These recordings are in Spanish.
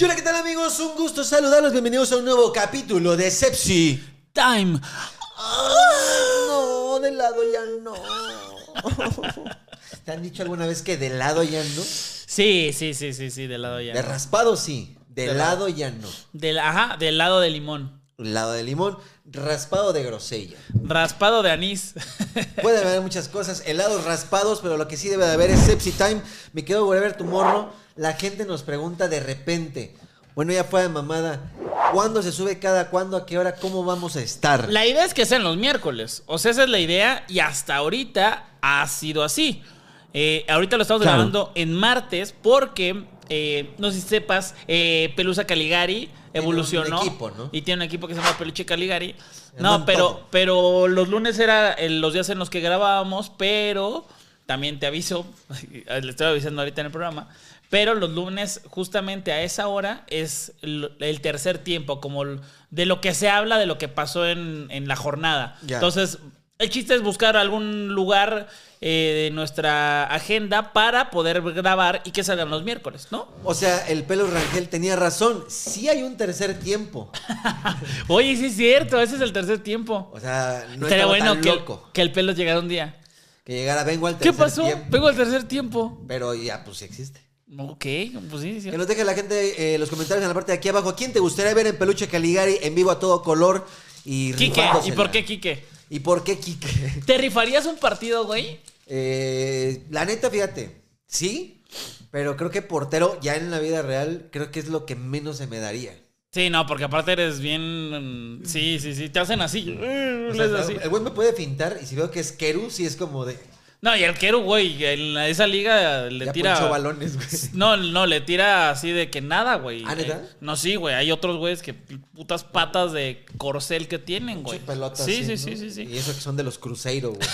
Y hola, ¿qué tal amigos? Un gusto saludarlos. Bienvenidos a un nuevo capítulo de Sepsi. Time. No, de lado ya no. ¿Te han dicho alguna vez que de lado ya no? Sí, sí, sí, sí, sí, del lado ya. De raspado sí, de, De lado ya no. Del, ajá, del lado de limón. Lado de limón, raspado de grosella. Raspado de anís. Puede haber muchas cosas, helados raspados, pero lo que sí debe de haber es Sepsi Time. Me quedo Whatever Tomorrow. La gente nos pregunta de repente. Bueno, ya fue de mamada. ¿Cuándo se sube cada cuándo? ¿A qué hora? ¿Cómo vamos a estar? La idea es que sean los miércoles. O sea, esa es la idea y hasta ahorita ha sido así. Eh, ahorita lo estamos Claro. grabando en martes porque, eh, no sé si sepas, eh, Pelusa Caligari evolucionó. equipo, ¿no? Y tiene un equipo que se llama Peluche Caligari. No, pero, todo. pero los lunes era eh, los días en los que grabábamos, pero también te aviso, le estoy avisando ahorita en el programa, pero los lunes justamente a esa hora es el, tercer tiempo, como de lo que se habla, de lo que pasó en, en la jornada. Entonces, el chiste es buscar algún lugar eh, de nuestra agenda para poder grabar y que salgan los miércoles, ¿no? O sea, el pelo Rangel tenía razón. Sí hay un tercer tiempo. Oye, sí es cierto, ese es el tercer tiempo. O sea, no Estaría bueno tan que, loco que el pelo llegara un día. que llegara vengo al ¿Qué tercer pasó? tiempo. Vengo al tercer tiempo. Pero ya, pues sí existe. Ok, pues sí, sí. Que nos deje la gente eh, los comentarios en la parte de aquí abajo. ¿Quién te gustaría ver en Peluche Caligari en vivo a todo color? Y Quique, ¿y por qué Quique? ¿Y por qué Quique? ¿Te rifarías un partido, güey? Eh, la neta, fíjate, sí, pero creo que portero ya en la vida real creo que es lo que menos se me daría. Sí, no, porque aparte eres bien. mm, Sí, sí, sí. Te hacen así. O les sea, así. el güey me puede fintar y si veo que es Keru, sí es como de... No, y el Keru, güey, en esa liga le ya tira. balones, güey. No, no, le tira así de que nada, güey. ¿Ah, neta? Eh, No, sí, güey. Hay otros güeyes que putas patas de corcel que tienen, güey. Pinche pelota Sí, sí, ¿no? sí, sí, Y sí. eso que son de los Cruzeiro, güey.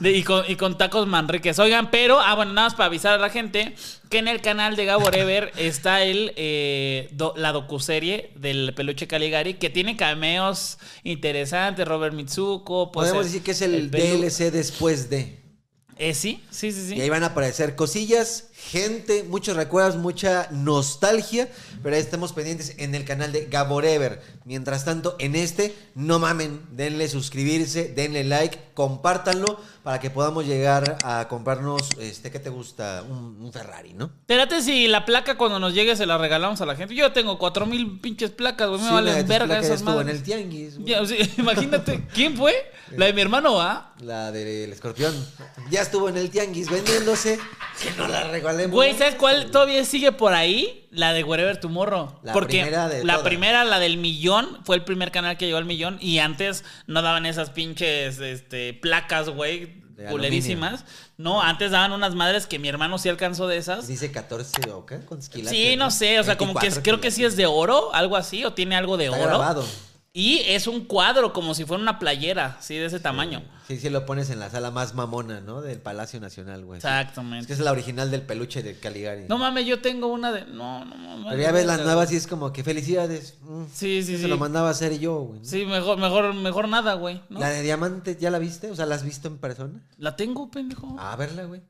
Y, con, y con tacos manriques. Oigan, pero, ah, bueno, nada más para avisar a la gente que en el canal de Gabo Ever está el, eh, do- la docuserie del peluche Caligari que tiene cameos interesantes. Robert Mitsuko. pues, Podemos el- decir que es el, pelu- DLC después de... Eh, sí, sí, sí, sí. Y ahí van a aparecer cosillas, gente, muchos recuerdos, mucha nostalgia. Pero ahí estamos pendientes en el canal de Gaborever. Mientras tanto, en este, no mamen, denle suscribirse, denle like, compártanlo para que podamos llegar a comprarnos, este, ¿qué te gusta? Un, un Ferrari, ¿no? Espérate si la placa cuando nos llegue se la regalamos a la gente. Yo tengo cuatro mil pinches placas, güey. Me Sí, valen verga esas estuvo en madres. el tianguis. güey. Ya, o sea, imagínate, ¿quién fue? La de mi hermano, ¿ah? La del escorpión. Ya estuvo en el tianguis vendiéndose. Que no la Güey, ¿sabes cuál todavía sigue por ahí? La de Wherever Tomorrow. La Porque primera de la todas. primera, la del millón, fue el primer canal que llegó al millón. Y antes no daban esas pinches este, placas, güey, culerísimas. No, antes daban unas madres que mi hermano sí alcanzó de esas. Dice 14 o qué? ¿Cuántos quilates? Sí, no sé, o sea, como que es- 24 creo que sí es de oro, algo así, o tiene algo de Está oro. grabado. Y es un cuadro, como si fuera una playera, sí, de ese tamaño. Sí, sí lo pones en la sala más mamona, ¿no? Del Palacio Nacional, güey. Es Exactamente. que es la original del peluche de Caligari. No mames, yo tengo una de. No, no mames. Pero ya ves las nuevas y es como que felicidades. Mm, Sí, sí, Se sí. lo mandaba a hacer yo, güey. Sí, mejor, mejor, mejor nada, güey. ¿no? La de diamante, ¿ya la viste? O sea, ¿la has visto en persona? La tengo, pendejo. A verla, güey.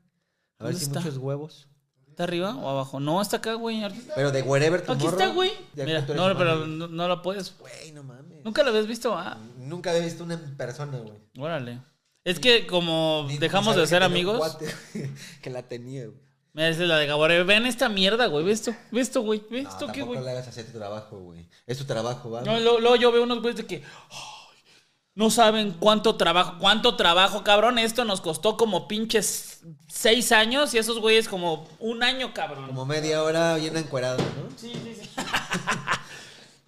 A ver ¿Dónde si está? muchos huevos. ¿Está arriba o abajo? No, está acá, güey. Aquí Pero de Wherever Tomorrow. está, güey. Mira, no, pero no, no la puedes. Güey, no mames. Nunca la habías visto, ah. Nunca había visto una en persona, güey. Órale. Es que como Ni- dejamos de ser amigos. que la tenía, güey. Mira, esa es la de Gabore. Ven esta mierda, güey. ¿Ves esto? ¿Ves esto, güey? ¿Ves No, esto qué, güey? le hagas hacer tu trabajo, güey. Es tu trabajo, ¿va? No, luego, luego yo veo unos güeyes de que. "Ay, no saben cuánto trabajo, cuánto trabajo, cabrón. Esto nos costó como pinches seis años y esos güeyes como un año, cabrón. Como media hora bien encuerado, ¿no? Sí, sí, sí.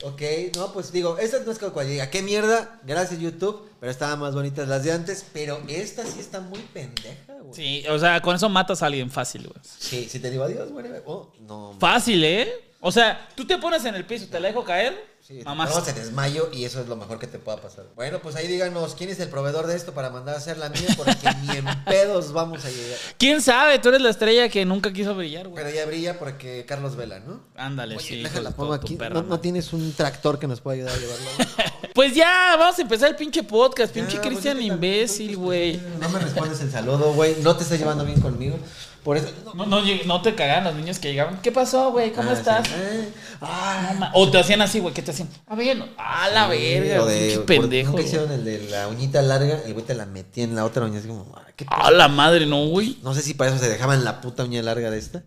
Ok, no, pues digo, esta no es como diga, ¿qué mierda? Gracias YouTube, pero estaban más bonitas las de antes, pero esta sí está muy pendeja, güey. Sí, o sea, con eso matas a alguien fácil, güey. Sí, si te digo adiós, güey. Oh, no. Fácil, ¿eh? O sea, tú te pones en el piso, te la dejo caer, Sí, Mamás. luego se desmayo y eso es lo mejor que te pueda pasar. Bueno, pues ahí díganos quién es el proveedor de esto para mandar a hacer la mía, porque ni en pedos vamos a llegar. ¿Quién sabe? Tú eres la estrella que nunca quiso brillar, güey. Pero ya brilla porque Carlos Vela, ¿no? Ándale, Oye, sí. déjala, pongo tu- tu aquí. perra ¿No, no tienes un tractor que nos pueda ayudar a llevarlo? Pues ya, vamos a empezar el pinche podcast. Pinche pues, Cristian imbécil, güey. No me respondes el saludo, güey. No te estás llevando bien conmigo. Por eso. no. No, no, te cagaban los niños que llegaban. ¿Qué pasó, güey? ¿Cómo Ah, estás? sí. Eh, ah, O te hacían así, güey. ¿Qué te hacían? A ver, a la verga, o de- por- pendejo. Güey. hicieron el de la uñita larga, el güey te la metía en la otra uña. Así como, ah, ¿qué A la madre, no, güey. No sé si para eso se dejaban la puta uña larga de esta.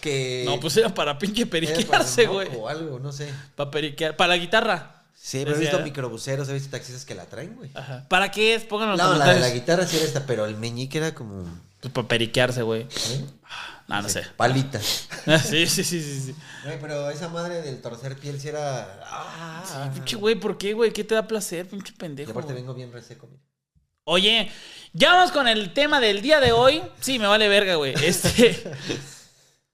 Que. No, pues era para pinche periquearse, güey. O algo, no sé. Para periquear. Para la guitarra. Sí, pero he visto microbuseros, he visto taxistas que la traen, güey. Ajá. ¿Para qué es? Pónganlo No, la de la guitarra sí era esta, pero el meñique era como. Pues para periquearse, güey. ¿eh? No, no sé. Palita. Sí, sí, sí, sí. sí. Güey, pero esa madre del torcer piel sí era. Ah, Pinche güey, ¿por qué, güey? ¿Qué te da placer, pinche y pendejo? aparte güey? vengo bien reseco, mira. Oye, ya vamos con el tema del día de hoy. Sí, me vale verga, güey. Este.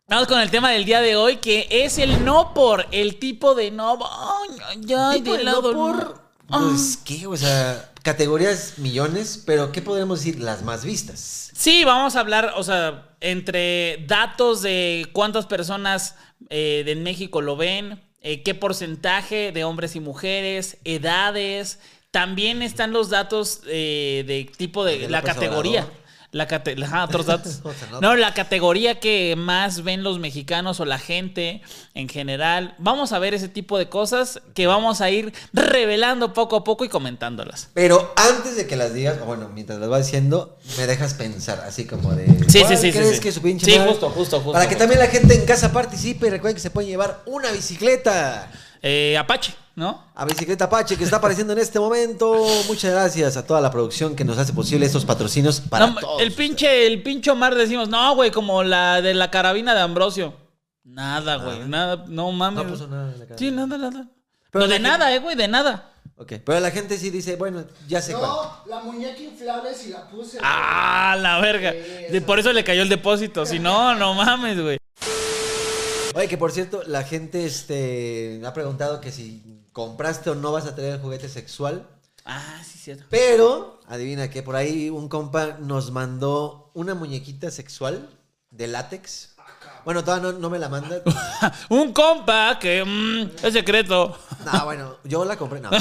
Vamos con el tema del día de hoy, que es el no por, el tipo de no. Ay, ay, ay, Tipo de de lado no por. Pues, ¿qué? O sea, categorías millones, pero ¿qué podríamos decir? Las más vistas. Sí, vamos a hablar, o sea, entre datos de cuántas personas eh, de México lo ven, eh, qué porcentaje de hombres y mujeres, edades. También están los datos eh, de tipo de De la categoría. Obrador. La cate- ajá, otros datos. No- la categoría que más ven los mexicanos o la gente en general. Vamos a ver ese tipo de cosas que vamos a ir revelando poco a poco y comentándolas. Pero antes de que las digas, o bueno, mientras las vas diciendo, me dejas pensar, así como de. Sí, ¿cuál sí, sí, crees sí. que su pinche Sí, justo, justo, justo, Para que también la gente en casa participe, recuerden que se pueden llevar una bicicleta. Eh, Apache, ¿no? A Bicicleta Apache que está apareciendo en este momento. Muchas gracias a toda la producción que nos hace posible estos patrocinios para No, todos. el pinche, el pinche Omar decimos, no, güey, como la de la carabina de Ambrosio. Nada, güey, nada, no mames. No puso nada en la cara. Sí, nada, nada. Pero no, de nada, eh, güey, de nada. Ok, pero la gente sí dice, bueno, ya sé cuál. No, la muñeca inflable si la puse. güey. Ah, la verga. De- por eso le cayó el depósito. Si no, no mames, güey. Oye, que por cierto, la gente este, me ha preguntado que si compraste o no vas a traer el juguete sexual. Ah, sí, cierto. Pero, adivina que por ahí un compa nos mandó una muñequita sexual de látex. Bueno, todavía no, no me la manda. Un compa que mm, es secreto. No, bueno, yo la compré, no.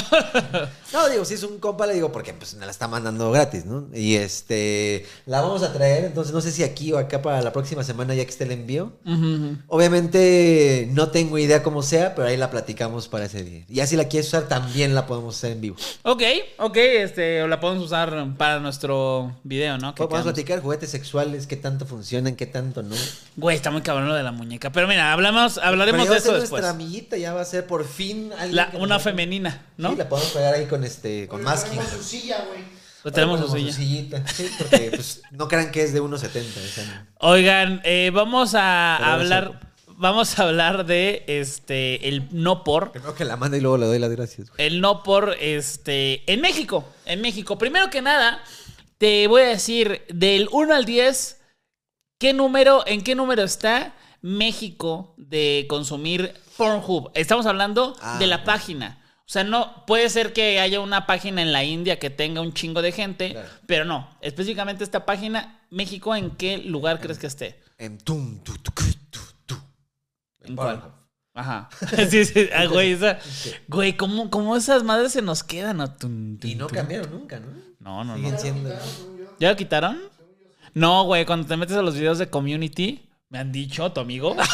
No, digo, si es un compa, le digo, porque pues me la está mandando gratis, ¿no? Y este, la vamos a traer, entonces no sé si aquí o acá para la próxima semana ya que esté el envío. Ujú, ujú. Obviamente no tengo idea cómo sea, pero ahí la platicamos para ese día. Y así la quieres usar, también la podemos hacer en vivo. Ok, ok, este, la podemos usar para nuestro video, ¿no? Que Podemos quedamos. platicar juguetes sexuales, qué tanto funcionan, qué tanto no. Güey, está muy cabrón lo de la muñeca. Pero mira, hablamos, hablaremos de va a eso ser después. nuestra amiguita, ya va a ser por fin alguien La- nos una femenina, ¿no? Sí, la podemos pegar ahí con este, con masking. tenemos su silla, güey. Lo tenemos su su silla. sillita. Sí, porque pues, no crean que es de 1.70. o sea, Oigan, eh, vamos a Pero hablar, vamos a hablar de este el no por, Primero que la manda y luego le doy las gracias. güey. el no por este en México, en México. Primero que nada, te voy a decir del 1 al 10 qué número, en qué número está México de consumir Pornhub. Estamos hablando Ah, de la página. O sea, no puede ser que haya una página en la India que tenga un chingo de gente, Claro. pero no. Específicamente esta página, México, ¿en qué lugar crees que esté? En tum, tu, tu, tu, tu, tu. ¿En cuál? Ajá. Sí, sí, ah, güey, esa- güey, ¿cómo, cómo esas madres se nos quedan? no? Tun, tun, Y no cambiaron nunca, ¿no? No, no, Siguen no. siendo. ¿Ya lo quitaron? No, güey, cuando te metes a los videos de community, me han dicho, tu amigo.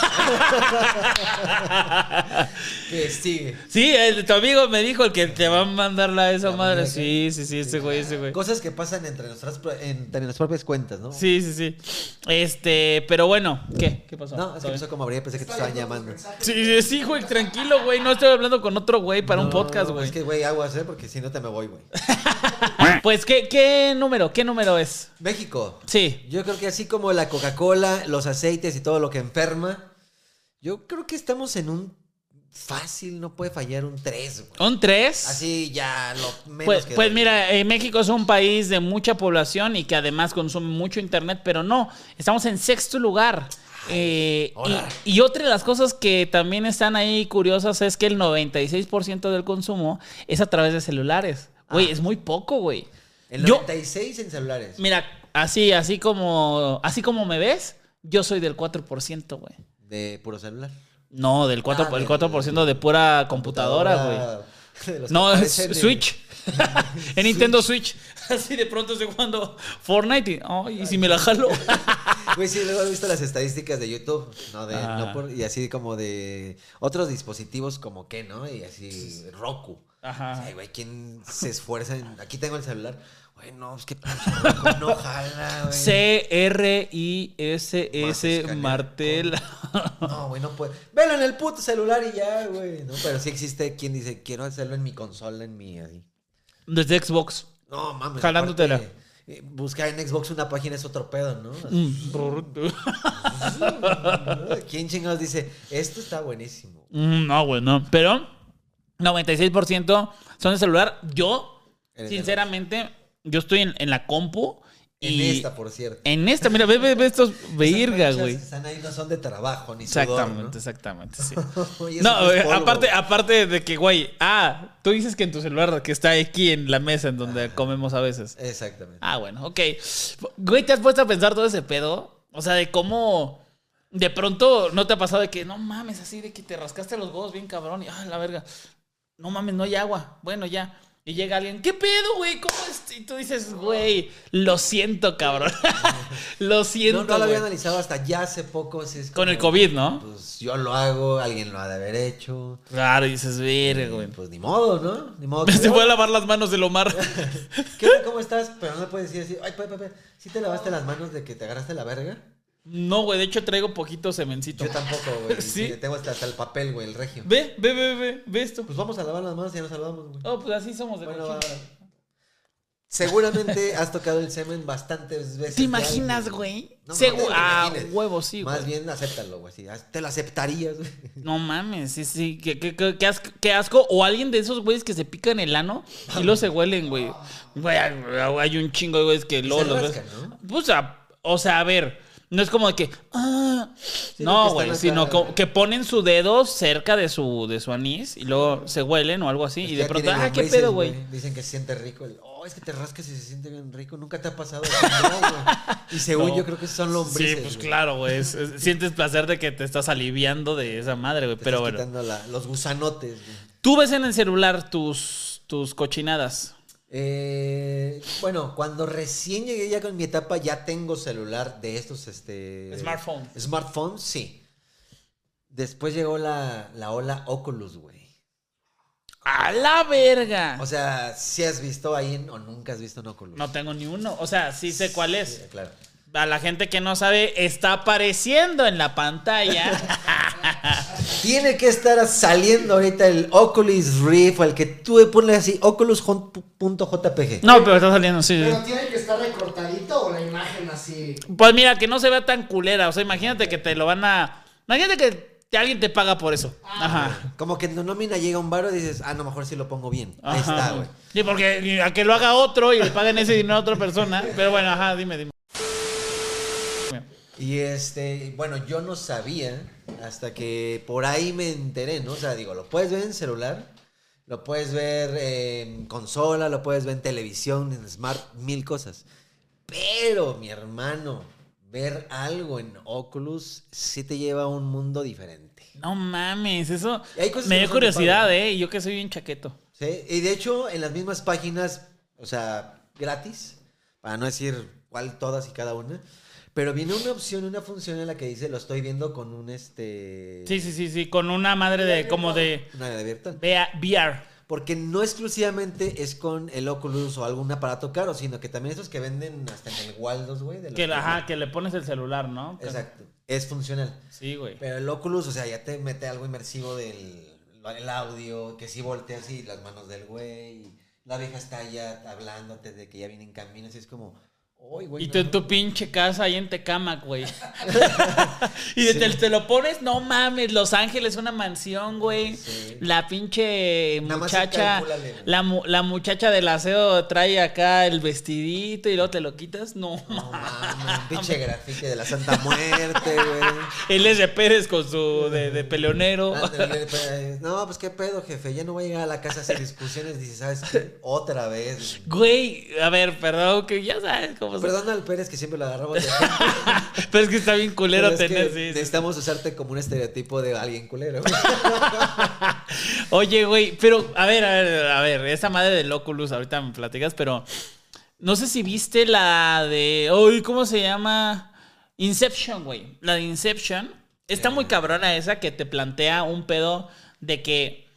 Que sigue. sí, el- tu amigo me dijo el que te va a mandar la esa La madre. Sí, sí, sí, ese güey, ese güey. Cosas que pasan entre nuestras, entre nuestras propias cuentas, ¿no? Sí, sí, sí. Este, pero bueno, ¿qué? ¿Qué pasó? No, es que ¿Todo empezó como abrir, pensé que te estaban llamando. Sí, sí, sí, güey, tranquilo, güey. No estoy hablando con otro güey para un podcast, güey. Es que, güey, aguas, ¿eh? Porque si no te me voy, güey. Pues, ¿qué, ¿qué número? ¿Qué número es? México. Sí. Yo creo que así como la Coca-Cola, los aceites y todo lo que enferma, yo creo que estamos en un fácil, no puede fallar un 3, güey. ¿Un 3? Así ya lo menos Pues, que pues mira, eh, México es un país de mucha población y que además consume mucho internet, pero no, estamos en sexto lugar. Eh, y, y otra de las cosas que también están ahí curiosas es que el 96% del consumo es a través de celulares. Güey, Ah. es muy poco, güey. El Yo, 96 en celulares. mira, así, así como, así como me ves, yo soy del 4%, güey. De puro celular. No, del 4%, Ah, el del- 4% de pura computadora, güey. No, es Switch. en Nintendo Switch. Así de pronto estoy jugando Fortnite y, ay, ¿y si me la jalo. Güey, sí, luego he visto las estadísticas de YouTube, ¿no? De, Ah. no por- y así como de otros dispositivos como que, ¿no? Y así Roku. Ajá. Sí, güey, ¿quién se esfuerza en... Aquí tengo el celular. Güey, no, es que no jala, güey. C-R-I-S-S. Martel. No, güey, no puede. Velo en el puto celular y ya, güey. No, pero sí existe quien dice, quiero hacerlo en mi consola, en mi así. Desde Xbox. No, mames. Jalándotela. aparte, eh, Buscar en Xbox una página es otro pedo, ¿no? Mm. ¿Quién chingados dice, esto está buenísimo? Mm, No, güey, no. Pero 96% son de celular. Yo, sinceramente, yo estoy en, en la compu. En y esta, por cierto. En esta, mira, ve, ve, ve estos verga, Esas güey. Están ahí, no son de trabajo, ni Exactamente, sudor, exactamente, sí. ¿no? Es aparte, aparte de que, güey, ah, tú dices que en tu celular que está aquí en la mesa en donde comemos a veces. Exactamente. Ah, bueno, ok. Güey, ¿te has puesto a pensar todo ese pedo? O sea, de cómo de pronto no te ha pasado de que no mames, así de que te rascaste los huevos bien cabrón y ah, la verga. No mames, no hay agua. Bueno, ya. Y llega alguien, ¿qué pedo, güey? ¿Cómo es? Y tú dices, güey, lo siento, cabrón. lo siento. no, no lo había güey. analizado hasta ya hace poco. es Con el COVID, ¿no? Pues yo lo hago, alguien lo ha de haber hecho. Claro, y dices, verga, güey. Pues ni modo, ¿no? Ni modo. que- Se fue a lavar las manos del Omar. ¿Qué? ¿Cómo estás? Pero no le puedes decir así. Ay, Pepe, Pepe, ¿sí te lavaste las manos de que te agarraste la verga? No, güey, de hecho traigo poquito cemencito. Yo tampoco, güey. ¿Sí? Tengo hasta, hasta el papel, güey, el regio. Ve, ve, ve, ve, ve esto. Pues vamos a lavar las manos y ya nos saludamos, güey. Oh, pues así somos de Bueno. Seguramente has tocado el semen bastantes veces. ¿Te imaginas, güey? No, Segu- no ah, huevo, sí, Más güey. bien acéptalo, güey. sí, Te lo aceptarías, güey. No mames, sí, sí. Qué, qué- qué- qué asco, qué asco. O alguien de esos güeyes que se pican el ano y luego se huelen, güey. Güey, hay un chingo de güeyes que luego se los ves. rascan, ¿no? Pues, a- o sea, a ver. No es como de que. ah, Sí, no, güey. Sino acá. que ponen su dedo cerca de su, de su anís y luego se huelen o algo así. Y de pronto, ah, qué pedo, güey. Dicen que se siente rico. el, oh, es que te rascas y se siente bien rico. Nunca te ha pasado. Y según No. yo creo que son lombrices. Sí, pues claro, güey. es- es- sientes placer de que te estás aliviando de esa madre, güey. Pero estás bueno. la- los gusanotes, güey. Tú ves en el celular tus, tus cochinadas. Eh, bueno, cuando recién llegué ya con mi etapa, ya tengo celular de estos, este... Smartphone. Smartphones, sí. Después llegó la, la ola Oculus, güey. ¡A la verga! O sea, si has visto ahí en- o nunca has visto un Oculus. no tengo ni uno. O sea, sí sé cuál Sí, es. claro. A la gente que no sabe, está apareciendo en la pantalla. Tiene que estar saliendo ahorita el Oculus Rift, o el que tú ponle así, oculus.jpg. no, pero está saliendo, sí. Pero tiene que estar recortadito o la imagen así. Pues mira, que no se vea tan culera. O sea, imagínate que te lo van a. Imagínate que te- alguien te paga por eso. Ajá. Como que en tu nómina llega un bar y dices, ah, no, mejor si lo pongo bien. Ahí Ajá. está, güey. Sí, porque a que lo haga otro y le paguen ese dinero a otra persona. Pero bueno, ajá, dime, dime. Y este, bueno, yo no sabía hasta que por ahí me enteré, ¿no? O sea, digo, lo puedes ver en celular, lo puedes ver en consola, lo puedes ver en televisión, en smart, mil cosas. Pero, mi hermano, ver algo en Oculus sí te lleva a un mundo diferente. No mames, eso me dio curiosidad. ¿eh? Y yo que soy bien chaqueto. ¿sí? Y de hecho, en las mismas páginas, o sea, gratis, para no decir cuál todas y cada una, pero viene una opción, una función en la que dice, lo estoy viendo con un, este... Sí, sí, sí, sí, con una madre de como de Una de virtual. VR. Porque no exclusivamente es con el Oculus o algún aparato caro, sino que también esos que venden hasta en el Waldos, güey. los Que, ajá, que le pones el celular, ¿no? Exacto. Es funcional. Sí, güey. Pero el Oculus, o sea, ya te mete algo inmersivo del el audio, que si volteas y las manos del güey. La vieja está ya hablándote de que ya viene en camino, así es como, Güey, Y no, tú en tu pinche casa ahí en Tecamac, güey. y de- te, te lo pones, no mames, Los Ángeles, una mansión, güey. Sí. La pinche muchacha, güey. la, la muchacha del aseo trae acá el vestidito y luego te lo quitas. No, No mames, pinche grafite de la Santa Muerte, güey. Él es de Pérez con su de, de peleonero. Pues, No, pues qué pedo, jefe. Ya no voy a llegar a la casa a hacer discusiones. Dice, ¿sabes qué? Otra vez. Güey, a ver, perdón, que ya sabes cómo se... Perdona al Pérez que siempre lo agarramos de Pero es que está bien culero Pero es tener, que sí, sí. Necesitamos usarte como un estereotipo de alguien culero. Oye, güey, pero a ver, a ver, a ver, esa madre del Oculus, ahorita me platicas, pero no sé si viste la de, uy, ¿cómo se llama? Inception, güey. La de Inception. Está muy cabrona esa que te plantea un pedo de que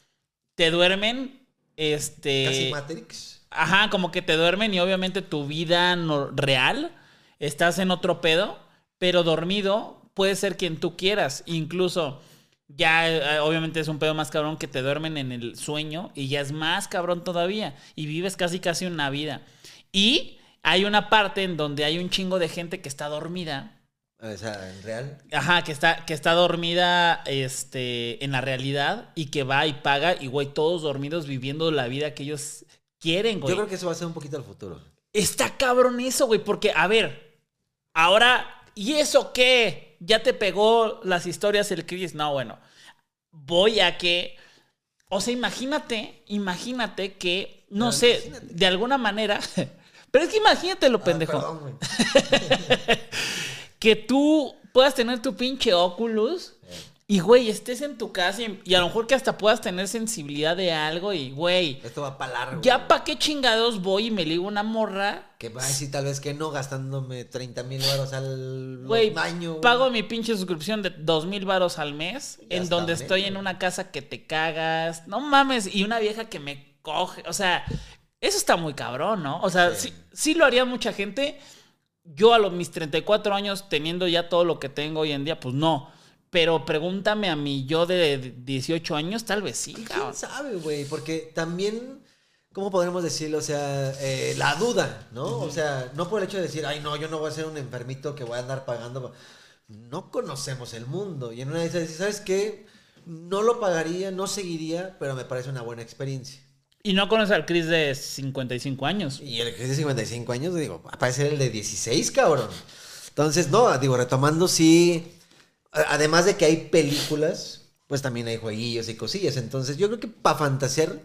te duermen, este... Casi Matrix. Ajá, como que te duermen y obviamente tu vida no- real estás en otro pedo, pero dormido puede ser quien tú quieras. Incluso ya eh, obviamente es un pedo más cabrón que te duermen en el sueño y ya es más cabrón todavía y vives casi casi una vida. Y hay una parte en donde hay un chingo de gente que está dormida. O sea, en real. Ajá, que está, que está dormida este, en la realidad y que va y paga y, güey, todos dormidos viviendo la vida que ellos quieren, güey. Yo creo que eso va a ser un poquito al futuro. Está cabrón eso, güey, porque, a ver, ahora, ¿y eso qué? ¿Ya te pegó las historias el Chris? No, bueno, voy a que, o sea, imagínate, imagínate que, no sé, imagínate. de alguna manera, pero es que imagínate lo Ah, pendejo, perdón, güey. que tú puedas tener tu pinche Oculus y, güey, estés en tu casa y, y a lo mejor que hasta puedas tener sensibilidad de algo y, güey, Esto va para largo. ya güey. pa' qué chingados voy y me ligo una morra Que va a decir tal vez que no, gastándome 30 mil euros al Güey, año. güey. pago mi pinche suscripción de dos mil varos al mes, Ya en donde estoy en una casa que te cagas. No mames, y una vieja que me coge. O sea, eso está muy cabrón, ¿no? O sea, sí, Sí. sí lo haría mucha gente. Yo a los mis 34 años, teniendo ya todo lo que tengo hoy en día, pues no. Pero pregúntame a mí, yo de 18 años, tal vez sí, ¿Quién cabrón. sabe, güey? Porque también, ¿cómo podremos decirlo? O sea, eh, la duda, ¿no? O sea, no por el hecho de decir, ay, no, yo no voy a ser un enfermito que voy a andar pagando. No conocemos el mundo. Y en una de esas, ¿sabes qué? No lo pagaría, no seguiría, pero me parece una buena experiencia. Y no conoces al Chris de 55 años. Y el es de 55 años, digo, va a parecer el de 16, cabrón. Entonces, no, digo, retomando, sí. Además de que hay películas, pues también hay jueguillos y cosillas. Entonces, yo creo que para fantasear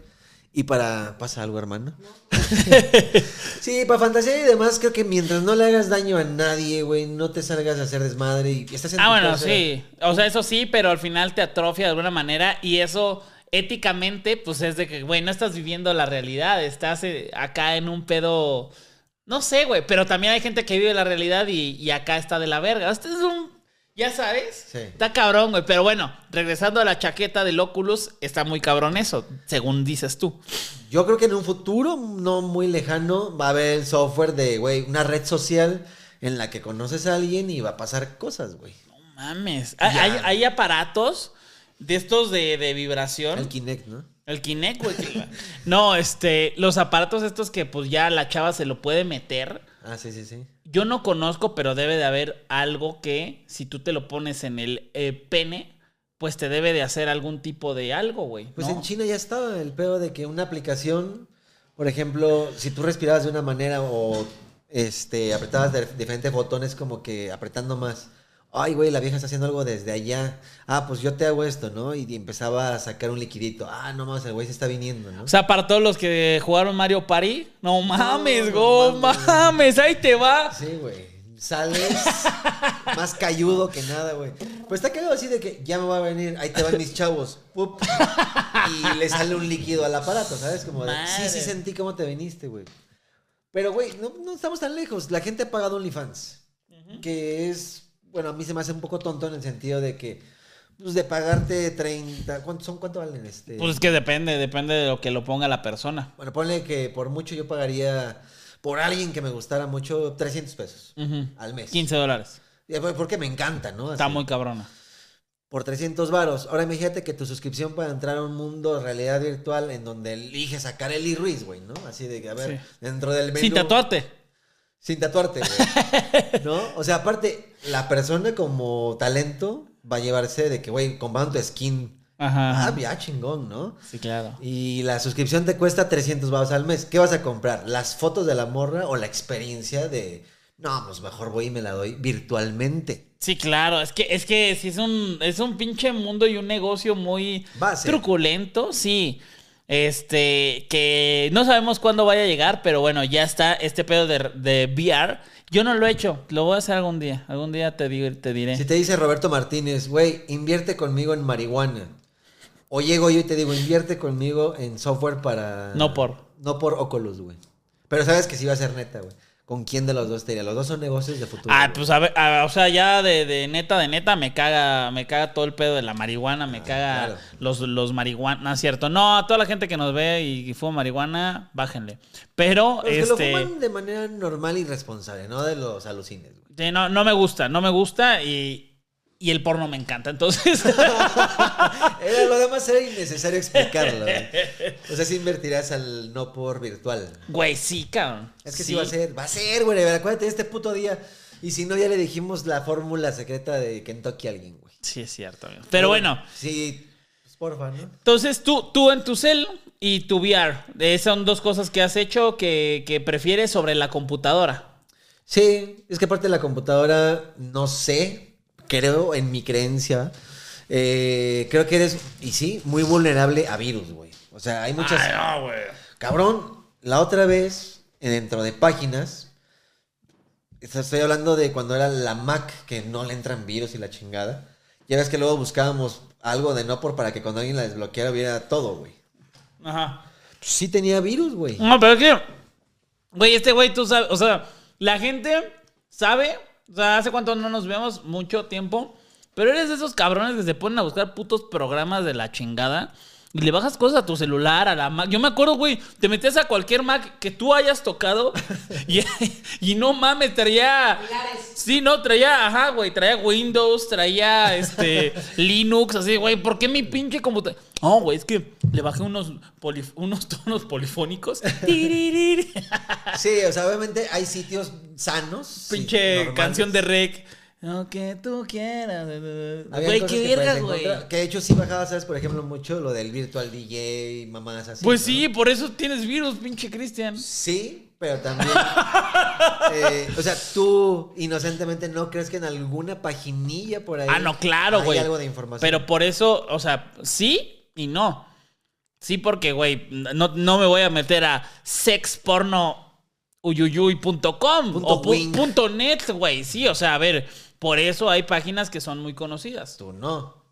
y para. ¿Pasa algo, hermano? sí, para fantasear y demás, creo que mientras no le hagas daño a nadie, güey, no te salgas a hacer desmadre y estás en Ah, bueno, casa. sí. O sea, eso sí, pero al final te atrofia de alguna manera y eso éticamente, pues es de que, güey, no estás viviendo la realidad, estás eh, acá en un pedo, no sé, güey, pero también hay gente que vive la realidad y, y acá está de la verga. Este es un, ya sabes, Sí. está cabrón, güey, pero bueno, regresando a la chaqueta del Oculus, está muy cabrón eso, según dices tú. Yo creo que en un futuro no muy lejano va a haber software de, güey, una red social en la que conoces a alguien y va a pasar cosas, güey. No mames. Hay, hay- aparatos de estos de, de vibración. El Kinect, ¿no? El Kinect, güey. no, este, los aparatos estos que pues ya la chava se lo puede meter. Ah, sí, sí, sí. Yo no conozco, pero debe de haber algo que si tú te lo pones en el eh, pene, pues te debe de hacer algún tipo de algo, güey. Pues ¿no? en China ya estaba el pedo de que una aplicación, por ejemplo, si tú respirabas de una manera o este apretabas de diferentes botones como que apretando más. Ay, güey, la vieja está haciendo algo desde allá. Ah, pues yo te hago esto, ¿no? Y empezaba a sacar un liquidito. Ah, no mames, el güey se está viniendo, ¿no? O sea, para todos los que jugaron Mario Party, no mames, no go, mames. mames, ahí te va. Sí, güey. Sales más cayudo que nada, güey. Pues está cagado así de que ya me va a venir, ahí te van mis chavos. Pup. y le sale un líquido al aparato, ¿sabes? Como de, sí, sí sentí cómo te viniste, güey. Pero, güey, no, no estamos tan lejos. La gente ha pagado OnlyFans. Que es, bueno, a mí se me hace un poco tonto en el sentido de que, pues de pagarte 30, ¿cuánto son? ¿Cuánto valen este? Pues es que depende, depende de lo que lo ponga la persona. Bueno, ponle que por mucho yo pagaría, por alguien que me gustara mucho, 300 pesos al mes. 15 dólares. Porque me encanta, ¿no? Está muy cabrona. Por 300 varos. Ahora imagínate que tu suscripción para entrar a un mundo de realidad virtual en donde eliges sacar Eli Ruiz, güey, ¿no? Así de que, a ver, Sí. dentro del menú. Sin tatuarte. Sin tatuarte, güey. ¿No? O sea, aparte, la persona como talento va a llevarse de que, güey, comprando tu skin. Ajá. Ah, ya chingón, ¿no? Sí, claro. Y la suscripción te cuesta 300 baros al mes. ¿Qué vas a comprar? ¿Las fotos de la morra o la experiencia de... No, pues mejor voy y me la doy virtualmente. Sí, claro, es que es que sí es un es un pinche mundo y un negocio muy ser. truculento, sí. Este, que no sabemos cuándo vaya a llegar, pero bueno, ya está este pedo de, de VR. Yo no lo he hecho, lo voy a hacer algún día. Algún día te, digo, te diré. Si te dice Roberto Martínez, güey, invierte conmigo en marihuana. O llego yo y te digo, invierte conmigo en software para... No por. No por Oculus, güey. Pero sabes que sí va a ser neta, güey. ¿Con quién de los dos te iría? Los dos son negocios de futuro. Ah, güey. pues a ver, a- o sea, ya de, de neta, de neta, me caga, me caga todo el pedo de la marihuana, me caga Ah, claro. los, los marihuana, no es cierto. No, a toda la gente que nos ve y, fuma marihuana, bájenle. Pero, Los que este. lo fuman de manera normal y responsable, no de los alucines, güey. Sí, no, no me gusta, no me gusta y, y el porno me encanta. Entonces, Era, lo demás era innecesario explicarlo, güey. O sea, si invertirás al no por virtual. güey, sí, cabrón. Es que sí, va a ser, va a ser, güey. Acuérdate de este puto día. Y si no, ya le dijimos la fórmula secreta de Kentucky a alguien, güey. Sí, es cierto. amigo. Pero bueno, Sí, pues porfa, ¿no? entonces tú, tú en tu cel y tu VR, eh, son dos cosas que has hecho que, que prefieres sobre la computadora. Sí, es que aparte de la computadora, no sé, creo en mi creencia, eh, creo que eres, y sí, muy vulnerable a virus, güey. O sea, hay muchas... Ay, no, güey. Cabrón, la otra vez, dentro de páginas, estoy hablando de cuando era la Mac, que no le entran virus y la chingada. Ya ves que luego buscábamos algo de no por para que cuando alguien la desbloqueara hubiera todo, güey. Ajá. Sí tenía virus, güey. No, pero es que, güey, este güey, tú sabes, o sea, la gente sabe, o sea, hace cuánto no nos vemos, mucho tiempo, pero eres de esos cabrones que se ponen a buscar putos programas de la chingada le bajas cosas a tu celular, a la Mac. Yo me acuerdo, güey, te metes a cualquier Mac que tú hayas tocado y, y no mames, traía... Pilares. Sí, no, traía, ajá, güey, traía Windows, traía este Linux, así, güey, ¿por qué mi pinche computadora? No, güey, es que le bajé unos, polif- unos tonos polifónicos. Sí, o sea, obviamente hay sitios sanos. pinche canción de rec. Lo que tú quieras. Güey, qué que verga, puedes güey. Que de hecho sí bajaba, ¿sabes? Por ejemplo, mucho lo del virtual DJ, mamás así. Pues ¿no? sí, por eso tienes virus, pinche Cristian. Sí, pero también. eh, o sea, tú inocentemente no crees que en alguna paginilla por ahí. Ah, no, claro, hay güey. algo de información. Pero por eso, o sea, sí y no. Sí, porque, güey, no, no me voy a meter a sexpornouyuyuy.com Punto o pu- punto net, güey. Sí, o sea, a ver, por eso hay páginas que son muy conocidas. Tú no.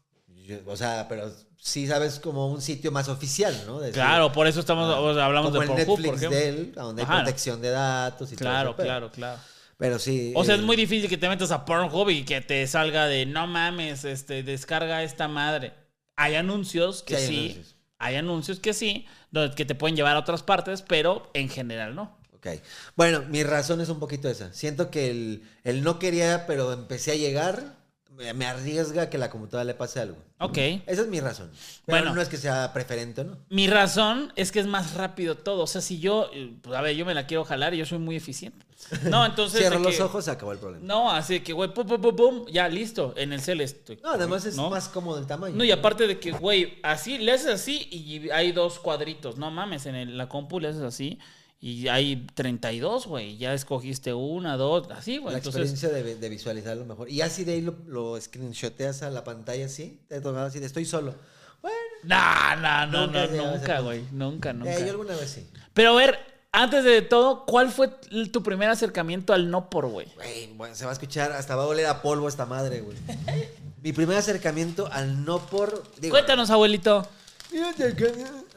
Yo- o sea, pero sí sabes como un sitio más oficial, ¿no? Decir, Claro, por eso estamos ah, o sea, hablamos como de el Pornhub, Netflix por ejemplo. de él, donde hay protección de datos y todo Claro, ese pedo. claro, claro. Pero sí. O sea, es eh, muy difícil que te metas a Pornhub y que te salga de no mames, este, descarga esta madre. Hay anuncios que Sí, sí, hay hay anuncios. anuncios, que sí, donde- que te pueden llevar a otras partes, pero en general no. Ok. Bueno, mi razón es un poquito esa. Siento que el, el no quería, pero empecé a llegar, me, me arriesga que la computadora le pase algo. Ok. Esa es mi razón. Pero Bueno. no es que sea preferente o no. Mi razón es que es más rápido todo. O sea, si yo, eh, pues, a ver, yo me la quiero jalar y yo soy muy eficiente. No, entonces. Cierro los que- ojos, se acabó el problema. No, así que, güey, pum, pum, pum, pum, ya listo, en el cel estoy. No, además es ¿no? más cómodo el tamaño. No, y aparte de que, güey, así, le haces así y hay dos cuadritos. No mames, en el- la compu le haces así y hay 32, güey. Ya escogiste una, dos, así, güey. La Entonces, experiencia de, de visualizarlo mejor. Y así de ahí lo, lo screenshoteas a la pantalla así. Te tocaba así de estoy solo. Bueno, no, no, no, no, nunca, güey. Nunca, nunca. eh, yo alguna vez sí. Pero a ver, antes de todo, ¿cuál fue tu primer acercamiento al no por, güey? Güey, bueno, se va a escuchar, hasta va a oler a polvo esta madre, güey. Mi primer acercamiento al no por. digo, Cuéntanos, abuelito.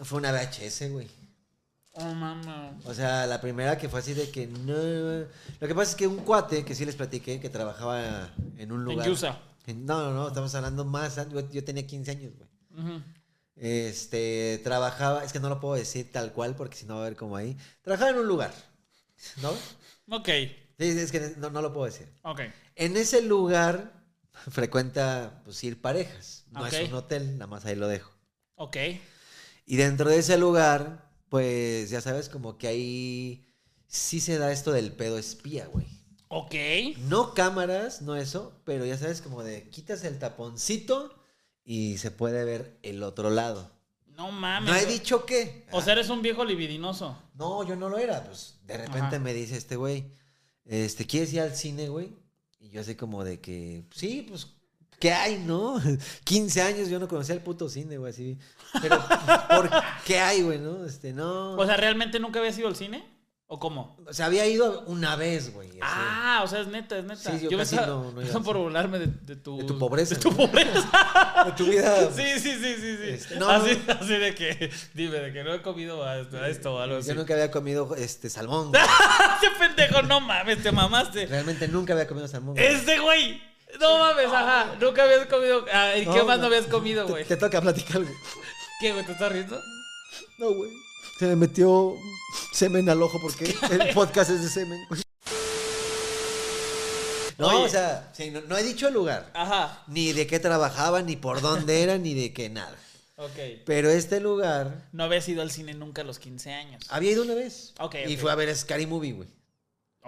Fue una VHS, güey. Oh, mamá. O sea, la primera que fue así de que no. Lo que pasa es que un cuate que sí les platiqué que trabajaba en un lugar. Yusa. En- No, no, no, estamos hablando más. Yo, yo tenía 15 años, güey. Este, trabajaba, es que no lo puedo decir tal cual porque si no va a ver como ahí. Trabajaba en un lugar, ¿no? Ok, Sí, es que no, no lo puedo decir. ok. En ese lugar frecuenta pues ir parejas. No es un hotel, nada más ahí lo dejo. Ok. Y dentro de ese lugar, pues ya sabes, como que hay sí se da esto del pedo espía, güey. Ok. No cámaras, no eso, pero ya sabes, como de quitas el taponcito y se puede ver el otro lado. No mames. No he dicho qué. O sea, eres un viejo libidinoso. No, yo no lo era. Pues de repente Ajá. me dice este güey, este, ¿quieres ir al cine, güey? Y yo así como de que, sí, pues, ¿qué hay, no? 15 años yo no conocía el puto cine, güey, así. Pero, ¿por qué hay, güey, no? Este, no. O sea, ¿realmente nunca habías ido al cine? ¿O cómo? O sea, había ido una vez, güey. así. Ah, o sea, es neta, es neta. Sí, yo casi pensaba- no- no iba por burlarme de, de tu... De tu pobreza, De tu pobreza. De tu vida. Sí, sí, sí, sí, sí. Este, no, así, no. así de que, dime, de que no he comido a esto, a esto o algo así. Yo nunca había comido este salmón. Ese pendejo, no mames, te mamaste. Realmente nunca había comido salmón. güey. Este güey. No mames, ajá. Nunca habías comido. ah, ¿Y qué No, más no no. habías comido, Te- güey? Te, toca platicar, güey. ¿Qué, güey? ¿Te estás riendo? No, güey. Se me metió semen al ojo porque el podcast es de semen. güey. No, Oye. o sea, sí, no, no he dicho el lugar. Ajá. Ni de qué trabajaba, ni por dónde era, ni de qué nada. Ok. Pero este lugar No habías ido al cine nunca a los 15 años. había ido una vez. Ok, Y ok. fue a ver Scary Movie, güey.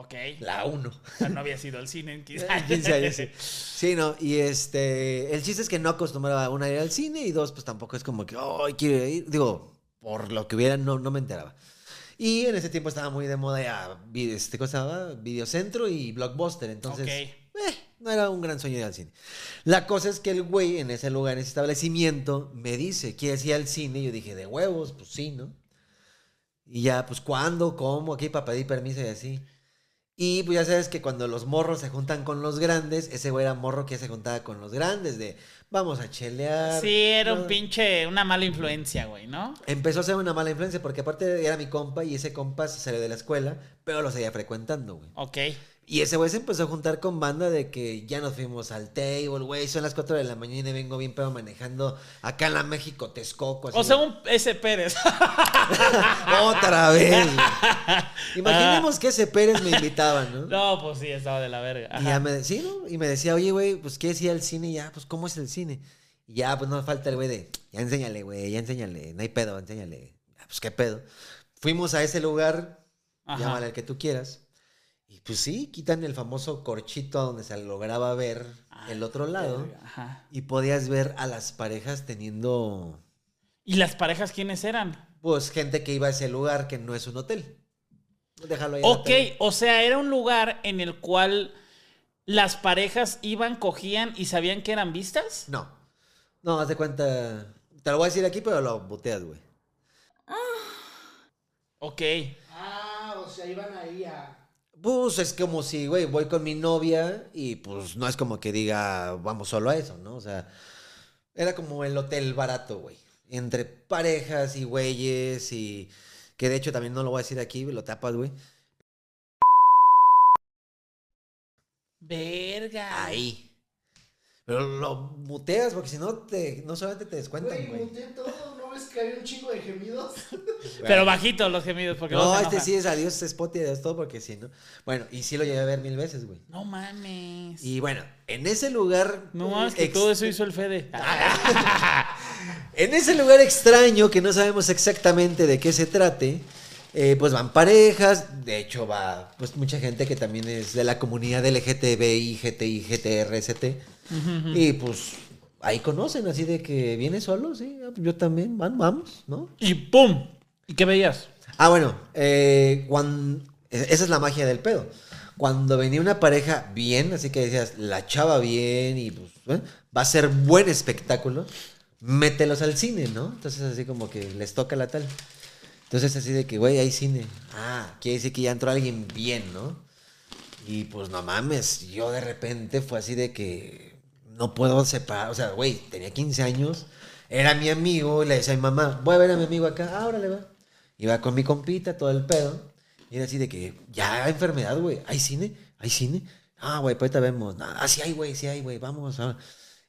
Ok. La 1. O sea, no habías ido al cine en 15 años. 15 años, sí. Sí, no, y este, el chiste es que no acostumbraba una a ir al cine y dos, pues tampoco es como que, ay, quiero ir. Digo, por lo que hubiera, no, no me enteraba. Y en ese tiempo estaba muy de moda ya, este, ¿cómo se llamaba? Videocentro y Blockbuster, entonces, Ok. eh, no era un gran sueño ir al cine. La cosa es que el güey en ese lugar, en ese establecimiento, me dice, ¿quieres ir al cine? Y yo dije, de huevos, pues sí, ¿no? Y ya, pues, ¿cuándo? ¿Cómo? Aquí para pedir permiso y así. Y pues ya sabes que cuando los morros se juntan con los grandes, ese güey era morro que se juntaba con los grandes, de vamos a chelear. Sí, era un pinche, una mala influencia, güey, ¿no? Empezó a ser una mala influencia porque aparte era mi compa y ese compa se salió de la escuela, pero lo seguía frecuentando, güey. Ok. Y ese güey se empezó a juntar con banda de que ya nos fuimos al table, güey, son las 4 de la mañana y vengo bien pedo manejando acá en la México, Texcoco. así O sea, un ese Pérez. Otra vez. Imaginemos que ese Pérez me invitaba, ¿no? no, pues sí, estaba de la verga. Y ya me, sí, ¿no? Y me decía, oye, güey, pues ¿quieres ir al cine? Y ya, pues ¿cómo es el cine? Y ya, pues no falta el güey de, ya enséñale, güey, ya enséñale, no hay pedo, enséñale. Ah, pues qué pedo. Fuimos a ese lugar, Ajá. llámale al que tú quieras. Pues sí, quitan el famoso corchito donde se lograba ver el otro lado. Ajá. Y podías ver a las parejas teniendo, ¿Y las parejas quiénes eran? pues, gente que iba a ese lugar que no es un hotel. Déjalo ahí. Ok, o sea, era un lugar en el cual las parejas iban, cogían y sabían que eran vistas. No. No, haz de cuenta. Te lo voy a decir aquí, pero lo boteas, güey. Ok. Ah, o sea, iban ahí a. Pues es como si, güey, voy con mi novia y pues no es como que diga, vamos solo a eso, ¿no? O sea, era como el hotel barato, güey. Entre parejas y güeyes y... Que de hecho también no lo voy a decir aquí, lo tapas, güey. Verga. Ahí. Pero lo muteas porque si no, te, no solamente te descuentan, Güey, todo, ¿no ves que había un chingo de gemidos? Pero bajito los gemidos, porque No, se este sí es adiós spot y adiós todo porque sí, ¿no? Bueno, y sí lo llegué a ver mil veces, güey. No mames. Y bueno, en ese lugar... No mames, que ex- todo eso hizo el Fede. En ese lugar extraño que no sabemos exactamente de qué se trate, eh, pues van parejas, de hecho va pues mucha gente que también es de la comunidad LGTBI, GTI, GTRST, y pues ahí conocen, así de que viene solo, sí, yo también, van, vamos, ¿no? Y ¡pum! ¿Y qué veías? Ah, bueno, eh, cuan- esa es la magia del pedo. Cuando venía una pareja bien, así que decías, la chava bien y pues ¿eh? va a ser buen espectáculo, mételos al cine, ¿no? Entonces así como que les toca la tal. Entonces así de que, güey, hay cine. Ah, quiere decir que ya entró alguien bien, ¿no? Y pues no mames, yo de repente fue así de que no puedo separar, o sea, güey, tenía 15 años, era mi amigo, y le decía a mi mamá, voy a ver a mi amigo acá, ah, órale, va. Iba con mi compita, todo el pedo, y era así de que, ya, enfermedad, güey, ¿hay cine? ¿Hay cine? Ah, güey, pues ahorita vemos, ah, sí hay, güey, sí hay, güey, vamos, ah.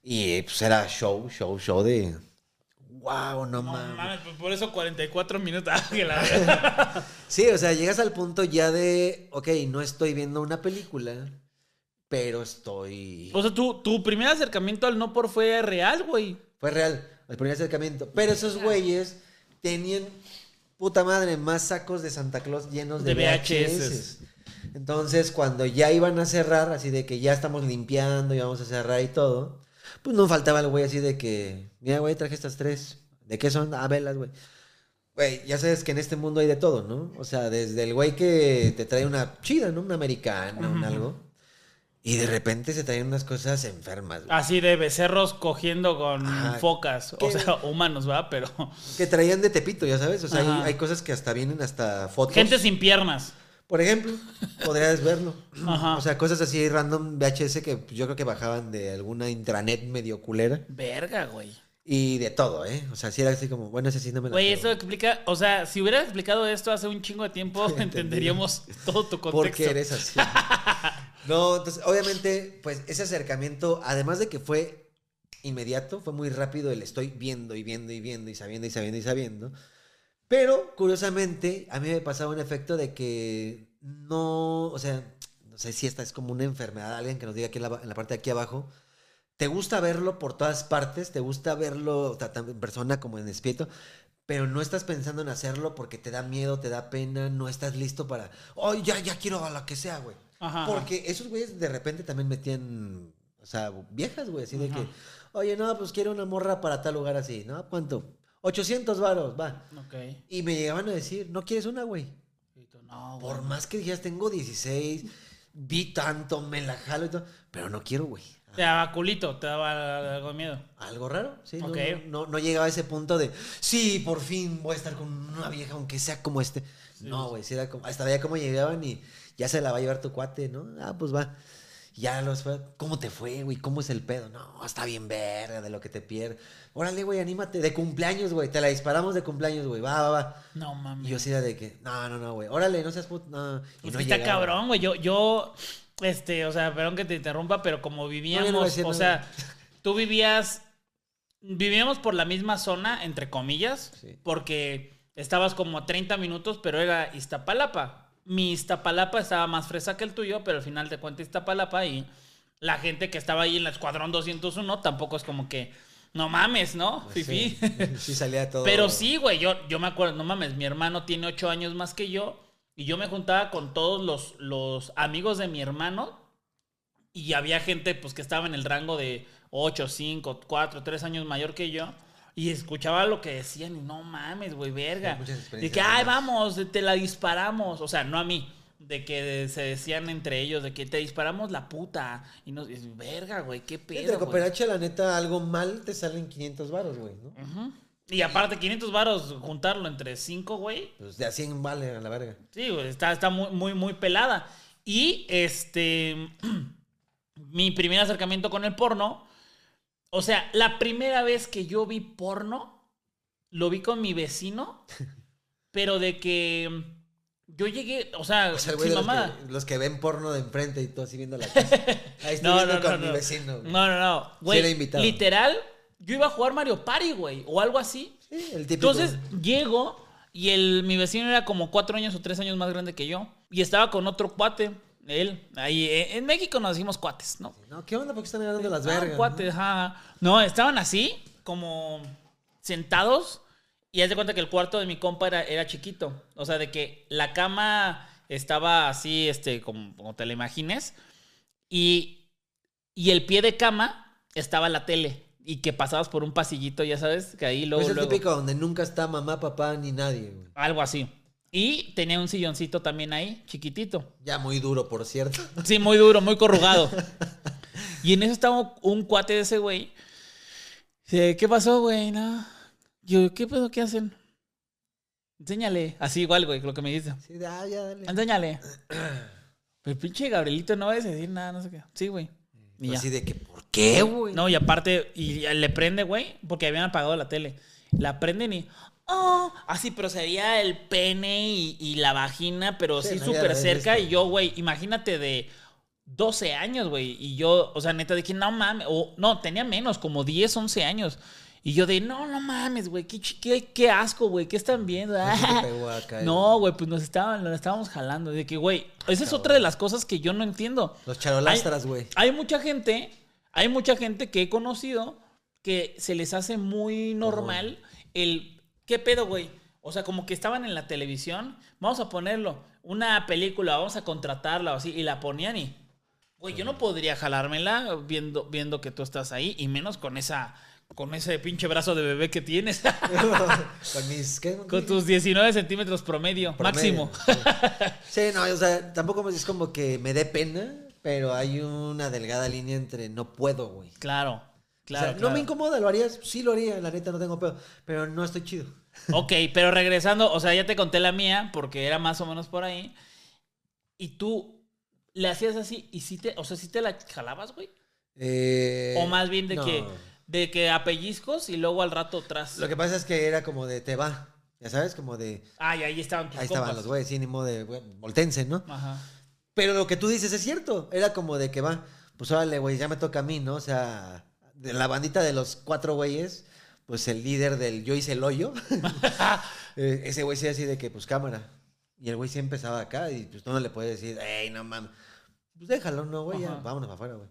Y pues era show, show, show de, wow, no, No mames. mames, pues por eso 44 minutos. Ah. Sí, o sea, llegas al punto ya de, ok, no estoy viendo una película, pero estoy... o sea, tu, tu primer acercamiento al no por fue real, güey. Fue real, el primer acercamiento. Pero esos güeyes tenían puta madre, más sacos de Santa Claus llenos de, De VHS. VHS. Entonces, cuando ya iban a cerrar, así de que ya estamos limpiando y vamos a cerrar y todo, pues no faltaba el güey así de que, mira, güey, traje estas tres. ¿De qué son? Ah, velas, güey. Güey, ya sabes que en este mundo hay de todo, ¿no? O sea, desde el güey que te trae una chida, ¿no? Una americana, un algo. Y de repente se traen unas cosas enfermas, güey. Así de becerros cogiendo con Ajá. focas. ¿Qué? O sea, humanos, ¿va? Pero. Que traían de Tepito, ya sabes. O sea, hay, cosas que hasta vienen hasta fotos. Gente sin piernas. Por ejemplo, podrías verlo. Ajá. O sea, cosas así random VHS que pues, yo creo que bajaban de alguna intranet medio culera. Verga, güey. Y de todo, ¿eh? O sea, sí era así como, bueno, ese sí no me la Güey, esto explica. O sea, si hubieras explicado esto hace un chingo de tiempo, entenderíamos todo tu contexto. ¿Por qué eres así? no, entonces, obviamente, pues ese acercamiento, además de que fue inmediato, fue muy rápido el estoy viendo y viendo y viendo y sabiendo y sabiendo y sabiendo. Pero, curiosamente, a mí me pasaba un efecto de que no, o sea, no sé si esta es como una enfermedad, alguien que nos diga aquí en la, parte de aquí abajo. Te gusta verlo por todas partes, te gusta verlo ta- tanto en persona como en espíritu, pero no estás pensando en hacerlo porque te da miedo, te da pena, no estás listo para, oh, ya, ya quiero a la que sea, güey. Ajá. Porque esos güeyes de repente también metían, o sea, viejas, güey, así de que, oye, no, pues quiero una morra para tal lugar así, ¿no? ¿Cuánto? 800 varos, va. Ok. Y me llegaban a decir, no quieres una, güey. Y tú, no, güey. Por más que dijeras, tengo 16, vi tanto, me la jalo y todo, pero no quiero, güey. Te daba culito, te daba algo de miedo. Algo raro, sí. no- Ok. No, no, llegaba a ese punto de, sí, por fin voy a estar con una vieja, aunque sea como este. No, güey, sí era como, hasta veía cómo llegaban y ya se la va a llevar tu cuate, ¿no? Ah, pues va. Ya los fue, ¿cómo te fue, güey? ¿Cómo es el pedo? No, está bien verga de lo que te pierdes. Órale, güey, anímate. De cumpleaños, güey. Te la disparamos de cumpleaños, güey. Va, va, va. No mames. Y yo sí era de que, no, no, no, güey. Órale, no seas puto. No. Y Pues no está llegaba. cabrón, güey. Yo, yo, este, o sea, perdón que te interrumpa, pero como vivíamos, No, no o sea, tú vivías, vivíamos por la misma zona, entre comillas, Sí. porque estabas como a 30 minutos, pero era Iztapalapa. Mi Iztapalapa estaba más fresa que el tuyo, pero al final te cuenta Iztapalapa y la gente que estaba ahí en la Escuadrón 201 tampoco es como que, no mames, ¿no? Sí, Fifi. sí salía todo. Pero sí, güey, yo, yo me acuerdo, no mames, mi hermano tiene ocho años más que yo y yo me juntaba con todos los, los amigos de mi hermano y había gente pues que estaba en el rango de 8, 5, 4, 3 años mayor que yo y escuchaba lo que decían y no mames, güey, verga. De que, ay, vamos, te la disparamos, o sea, no a mí. De que se decían entre ellos, de que te disparamos la puta. Y nos y, verga, güey, qué De pedo. güey". Cooperacha, la neta, algo mal te salen 500 varos, güey, ¿no? Ujú. Y aparte, 500 varos, juntarlo entre 5, güey. Pues de a 100 vale a la verga. Sí, güey, está, está muy, muy, muy pelada. Y este. mi primer acercamiento con el porno. O sea, la primera vez que yo vi porno, lo vi con mi vecino, pero de que yo llegué, o sea, O sea, güey, sin los mamada. que, los que ven porno de enfrente y tú así viendo la casa. Ahí estoy No, viendo no, con no, mi no. vecino. güey. No, no, no. Güey, literal, yo iba a jugar Mario Party, güey, o algo así. Sí, el típico. Entonces llego y el, mi vecino era como cuatro años o tres años más grande que yo. Y estaba con otro cuate, él. Ahí eh, en México nos decimos cuates, ¿no? No, ¿qué onda? ¿Por qué están agarrando las Ah, vergas? cuates, ajá. No, estaban así, como sentados. Y haz de cuenta que el cuarto de mi compa era, era chiquito. O sea, de que la cama estaba así, este, como, como te la imagines. Y, y el pie de cama estaba la tele. Y que pasabas por un pasillito, ya sabes, que ahí luego. Pues es el luego- típico donde nunca está mamá, papá ni nadie, güey. algo así. Y tenía un silloncito también ahí, chiquitito. Ya muy duro, por cierto. Sí, muy duro, muy corrugado. y en eso estaba un cuate de ese güey. Dice, ¿qué pasó, güey? No. Yo, ¿qué pedo? ¿Qué hacen? Enséñale. Así igual, güey, lo que me dice. Sí, de, ah, ya, dale. Enséñale. Pero pinche Gabrielito no va a decir nada, no sé qué. Sí, güey. Y Pues ya. así de que, ¿por qué, güey? No, y aparte, y le prende, güey, porque habían apagado la tele. La prenden y. Oh, así, pero se veía el pene y, y la vagina, pero Sí, súper cerca. Y yo, güey, imagínate de 12 años, güey. Y yo, o sea, neta, dije, no mames. O no, tenía menos, como 10, 11 años. Y yo de, no, no mames, güey, qué, qué, qué asco, güey, ¿qué están viendo? Acá, No, güey, pues nos estaban, nos estábamos jalando. De que, güey, esa es otra de las cosas que yo no entiendo. Los charolastras, güey. Hay mucha gente, hay mucha gente que he conocido que se les hace muy normal el ¿qué pedo, güey? O sea, como que estaban en la televisión, vamos a ponerlo, una película, vamos a contratarla o así, y la ponían y, güey, yo no podría jalármela viendo, viendo que tú estás ahí, y menos con esa, con ese pinche brazo de bebé que tienes, Con mis. ¿qué? con tus 19 centímetros promedio, Promedio, máximo. Sí. Sí, no, o sea, tampoco es como que me dé pena, pero hay una delgada línea entre no puedo, güey. Claro, claro. o sea, no me incomoda, ¿lo harías? Sí lo haría, la neta no tengo pedo, pero no estoy chido. Ok, pero regresando, o sea, ya te conté la mía porque era más o menos por ahí. Y tú le hacías así y sí te, o sea, sí te la jalabas, güey. Eh, o más bien de no. que de que a pellizcos y luego al rato tras. Lo que pasa es que era como de te va, ya sabes, como de... Ay, ahí estaban tus Ahí estaban los güeyes, sí, ni modo de... Voltense, ¿no? Ajá. Pero lo que tú dices es cierto. Era como de que va, pues órale, güey, ya me toca a mí, ¿no? O sea, de la bandita de los cuatro güeyes, pues el líder del yo hice el hoyo, eh, ese güey sí así de que, pues cámara. Y el güey sí empezaba acá y pues tú no le puedes decir, hey, no mames. Pues déjalo, no, güey, ya, vámonos para afuera, güey.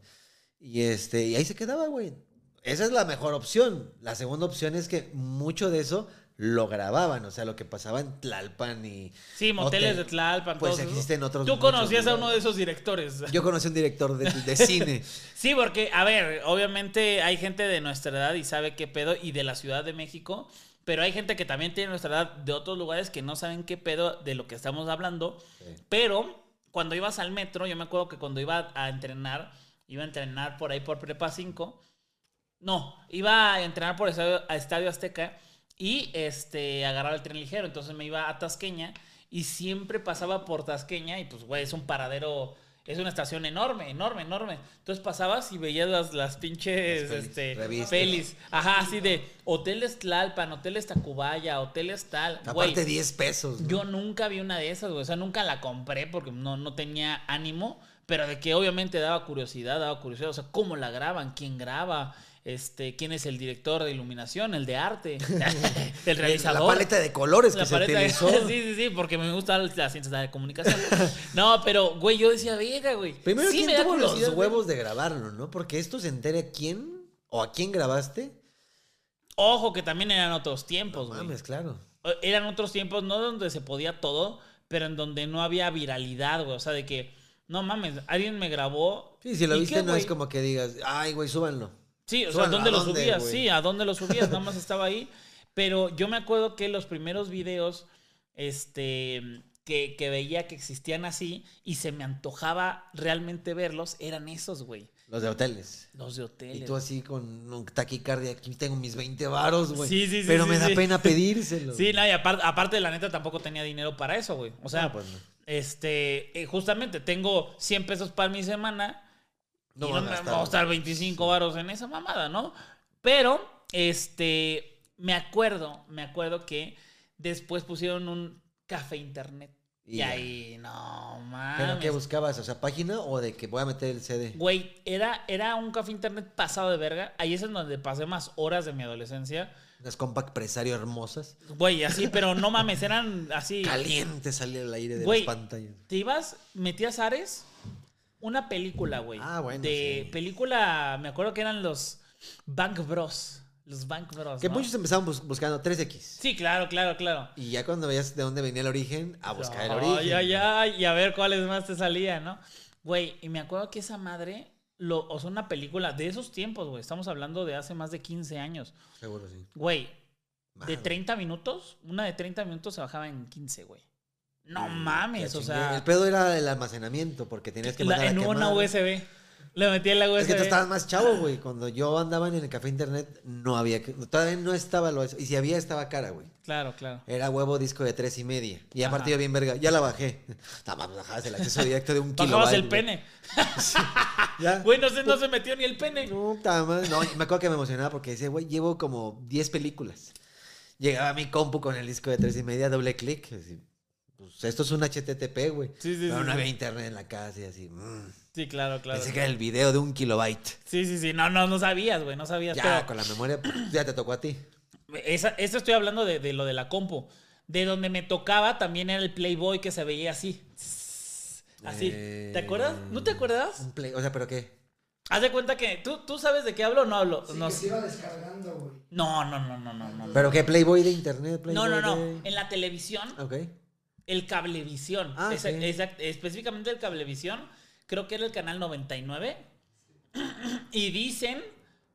Y este, y ahí se quedaba, güey. Esa es la mejor opción. La segunda opción es que mucho de eso lo grababan, o sea, lo que pasaba en Tlalpan y... Sí, moteles Hotel. de Tlalpan. Pues existen otros Tú conocías a uno de esos directores. Yo conocí a un director de, de cine. Sí, porque, a ver, obviamente hay gente de nuestra edad y sabe qué pedo y de la Ciudad de México, pero hay gente que también tiene nuestra edad de otros lugares que no saben qué pedo de lo que estamos hablando. Pero cuando ibas al metro, yo me acuerdo que cuando iba a entrenar, iba a entrenar por ahí por Prepa 5. No, iba a entrenar por Estadio, a Estadio Azteca y este, agarraba el tren ligero. Entonces me iba a Tasqueña y siempre pasaba por Tasqueña y pues, güey, es un paradero, es una estación enorme, enorme, enorme. Entonces pasabas y veías las, las pinches Las pelis, este, revistas. pelis. Ajá, así de hoteles Tlalpan, hoteles Tacubaya, hoteles tal. Aparte 10 pesos. ¿no? yo nunca vi una de esas, güey. O sea, nunca la compré porque no, no tenía ánimo. Pero de que obviamente daba curiosidad, daba curiosidad. O sea, cómo la graban, quién graba, este, quién es el director de iluminación, el de arte, el realizador. La paleta de colores que La se paleta de- utilizó. sí, sí, sí, porque me gusta la ciencia de la comunicación. No, pero, güey, yo decía, verga, güey. Primero, sí ¿quién me tuvo los huevos de grabarlo, no? Porque esto se entere a quién o a quién grabaste. Ojo, que también eran otros tiempos, güey. Mames, claro. Eran otros tiempos, no donde se podía todo, pero en donde no había viralidad, güey. O sea, de que, no mames, alguien me grabó. Sí, si lo ¿y viste qué, no es como que digas, ay, güey, súbanlo. Sí, o sea, Súbanlo, ¿dónde ¿a lo dónde, subías? Sí, ¿a dónde lo subías? Nada más estaba ahí. Pero yo me acuerdo que los primeros videos, este, que, que veía que existían así y se me antojaba realmente verlos, eran esos, güey. Los de hoteles. Los de hoteles. Y tú así con un taquicardia, aquí tengo mis 20 varos, güey. Sí, sí, sí, Pero sí, me da pena pedírselo. Sí, no, y aparte, aparte de la neta tampoco tenía dinero para eso, güey. O sea, No, pues no. este, eh, justamente tengo 100 pesos para mi semana No y no me voy a gastar 25 varos en esa mamada, ¿no? Pero, este, me acuerdo, me acuerdo que después pusieron un café internet. Y, ahí, no ¿Pero mames. qué buscabas? O sea, página o de que voy a meter el CD. Güey, era, era un café internet pasado de verga. Ahí es en donde pasé más horas de mi adolescencia. Unas compact presario hermosas. Güey, así, pero no mames, eran así. Caliente salía el aire de Güey, las pantallas. Te ibas, metías Ares, una película, güey. Ah, bueno, De sí. película, me acuerdo que eran los Bank Bros. Los Bank Bros. Que ¿no? muchos empezaban bus- buscando 3X. Sí, claro, claro, claro. Y ya cuando veías de dónde venía el origen, a buscar el origen. ay, ay, y a ver cuáles más te salían, ¿no? Güey, y me acuerdo que esa madre, lo, o sea, una película de esos tiempos, güey. Estamos hablando de hace más de 15 años. Seguro, sí. Güey, de Madre. 30 minutos, una de 30 minutos se bajaba en 15, güey. No Mm, mames, la o sea. El pedo era el almacenamiento, porque tenías que la- mandar a en una quemar. USB. Le metí en la USB. Es que tú estabas más chavo, güey. Cuando yo andaba en el café internet, no había... que- Todavía no estaba lo... Y si había, estaba cara, güey. Claro, claro. Era huevo disco de tres y media. Y aparte Ajá. yo bien verga. Ya la bajé. Nada más bajabas el acceso directo de un kilo. Bajabas el pene. Ya. Güey, no se, no se metió ni el pene. No, madre. No, me acuerdo que me emocionaba porque decía, güey, llevo como 10 películas. Llegaba mi compu con el disco de tres y media, doble clic. así, Pues esto es un HTTP, güey. Sí, sí, Pero sí, no había internet en la casa y así. mm. Sí, claro, claro. Pensé que era el video de un kilobyte. Sí, sí, sí. No, no, no sabías, güey. No sabías. Ya, pero con la memoria, ya te tocó a ti. esa, esto estoy hablando de, de lo de la compu. De donde me tocaba también era el Playboy que se veía así. Así. Eh, ¿Te acuerdas? ¿No te acuerdas? Un play- o sea, ¿pero qué? Haz de cuenta que. ¿Tú, tú sabes de qué hablo o no hablo? Sí, no, que se iba descargando, güey. no, no, no, no, no, no. ¿Pero qué? ¿Playboy de internet? No, no, Playboy no. de- En la televisión, Ok. El cablevisión. Ah, Esa- sí. exact- específicamente el cablevisión, creo que era el canal 99. y dicen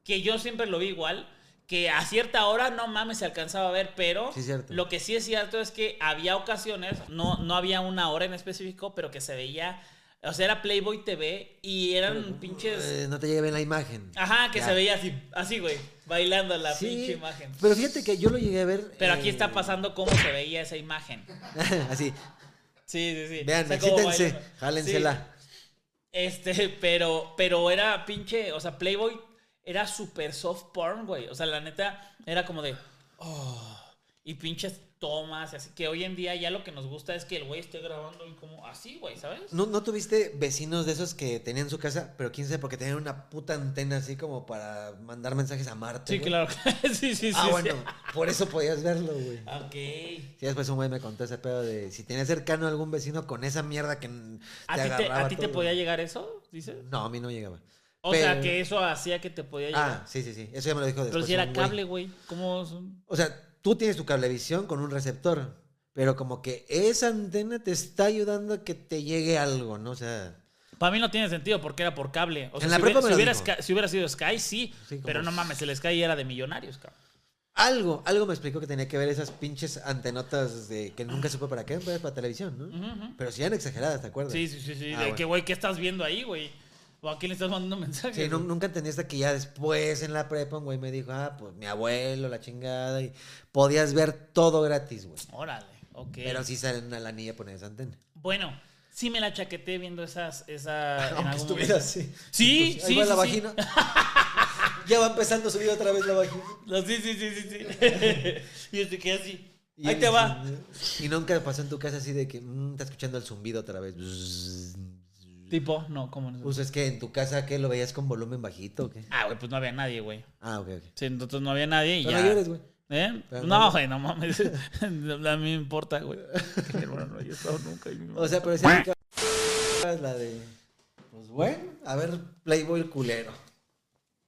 que yo siempre lo vi igual. Que a cierta hora, no mames, se alcanzaba a ver, pero Sí, lo que sí es cierto es que había ocasiones, no, no había una hora en específico, pero que se veía, o sea, era Playboy TV y eran pinches... Eh, no te llegue bien la imagen. Ajá, que Ya. se veía así, así, güey, bailando la Sí, pinche imagen. Pero fíjate que yo lo llegué a ver. Pero aquí eh, está pasando cómo se veía esa imagen. Así. Sí, sí, sí. Vean, O sea, cómo excítense, baila. jálensela. Sí. Este, pero, pero era pinche, o sea, Playboy era super soft porn, güey. O sea, la neta, era como de, oh, y pinches tomas, así que hoy en día ya lo que nos gusta es que el güey esté grabando y como así, güey, ¿sabes? ¿No, ¿No tuviste vecinos de esos que tenían su casa, pero quién sabe por qué tenían una puta antena así como para mandar mensajes a Marte? Sí, güey? claro. sí, sí, sí. Ah, sí. bueno, por eso podías verlo, güey. Ok. Sí, después un güey me contó ese pedo de si tenías cercano a algún vecino con esa mierda que n- ¿A te ti te, a ti te podía llegar eso? Dices. No, a mí no llegaba. O Pero- sea, que eso hacía que te podía llegar. Ah, sí, sí, sí. Eso ya me lo dijo después. pero si era cable, güey. ¿Cómo? son? O sea, tú tienes tu cablevisión con un receptor, pero como que esa antena te está ayudando a que te llegue algo, ¿no? O sea, Para mí no tiene sentido porque era por cable. O sea, En la si, hubiera, me si hubiera. Sky- si hubiera sido Sky, sí. Sí, pero no mames, el Sky era de millonarios, cabrón. algo, algo me explicó que tenía que ver esas pinches antenotas de que nunca supe para qué, pues para televisión, ¿no? Pero si eran exageradas, ¿te acuerdas? Sí, sí, sí, sí. Ah, de bueno. que, güey, ¿qué estás viendo ahí, güey? ¿O a quién le estás mandando mensajes? Sí, nunca entendí hasta que ya después en la prepa un güey me dijo, ah, pues mi abuelo, la chingada, y podías ver todo gratis, güey. Órale, ok. Pero sí salen a la niña poner esa antena. Bueno, sí me la chaqueté viendo esas, esa... en Aunque algún estuviera momento. así. Sí, Entonces, ahí sí, va la sí, sí. vagina. ya va empezando a subir otra vez la vagina. No, sí, sí, sí, sí, sí. y yo te quedé así. Y- Ahí te va. Y nunca pasó en tu casa así de que mm, está escuchando el zumbido otra vez. Tipo, no, ¿cómo no? Pues es que en tu casa, ¿qué? ¿Lo veías con volumen bajito o qué? Ah, güey, pues no había nadie, güey. Ah, ok, ok. Sí, entonces no había nadie y Pero ya. no llores, güey. ¿Eh? Pero no, no- güey, no mames. a mí me importa, güey. Hermano no haya estado nunca. y O sea, pero si la de... Pues bueno, a ver, Playboy culero.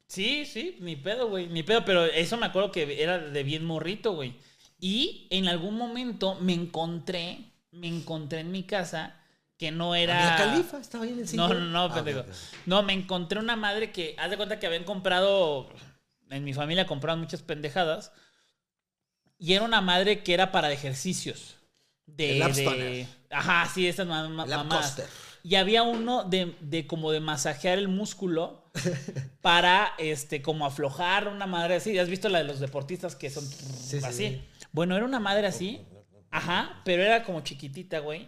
Sí, sí, ni pedo, güey, ni pedo, pero eso me acuerdo que era de bien morrito, güey. Y en algún momento me encontré, me encontré en mi casa que no era... La califa estaba ahí en el No, cine. no, no, Ah, pendejo. No, me encontré una madre que, haz de cuenta que habían comprado, en mi familia compraron muchas pendejadas, y era una madre que era para ejercicios. De, El de-. Ajá, sí, estas ma- ma- El App mamadas. Coaster. Y había uno de, de como de masajear el músculo para este como aflojar una madre así. ¿Has visto la de los deportistas que son sí, así? sí. Bueno, era una madre así. Ajá, pero era como chiquitita, güey.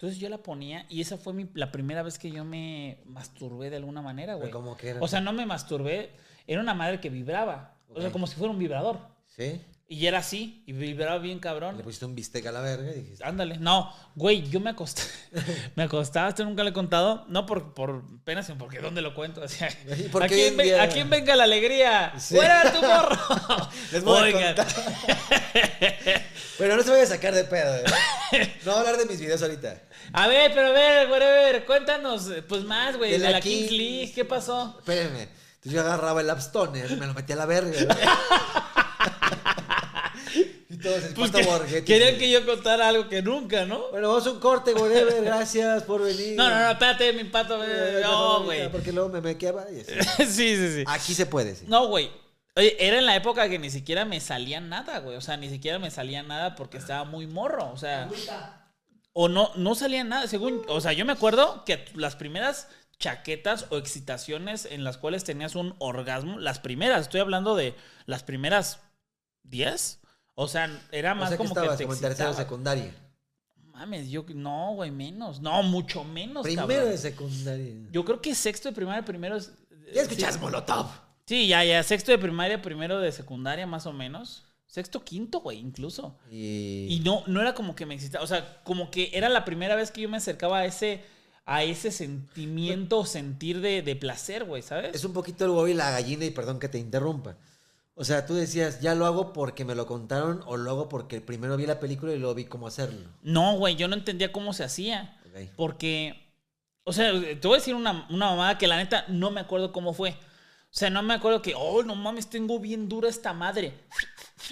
Entonces yo la ponía y esa fue mi- la primera vez que yo me masturbé de alguna manera, güey. ¿Cómo que era? O sea, no me masturbé, era una madre que vibraba. O sea, como si fuera un vibrador. ¿Sí? Y era así, y vibraba bien Le cabrón. pusiste un bistec a la verga y dijiste... Ándale. No, güey, yo me acosté. me acostaba, esto nunca le he contado. No por, por pena, sino porque ¿dónde lo cuento? O sea, ¿Y por ¿a, quién a venga la alegría? Sí. ¡Fuera tu morro! Les voy a Oigan, contar. Pero no se vaya a sacar de pedo. ¿eh? No voy a hablar de mis videos ahorita. a ver, pero a ver, güey, a ver, cuéntanos, pues más, güey, De de, la la Kings. League, ¿qué pasó? Espérenme. Entonces yo agarraba el App Stoner, me lo metía a la verga. El Pues pato que- Borghetti. querían que yo contara algo que nunca, ¿no? Bueno, vamos a un corte, whatever. Gracias por venir. No, no, no, espérate, mi pato. Eh, eh, No, güey. Porque luego me mequeaba y así. sí, sí, sí. Aquí se puede, sí. No, güey. Oye, era en la época que ni siquiera me salía nada, güey. O sea, ni siquiera me salía nada porque estaba muy morro. O sea, o no, no salía nada. Según, o sea, yo me acuerdo que las primeras chaquetas o excitaciones en las cuales tenías un orgasmo, las primeras, estoy hablando de las primeras 10. O sea, era O más sea que como que estabas te como en tercero secundaria. Mames, yo no, güey, menos. No, mucho menos, Primero cabrón. de secundaria. Yo creo que sexto de primaria, primero es. Ya escuchas sí. Molotov. Sí, ya, ya. Sexto de primaria, primero de secundaria, más o menos. Sexto, quinto, güey, incluso. Y, Y no, no era como que me excitaba. O sea, como que era la primera vez que yo me acercaba a ese, a ese sentimiento o sentir de, de placer, güey, ¿sabes? es un poquito el huevo y la gallina, y perdón que te interrumpa. O sea, tú decías, ya lo hago porque me lo contaron o lo hago porque primero vi la película y luego vi cómo hacerlo. No, güey, yo no entendía cómo se hacía. Porque O sea, te voy a decir una, una mamada que la neta no me acuerdo cómo fue. O sea, no me acuerdo que, oh, no mames, tengo bien dura esta madre.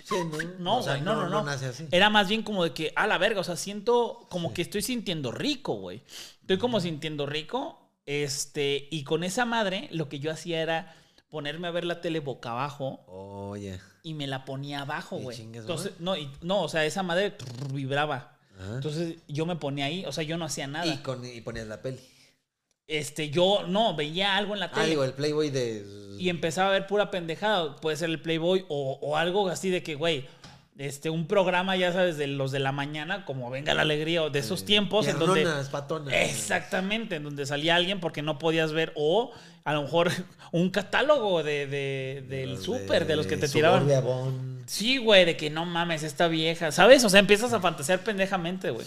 Sí, no, No, O sea, güey, no, no, no. nace así. Era más bien como de que, a la verga, o sea, siento como que estoy sintiendo rico, güey. Estoy como sintiendo rico. Este, y con esa madre, lo que yo hacía era ponerme a ver la tele boca abajo Oye. y me la ponía abajo, güey. Entonces, no, y- no, o sea, esa madre trrr, vibraba. Ajá. Entonces yo me ponía ahí, o sea, yo no hacía nada. Y, con, y ponías la peli. Este, yo no, veía algo en la Ah, tele. digo, el Playboy de. y empezaba a ver pura pendejada. Puede ser el Playboy o, o algo así de que, güey, este, un programa, ya sabes, de los de la mañana, como Venga la Alegría, o de esos tiempos, en donde. Patonas. Exactamente, en donde salía alguien porque no podías ver, o a lo mejor un catálogo de, de- del súper, de los que te tiraban. Bon. Sí, güey, de que no mames, esta vieja, ¿sabes? O sea, empiezas a fantasear pendejamente, güey.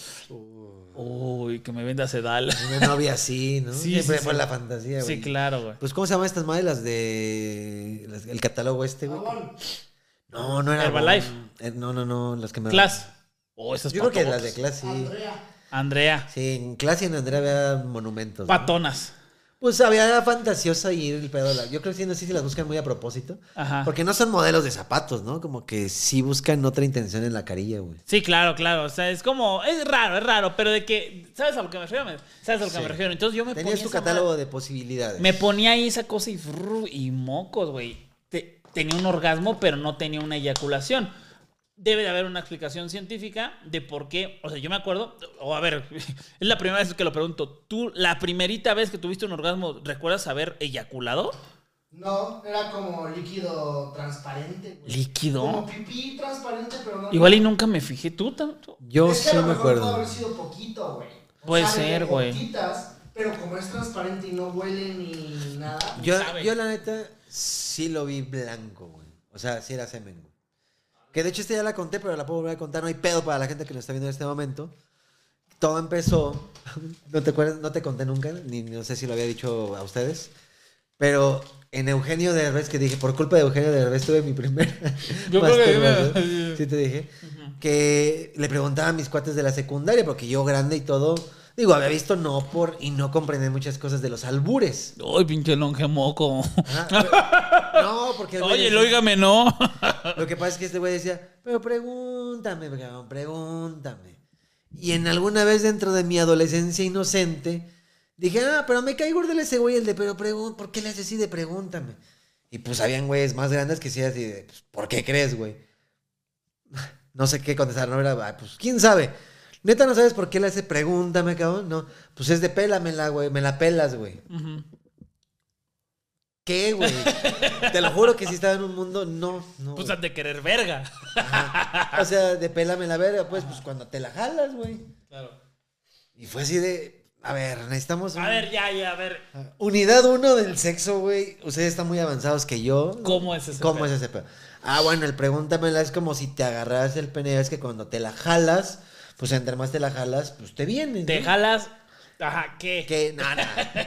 Uy, que me venda sedal. Una novia así, ¿no? Sí, Siempre sí, fue sí. la fantasía, güey. Sí, claro, güey. Pues, ¿cómo se llaman estas madres? Las de. las- el catálogo este, güey. No, no era. Herbalife. Bon. Eh, no, no, no. Las que me. Class. Oh, esas Yo creo que las de Class, sí. Andrea. Andrea. Sí, en Class y en Andrea había monumentos. ¿no? Patonas. Pues había fantasiosa y el pedo. Yo creo que sí, no sé si las buscan muy a propósito. Ajá. Porque no son modelos de zapatos, ¿no? Como que sí buscan otra intención en la carilla, güey. Sí, claro, claro. O sea, es como. Es raro, es raro, pero de que. ¿Sabes a lo que me refiero? ¿Sabes a lo que Sí. me refiero? Entonces yo me Tenías ponía. tu esa catálogo de posibilidades. Me ponía ahí esa cosa y. y mocos, güey. Te- tenía un orgasmo, pero no tenía una eyaculación. Debe de haber una explicación científica de por qué. O sea, yo me acuerdo. O a ver, es la primera vez que lo pregunto. ¿Tú, la primerita vez que tuviste un orgasmo, recuerdas haber eyaculado? No, era como líquido transparente. güey. ¿Líquido? Como pipí transparente, pero no. Igual y nunca me fijé tú tanto. Yo Es que sí a lo me mejor acuerdo. haber sido poquito, güey. O Puede sea, ser, güey. gotitas, Pero como es transparente y no huele ni nada. Yo, sabe. yo la neta sí lo vi blanco, güey. O sea, sí era semen, güey. Que de hecho esta ya la conté, pero la puedo volver a contar. No hay pedo para la gente que lo está viendo en este momento. Todo empezó. No te acuerdas, no te conté nunca, ni no sé si lo había dicho a ustedes. Pero en Eugenio Derbez, que dije, por culpa de Eugenio Derbez tuve mi primer Yo creo que-. Sí te dije. Que le preguntaba a mis cuates de la secundaria, porque yo grande y todo, digo, había visto no por y no comprendí muchas cosas de los albures. Ay, pinche longe moco. Ajá, pero- no, porque el Oye, decía- óigame, no. Lo que pasa es que este güey decía, pero pregúntame, cabrón, pregúntame. Y en alguna vez dentro de mi adolescencia inocente, dije, ah, pero me cae gordo ese güey, el de, pero pregúntame, ¿por qué le haces así de pregúntame? Y pues habían güeyes más grandes que sí así de, pues, ¿por qué crees, güey? No sé qué contestar, no era, "Ay, pues, ¿quién sabe? Neta, ¿no sabes por qué le hace pregúntame, cabrón? No, pues es de pélamela, güey, me la pelas, güey. ¿Qué, güey? Te lo juro que si estaba en un mundo, no, no. Pues has de querer verga. O sea, de pélame la verga, pues, pues cuando te la jalas, güey. Claro. Y fue así de, a ver, necesitamos A un- ver, ya, ya, a ver. unidad uno del sexo, güey. Ustedes están muy avanzados que yo. ¿Cómo es ese ¿Cómo pedo? es ese pedo? Ah, bueno, el pregúntamela es como si te agarras el pene, es que cuando te la jalas, pues entre más te la jalas, pues te viene. Te jalas. Ajá, ¿qué? Que, no,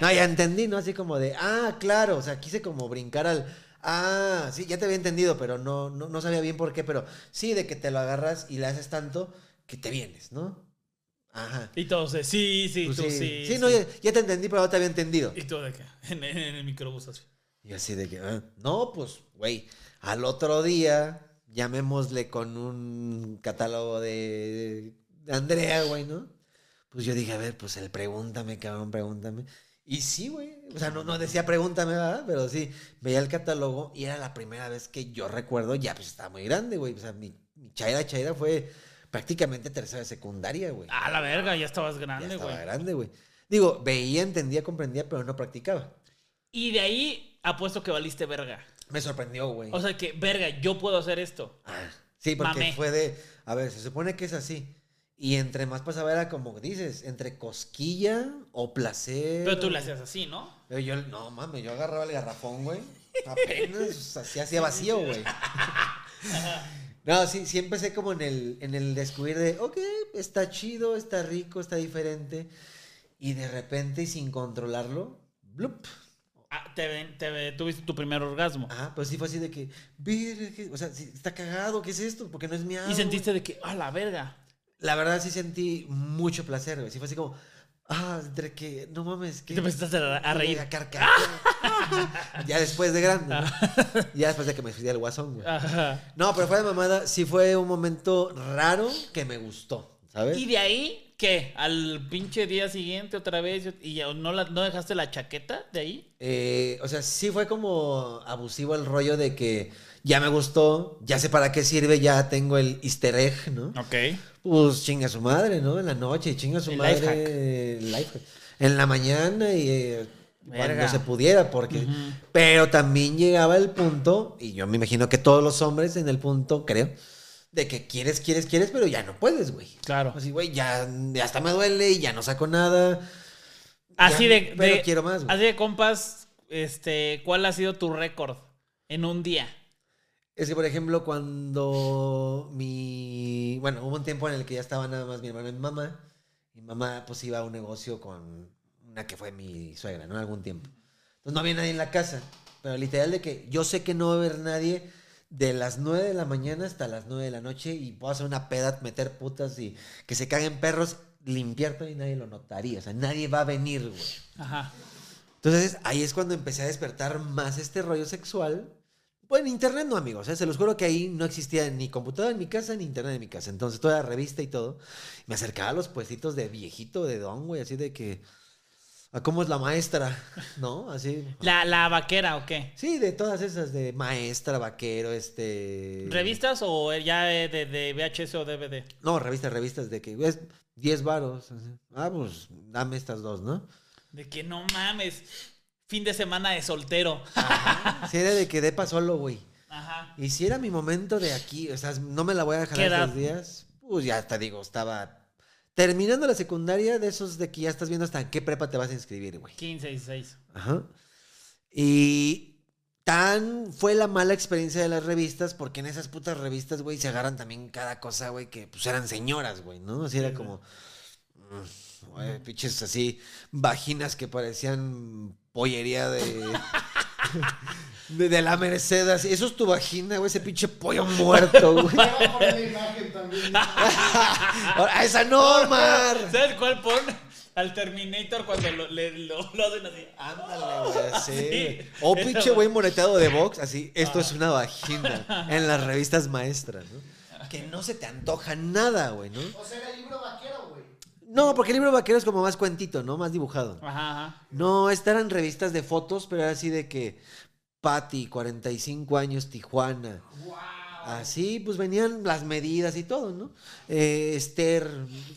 no, ya entendí, ¿no? Así como de, ah, claro, o sea, quise como brincar al, ah, sí, ya te había entendido, pero no, no, no sabía bien por qué, pero sí, de que te lo agarras y le haces tanto que te vienes, ¿no? Ajá. Y todos, eh, sí, sí, Pues tú sí. sí. no, ya, ya te entendí, pero no te había entendido. ¿Y tú de qué? En, en- en el microbús así. Y así de que, ah, no, pues, güey, al otro día, llamémosle con un catálogo de, de Andrea, güey, ¿no? Pues yo dije, a ver, pues el pregúntame, cabrón, pregúntame. Y sí, güey, o sea, no, no decía pregúntame, ¿verdad? Pero sí, veía el catálogo y era la primera vez que yo recuerdo, ya pues estaba muy grande, güey, o sea, mi, mi chaira chaira fue prácticamente tercera de secundaria, güey. Ah, la verga, ya estabas ya grande, estaba güey. grande, güey. Digo, veía, entendía, comprendía, pero no practicaba. Y de ahí apuesto que valiste verga. Me sorprendió, güey. O sea que, verga, yo puedo hacer esto. Ah, sí, porque Mamé. fue de, a ver, se supone que es así. Y entre más pasaba era como dices, entre cosquilla o placer. Pero tú le hacías así, ¿no? Pero yo, no mames, yo agarraba el garrafón, güey. Apenas así hacía vacío, güey. No, sí, sí empecé como en el, en el descubrir de, ok, está chido, está rico, está diferente. Y de repente, y sin controlarlo, blup. Ah, te, te tuviste tu primer orgasmo. Ajá, pues sí fue así de que, "Verga, ¿qué-?" o sea, sí, está cagado, ¿qué es esto? Porque no es mi y sentiste de que, ah, la verga. La verdad sí sentí mucho placer, güey. Sí fue así como, Ah, entre que, no mames, que. Te empezaste a, a reír. A carcajear. ya después de grande. ¿no? ya después de que me fui al guasón, güey. Ajá. No, pero fue de mamada. Sí fue un momento raro que me gustó, ¿sabes? Y de ahí, ¿qué? Al pinche día siguiente otra vez y ya no, la, no dejaste la chaqueta de ahí. Eh, o sea, sí fue como abusivo el rollo de que ya me gustó, ya sé para qué sirve, ya tengo el easter egg, ¿no? Ok. Pues chinga su madre, ¿no? En la noche, chinga su El madre. life hack. el life hack. En la mañana y eh, cuando se pudiera, porque. Pero también llegaba el punto, y yo me imagino que todos los hombres en el punto, creo, de que quieres, quieres, quieres, pero ya no puedes, güey. Claro. Así, güey, ya, ya hasta me duele y ya no saco nada. Así Ya, de, Pero de- quiero más, güey. Así de compas, este, ¿cuál ha sido tu récord en un día? Es que, por ejemplo, cuando mi... Bueno, hubo un tiempo en el que ya estaba nada más mi hermano y mi mamá. Mi mamá, pues, iba a un negocio con una que fue mi suegra, ¿no? Algún tiempo. Entonces, no había nadie en la casa. Pero literal de que yo sé que no va a haber nadie de las 9 de la mañana hasta las 9 de la noche y puedo hacer una peda, meter putas y que se caguen perros, limpiar todo y nadie lo notaría. O sea, nadie va a venir, güey. Ajá. Entonces ahí es cuando empecé a despertar más este rollo sexual. En internet no, amigos. ¿eh? Se los juro que ahí no existía ni computadora en mi casa ni internet en mi casa. Entonces toda la revista y todo. Me acercaba a los puestitos de viejito, de don, güey. Así de que... ¿A cómo es la maestra? ¿No? Así... ¿La, la vaquera o qué? Sí, de todas esas, de maestra, vaquero, este... ¿Revistas o ya de, de- de VHS o DVD? No, revistas, revistas de que es 10 varos. así. Ah, pues dame estas dos, ¿no? De que no mames, fin de semana de soltero. Sí, era de que depa solo, güey. Ajá. Y si era mi momento de aquí, o sea, no me la voy a dejar ¿Qué estos días, pues ya te digo, estaba terminando la secundaria de esos de que ya estás viendo hasta en qué prepa te vas a inscribir, güey. 15, 16. Ajá. Y tan fue la mala experiencia de las revistas, porque en esas putas revistas, güey, se agarran también cada cosa, güey, que pues eran señoras, güey, ¿no? Así era como. mm, güey, pinches así, vaginas que parecían pollería de. de, de la Merced, así. Eso es tu vagina, güey, ese pinche pollo muerto, güey. A ¡Esa no, Omar! ¿Sabes cuál pon? Al Terminator cuando lo, le- lo, lo hacen así. Ándale, güey. Sí. O Eso, pinche güey moneteado de box, así, esto es una vagina. En las revistas maestras, ¿no? Que no se te antoja nada, güey, ¿no? O sea, era el libro vaquero, güey. No, porque el libro vaquero es como más cuentito, ¿no? Más dibujado. Ajá, ajá. No, estas eran revistas de fotos, pero era así de que Patty, 45 años, Tijuana. ¡Wow! Así, pues venían las medidas y todo, ¿no? Eh, Esther,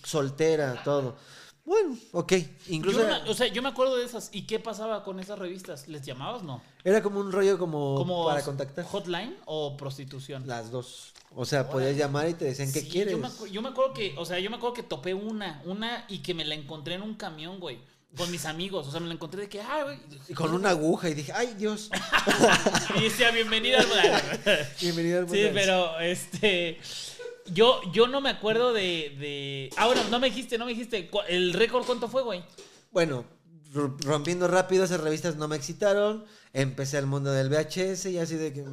soltera, todo. Bueno, ok. Incluso Yo era, me- o sea, yo me acuerdo de esas. ¿Y qué pasaba con esas revistas? ¿Les llamabas? No. Era como un rollo como, ¿Como para contactar. hotline o prostitución? Las dos. O sea, podías llamar y te decían qué quieres. Yo me, acu- yo me acuerdo que, o sea, yo me acuerdo que topé una, una y que me la encontré en un camión, güey. Con mis amigos. O sea, me la encontré de que, ah, güey. Y con una aguja y dije, ay Dios, Y decía, bienvenida al mundo". bienvenido al Sí, mundo". pero este. Yo, yo no me acuerdo de, de. Ah, bueno, no me dijiste, no me dijiste. ¿El récord cuánto fue, güey? Bueno, rompiendo rápido, esas revistas no me excitaron. Empecé al mundo del VHS y así de que.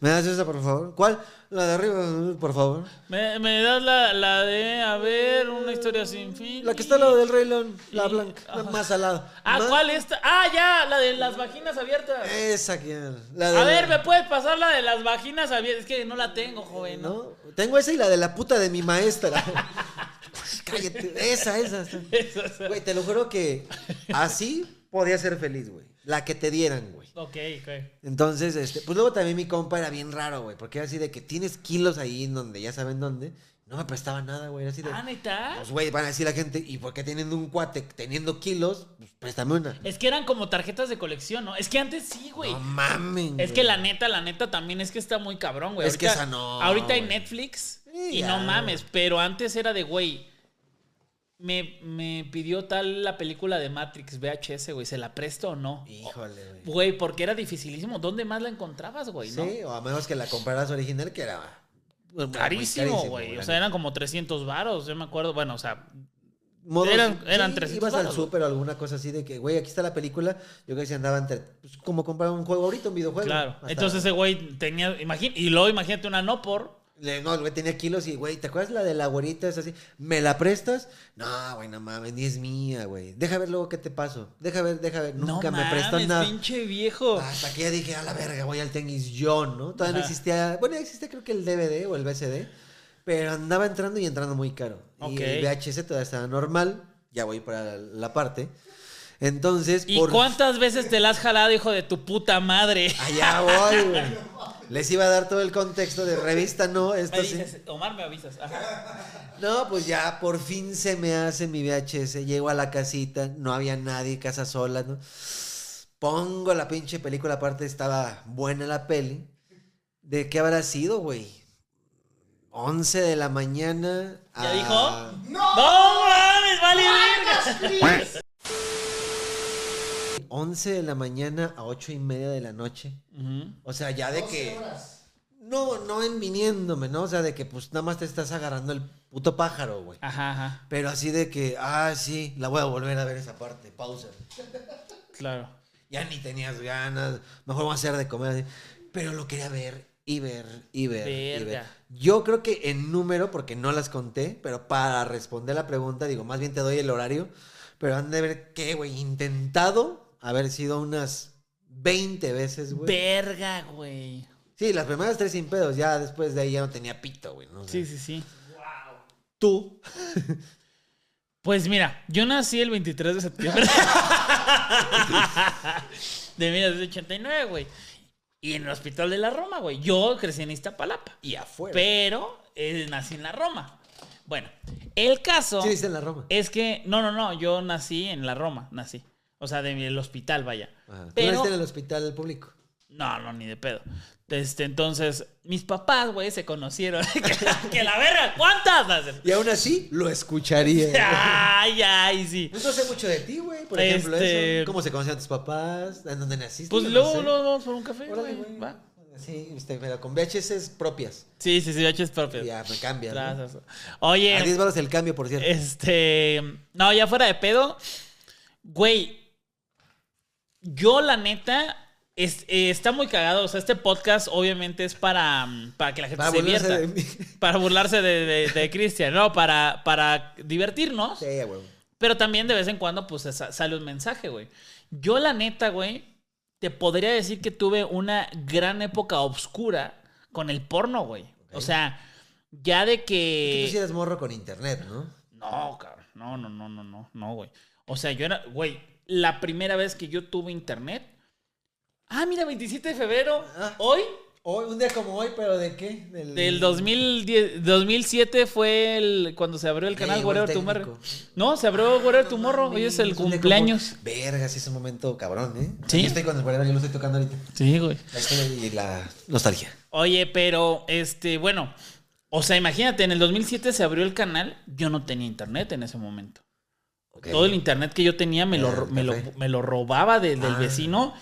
¿Me das esa, por favor? ¿Cuál? La de arriba, por favor. Me, me das la, la de, a ver, una historia sin fin. La que está al lado del Rey León, la Y- blanca, la ajá. más al lado. Ah, Más- ¿cuál esta? Ah, ya, la de las vaginas abiertas. Esa que. La de A la- ver, ¿me puedes pasar la de las vaginas abiertas? Es que no la tengo, joven. ¿no? ¿No? Tengo esa y la de la puta de mi maestra. Cállate, esa, esa. esa. Güey, te lo juro que así podía ser feliz, güey. La que te dieran, güey. Ok, ok. Entonces, este, pues luego también mi compa era bien raro, güey, porque era así de que tienes kilos ahí en donde ya saben dónde. No me prestaba nada, güey. Era así de. Ah, neta. Pues, güey, van a decir la gente, ¿y por qué teniendo un cuate, teniendo kilos? Pues préstame una. Es que eran como tarjetas de colección, ¿no? Es que antes sí, güey. No mamen. Es que la neta, la neta también es que está muy cabrón, güey. Es que esa no, Ahorita hay. Netflix Sí, y ya. no mames, pero antes era de, güey, me, me pidió tal la película de Matrix VHS, güey, ¿se la presto o no? Híjole, güey. Güey, porque era dificilísimo. ¿Dónde más la encontrabas, güey? ¿no? Sí, o a menos que la compraras original, que era. Carísimo, güey. O sea, eran como 300 varos, yo me acuerdo. Bueno, o sea, Modos- eran- eran sí, 300 Ibas al varos, súper o alguna cosa así de que, güey, aquí está la película. Yo creo que se andaba entre. Pues como comprar un juego ahorita, un videojuego. claro. Hasta- Entonces ese güey tenía, imagín- y luego imagínate una no por, Le- no, el güey tenía kilos y, güey, ¿te acuerdas la de la güerita? Es así. ¿Me la prestas? No, güey, no mames, ni es mía, güey. Deja ver luego qué te paso. Deja ver, deja ver. Nunca no me prestó mames, nada. pinche viejo. Hasta que ya dije, a la verga, voy al tenis yo, ¿no? Todavía no existía, bueno, ya existía creo que el DVD o el VCD, pero andaba entrando y entrando muy caro. Ok. Y el VHS todavía estaba normal, ya voy para la parte. Entonces, ¿Y por... cuántas veces te la has jalado, hijo de tu puta madre? Allá voy, güey. Les iba a dar todo el contexto de revista, no, esto Me sí. Omar, me avisas. Ajá. No, pues ya por fin se me hace mi VHS. Llego a la casita, no había nadie, casa sola, ¿no? Pongo la pinche película, aparte estaba buena la peli. ¿De qué habrá sido, güey? 11 de la mañana. ¿Ya a- dijo? ¡No! ¡No mames, vale verga! ¡Please! 11 de la mañana a 8 y media de la noche. O sea, ya de 12 que. horas. No, no en viniéndome, ¿no? O sea, de que pues nada más te estás agarrando el puto pájaro, güey. Ajá, ajá. Pero así de que, ah, sí, la voy a volver a ver esa parte, pausa. Claro. Ya ni tenías ganas, mejor vamos a hacer de comer. así. Pero lo quería ver y ver y ver. y ver. Yo creo que en número, porque no las conté, pero para responder la pregunta, digo, más bien te doy el horario, pero han de ver que, güey, intentado haber sido unas 20 veces, güey. Verga, güey. Sí, las primeras tres sin pedos, ya después de ahí ya no tenía pito, güey. ¿no? O sea, Sí, sí, sí. Tú. Pues mira, yo nací el 23 de septiembre de 1989, güey. Y en el Hospital de la Roma, güey. Yo crecí en Iztapalapa. Y afuera. Pero eh, nací en la Roma. Bueno, el caso Sí, dice en la Roma. es que... No, no, no. Yo nací en la Roma, nací. O sea, del hospital, vaya. Ajá. ¿Tú Pero... naciste en el hospital público? No, no, ni de pedo. Este, entonces, mis papás, güey, se conocieron. que, que la verga, ¿cuántas? Y aún así, lo escucharía. Ay, ay, sí. Pues no sé mucho de ti, güey. Por ejemplo, Este- eso. ¿Cómo se conocían tus papás? ¿En dónde naciste? Pues no luego, luego vamos por un café, güey. Va. Sí, este, pero con VHS propias. Sí, sí, sí, VHS propias. Ya, me cambian. ¿no? Gracias. A 10 Oye, baros el cambio, por cierto. este. No, ya fuera de pedo. Güey. Yo, la neta. es- eh, está muy cagado. O sea, este podcast obviamente es para, mm, para que la gente Para se divierta. de mí. Para burlarse de, de, de Cristian, ¿no? Para, para divertirnos. Sí, güey. Pero también de vez en cuando, pues sa- sale un mensaje, güey. Yo, la neta, güey, te podría decir que tuve una gran época oscura con el porno, güey. O sea, ya de Que que. tú sí eres morro con internet, ¿no? No, cabrón. No, no, no, no, no, no, güey. O sea, yo era, güey, la primera vez que yo tuve internet. Ah, mira, 27 de febrero. Ah. Hoy, Hoy, un día como hoy, pero ¿de qué? del 2010, 2007 fue el, cuando se abrió el canal Whatever Tomorrow. No, se abrió Whatever Tomorrow. Hoy es el día como- cumpleaños. Verga, sí es un momento cabrón, ¿eh? Sí. Yo estoy con el Whatever, yo lo estoy tocando ahorita. Sí, güey. Y la nostalgia. Oye, pero, este, bueno, o sea, imagínate, en el 2007 se abrió el canal, yo no tenía internet en ese momento. Todo el internet que yo tenía me lo, el me lo, me lo robaba de- del Ah. vecino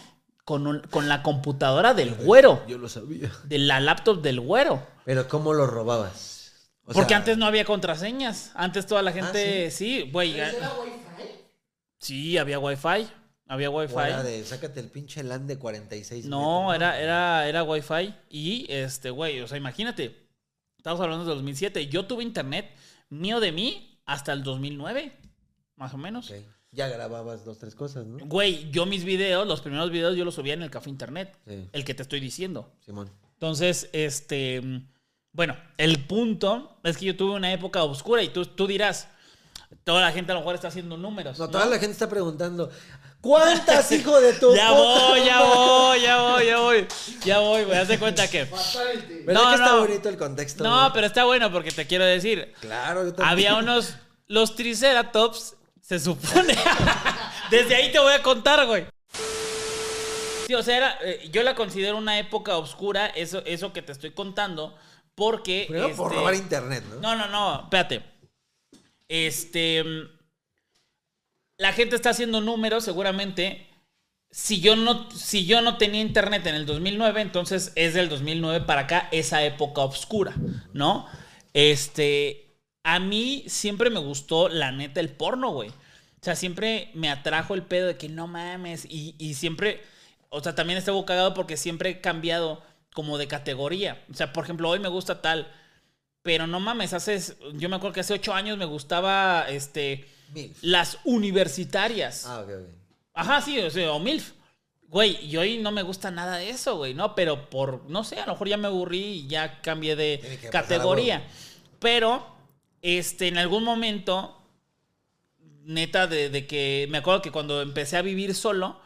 con, un- con la computadora del güero, Yo lo sabía. de la laptop del güero. Pero ¿cómo lo robabas? O Porque sea, antes no había contraseñas. Antes toda la gente, Ah, sí, güey. ¿Pero ya- era Wi-Fi? Sí, había wifi. Había wifi. era de sácate el pinche LAN de 46 No, metros, era, era, era Wi-Fi. Y este, güey, o sea, imagínate. Estamos hablando de 2007. Yo tuve internet mío de mí hasta el 2009, más o menos. Ok. Ya grababas dos, tres cosas, ¿no? Güey, yo mis videos, los primeros videos yo los subía en el café internet. Sí, El que te estoy diciendo. Simón. Entonces, este. Bueno, el punto es que yo tuve una época oscura y tú, tú dirás. Toda la gente a lo mejor está haciendo números. No, ¿no? toda la gente está preguntando, ¿cuántas, hijo de tu Ya puta voy, ya voy, ya voy, ya voy. Ya voy, güey. Haz de cuenta que. Fatality. ¿Verdad No, que está no. bonito el contexto? No, güey? pero está bueno porque te quiero decir. Claro, yo también. Había unos. Los Triceratops, se supone. Desde ahí te voy a contar, güey. Sí, o sea, era, eh, yo la considero una época oscura, eso, eso que te estoy contando, porque. Primero por este, robar internet, ¿no? No, no, no, espérate. Este. La gente está haciendo números, seguramente. Si yo, no, si yo no tenía internet en el 2009, entonces es del 2009 para acá esa época oscura, ¿no? Este. A mí siempre me gustó, la neta, el porno, güey. O sea, siempre me atrajo el pedo de que no mames. Y, y siempre. O sea, también estuvo cagado porque siempre he cambiado como de categoría. O sea, por ejemplo, hoy me gusta tal. Pero no mames, hace. Yo me acuerdo que hace ocho años me gustaba este. Milf. Las universitarias. Ah, ok, ok. Ajá, sí, o sea, o MILF. Güey, y hoy no me gusta nada de eso, güey, ¿no? Pero por, no sé, a lo mejor ya me aburrí y ya cambié de categoría. Pero, este, en algún momento, neta, de, de que me acuerdo que cuando empecé a vivir solo,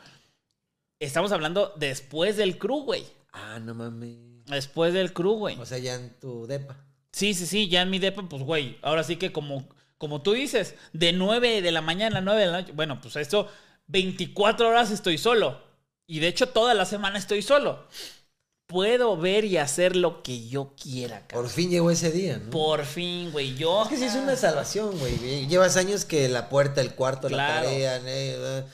estamos hablando después del crew, güey. Ah, no mames. Después del crew, güey. O sea, ya en tu depa. Sí, sí, sí, ya en mi depa, pues, güey, ahora sí que como, como tú dices, de 9 de la mañana a 9 de la noche, bueno, pues esto, 24 horas estoy solo. Y de hecho, toda la semana estoy solo. Puedo ver y hacer lo que yo quiera, cabrón. Por fin llegó ese día, ¿no? Por fin, güey, yo... Es que sí es una salvación, güey. Llevas años que la puerta, el cuarto, Claro. la tarea, eh, eh.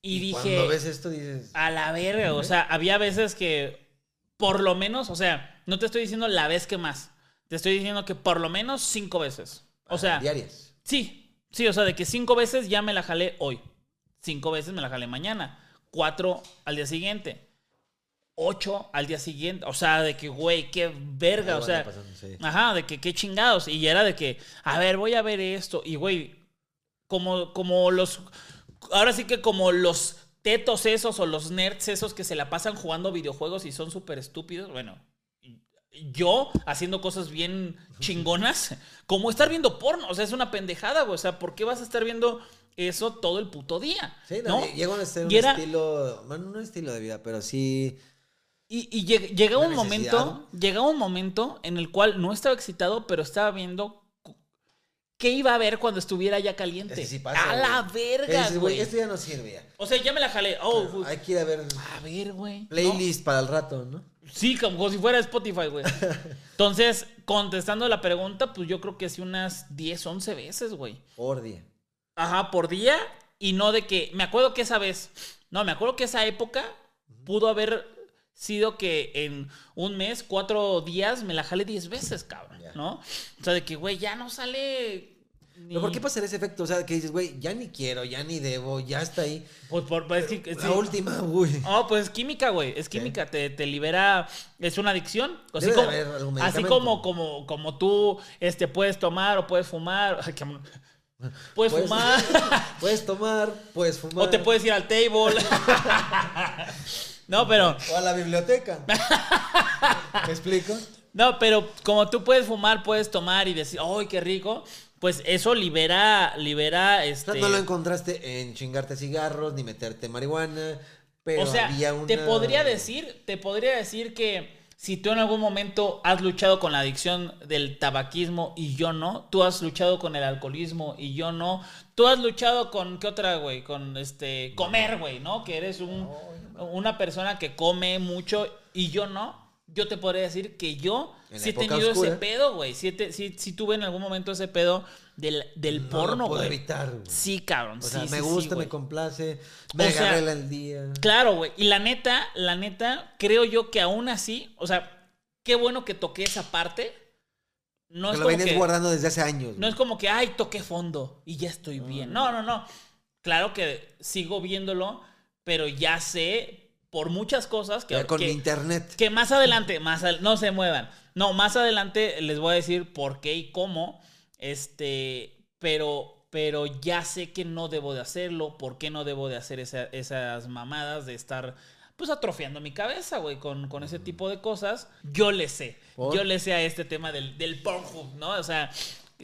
Y dije- Cuando ves esto dices. A la verga, o sea, había veces que, por lo menos, o sea, no te estoy diciendo la vez que más, te estoy diciendo que por lo menos cinco veces. O ah, sea, Diarias. Sí, sí, o sea, de que cinco veces ya me la jalé hoy. Cinco veces me la jalé mañana. Cuatro al día siguiente. Ocho al día siguiente. O sea, de que, güey, qué verga. Algo o sea, anda pasando, sí. ajá, de que qué chingados. Y era de que, a ver, voy a ver esto. Y, güey, como, como los. Ahora sí que como los tetos esos o los nerds esos que se la pasan jugando videojuegos y son súper estúpidos. Bueno, yo haciendo cosas bien chingonas, como estar viendo porno. O sea, es una pendejada, güey. O sea, ¿por qué vas a estar viendo eso todo el puto día? Sí, no, ¿no? llega a ser un era- estilo. Bueno, no un estilo de vida, pero sí. Y, y lleg- llega Una un momento, llega un momento en el cual no estaba excitado, pero estaba viendo qué iba a ver cuando estuviera ya caliente. Ese sí pasa, a la verga, güey. Esto ya no sirve ya. O sea, ya me la jalé. Oh, uy. Hay que ir a ver a ver, güey. playlist para el rato, ¿no? Sí, como, como si fuera Spotify, güey. Entonces, contestando la pregunta, pues yo creo que sí unas 10, 11 veces, güey. Por día. Ajá, por día. Y no de que. Me acuerdo que esa vez. No, me acuerdo que esa época pudo haber sido que en un mes, cuatro días, me la jalé 10 veces, cabrón. ¿No? O sea, de que, güey, ya no sale. ni- ¿Pero por qué pasar ese efecto? O sea, que dices, güey, ya ni quiero, ya ni debo, ya está ahí. Pues por, pues, es que- La sí. última, uy. Oh, pues es química, güey. Es química. Te, te libera. Es una adicción. Así, Debe de como, haber algún así como, como, como tú este, puedes tomar o puedes fumar. Ay. Puedes Puedes- fumar. Puedes tomar, puedes fumar. o te puedes ir al table. no, pero. O a la biblioteca. ¿Me explico? No, pero como tú puedes fumar, puedes tomar y decir, ¡ay, qué rico! Pues eso libera, libera, O este... sea, no lo encontraste en chingarte cigarros ni meterte marihuana. Pero o sea, había una... te podría decir, te podría decir que si tú en algún momento has luchado con la adicción del tabaquismo y yo no, tú has luchado con el alcoholismo y yo no, tú has luchado con, ¿qué otra, güey? Con este, comer, güey, ¿no? Que eres un, una persona que come mucho y yo no. Yo te podría decir que yo sí he tenido ese oscura. pedo, güey. Sí, sí- sí tuve en algún momento ese pedo del, del No porno, güey. evitar. güey. Sí, cabrón. O sea, sí, me gusta, me complace. Me O agarré el día. Claro, güey. Y la neta, la neta, creo yo que aún así, o sea, qué bueno que toqué esa parte. No es lo como que, guardando desde hace años. no es como que, ay, toqué fondo y ya estoy bien. No, no, no. Claro que sigo viéndolo, pero ya sé por muchas cosas que, Ya con que- internet. que más adelante, más al- no se muevan. No, más adelante les voy a decir por qué y cómo. Este, pero, pero ya sé que no debo de hacerlo. ¿Por qué no debo de hacer esa- esas mamadas de estar, pues, atrofiando mi cabeza, güey, con, con ese tipo de cosas? Yo le sé. ¿Por? Yo le sé a este tema del, del Pornhub, ¿no? O sea,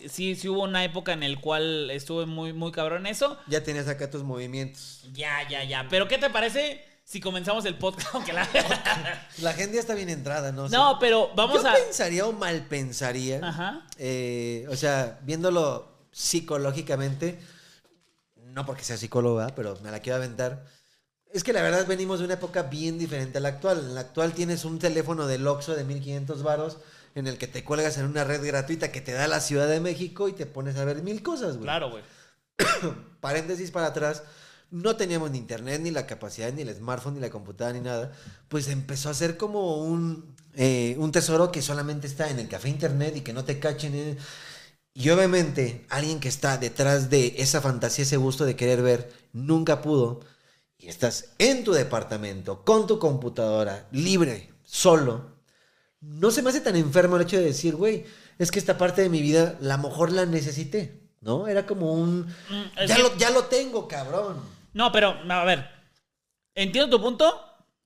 sí, sí hubo una época en el cual estuve muy, muy cabrón eso. Ya tenías acá tus movimientos. Ya, ya, ya. Pero, ¿qué te parece si comenzamos el podcast? Aunque la... La gente ya está bien entrada, ¿no? No, O sea, pero vamos yo a. pensaría o mal pensaría. Ajá. eh, o sea, viéndolo psicológicamente, no porque sea psicóloga, pero me la quiero aventar. Es que la verdad venimos de una época bien diferente a la actual. En la actual tienes un teléfono del Oxxo de 1500 varos en el que te cuelgas en una red gratuita que te da la Ciudad de México y te pones a ver mil cosas, güey. Claro, güey. paréntesis para atrás, no teníamos ni internet, ni la capacidad, ni el smartphone, ni la computadora, ni nada. Pues empezó a ser como un, eh, un tesoro que solamente está en el café internet y que no te cachen. eh. Y obviamente alguien que está detrás de esa fantasía, ese gusto de querer ver, nunca pudo. Y estás en tu departamento, con tu computadora, libre, solo. No se me hace tan enfermo el hecho de decir, güey, es que esta parte de mi vida, la mejor la necesité, ¿no? Era como un... Mm, Ya, que- lo, ya lo tengo, cabrón. No, pero, a ver. Entiendo tu punto,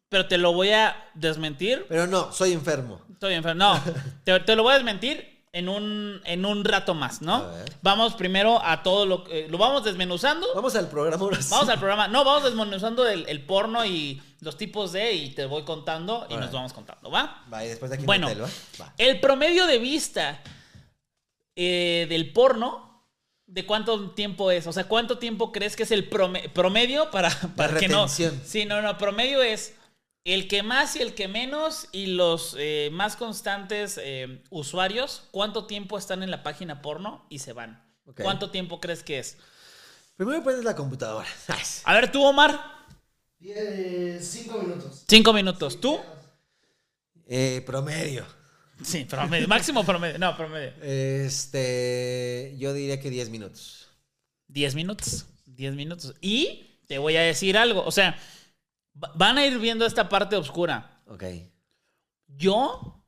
pero te lo voy a desmentir. Pero no, soy enfermo. Estoy enfermo. No, te, te lo voy a desmentir en un, en un rato más, ¿no? A ver. Vamos primero a todo lo que... Lo vamos desmenuzando. Vamos al programa ahora sí. Vamos al programa. No, vamos desmenuzando el, el porno y los tipos de... Y te voy contando y nos vamos contando, ¿va? Va, y después de aquí Bueno, ¿va? Va. el promedio de vista eh, del porno, ¿de cuánto tiempo es? O sea, ¿cuánto tiempo crees que es el prome- promedio para, para que no? Sí, no, no, promedio es el que más y el que menos y los eh, más constantes eh, usuarios, ¿cuánto tiempo están en la página porno y se van? ¿Cuánto tiempo crees que es? Primero pones la computadora. A ver, tú, Omar, Die- cinco minutos. cinco minutos. ¿Tú? Eh, promedio. Sí, promedio. Máximo promedio. No, promedio. Este, yo diría que 10 minutos. 10 minutos. 10 minutos. Y te voy a decir algo. O sea, va- van a ir viendo esta parte oscura. Ok. Yo,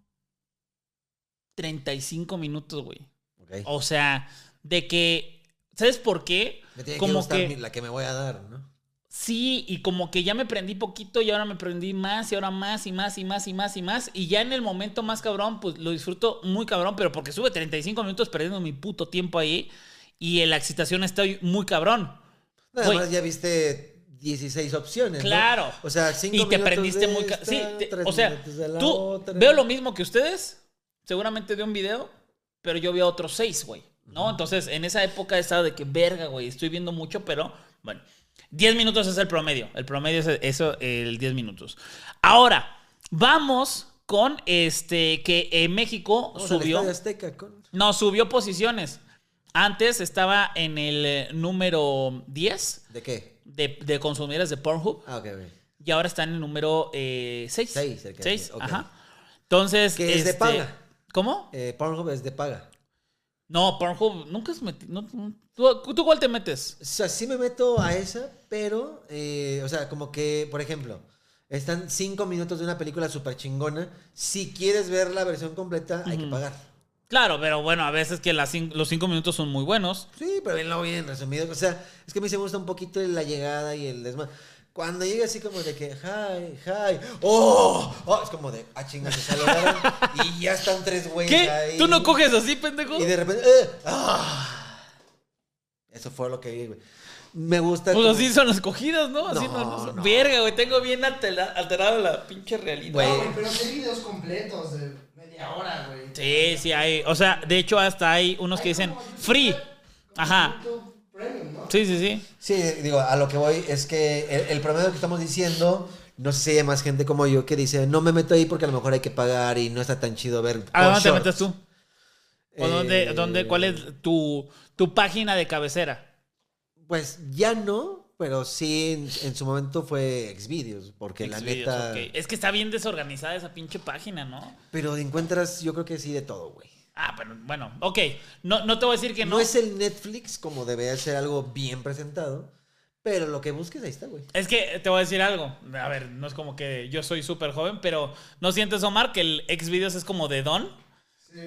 35 minutos, güey. Ok. O sea, de que. ¿Sabes por qué? me tiene que como gustar que- la que me voy a dar, ¿no? Sí, y como que ya me prendí poquito y ahora me prendí más y ahora más y más y más y más y más. Y ya en el momento más cabrón, pues lo disfruto muy cabrón, pero porque sube 35 minutos perdiendo mi puto tiempo ahí y la excitación estoy muy cabrón. Nada Güey. más ya viste 16 opciones. ¿no? Claro. O sea, 5 Y te prendiste muy... esta, Sí, te- o sea, tú otra. veo lo mismo que ustedes, seguramente de un video, pero yo veo otros seis, güey. ¿No? Entonces, en esa época estaba de que, verga, güey, estoy viendo mucho, pero bueno. 10 minutos es el promedio. El promedio es eso, el 10 minutos. Ahora, vamos con este que en México Vamos subió. Azteca con- No, subió posiciones. Antes estaba en el eh, número 10 ¿De qué? de, de consumidores de Pornhub. Ah, ok, ok. Y ahora está en el número 6. Seis, el que- 6, ok. ajá. Entonces. Que es de este, paga. ¿Cómo? Eh, Pornhub es de paga. No, Pornhub, nunca has metido. ¿tú, ¿Tú cuál te metes? O sea, sí me meto a esa, pero, eh, o sea, como que, por ejemplo, están 5 minutos de una película súper chingona. Si quieres ver la versión completa, hay que pagar. Claro, pero bueno, a veces que las cin- los 5 minutos son muy buenos. Sí, pero bien lo bien resumido. O sea, es que a mí se me gusta un poquito la llegada y el desma. Cuando llega así como de que, hi, hi, oh, oh, es como de, ah, chinga, se saludaron y ya están tres güeyes ¿Qué? ahí. ¿Tú no coges así, pendejo? Y de repente, eh, ah. Eso fue lo que vi, güey. Me gusta. Pues como- así son las cogidas, ¿no? Así No, no, no- no. Verga, güey, tengo bien altera- alterado la pinche realidad. Güey. Pero hay videos completos de media hora, güey. Sí, sí hay. O sea, de hecho, hasta hay unos que dicen free. Ajá. YouTube Premium, ¿no? Sí, sí, sí. Sí, digo, a lo que voy es que el, el promedio que estamos diciendo, no sé si hay más gente como yo que dice, no me meto ahí porque a lo mejor hay que pagar y no está tan chido ver. ¿A dónde te shorts". metes tú? ¿O dónde, Eh, dónde, cuál es tu, tu página de cabecera? Pues ya no, pero sí en, en su momento fue Xvideos, porque la neta. Es que está bien desorganizada esa pinche página, ¿no? Pero encuentras, yo creo que sí de todo, güey. Ah, pero bueno, ok. No, no te voy a decir que no. No es el Netflix como debe ser algo bien presentado, pero lo que busques ahí está, güey. Es que te voy a decir algo. A ver, no es como que yo soy súper joven, pero ¿no sientes, Omar, que el Xvideos es como de Don?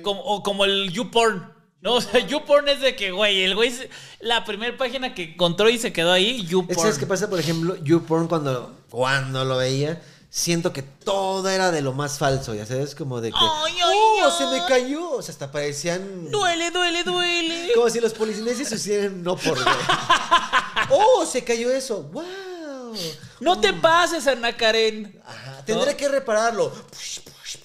Como, o como el YouPorn. No, o sea, YouPorn es de que, güey, el güey, se- la primera página que encontró y se quedó ahí, Es YouPorn. que ¿sabes qué pasa? Por ejemplo, YouPorn cuando, cuando lo veía, siento que todo era de lo más falso, ya sabes, como de que... Ay, ay, ¡Oh, ay! se me cayó! O sea, hasta parecían... Duele, duele, duele. Como si los polineses se hicieran no por. ¡Oh, se cayó eso! ¡Wow! No te pases, Ana Karen. Ajá, tendré que repararlo.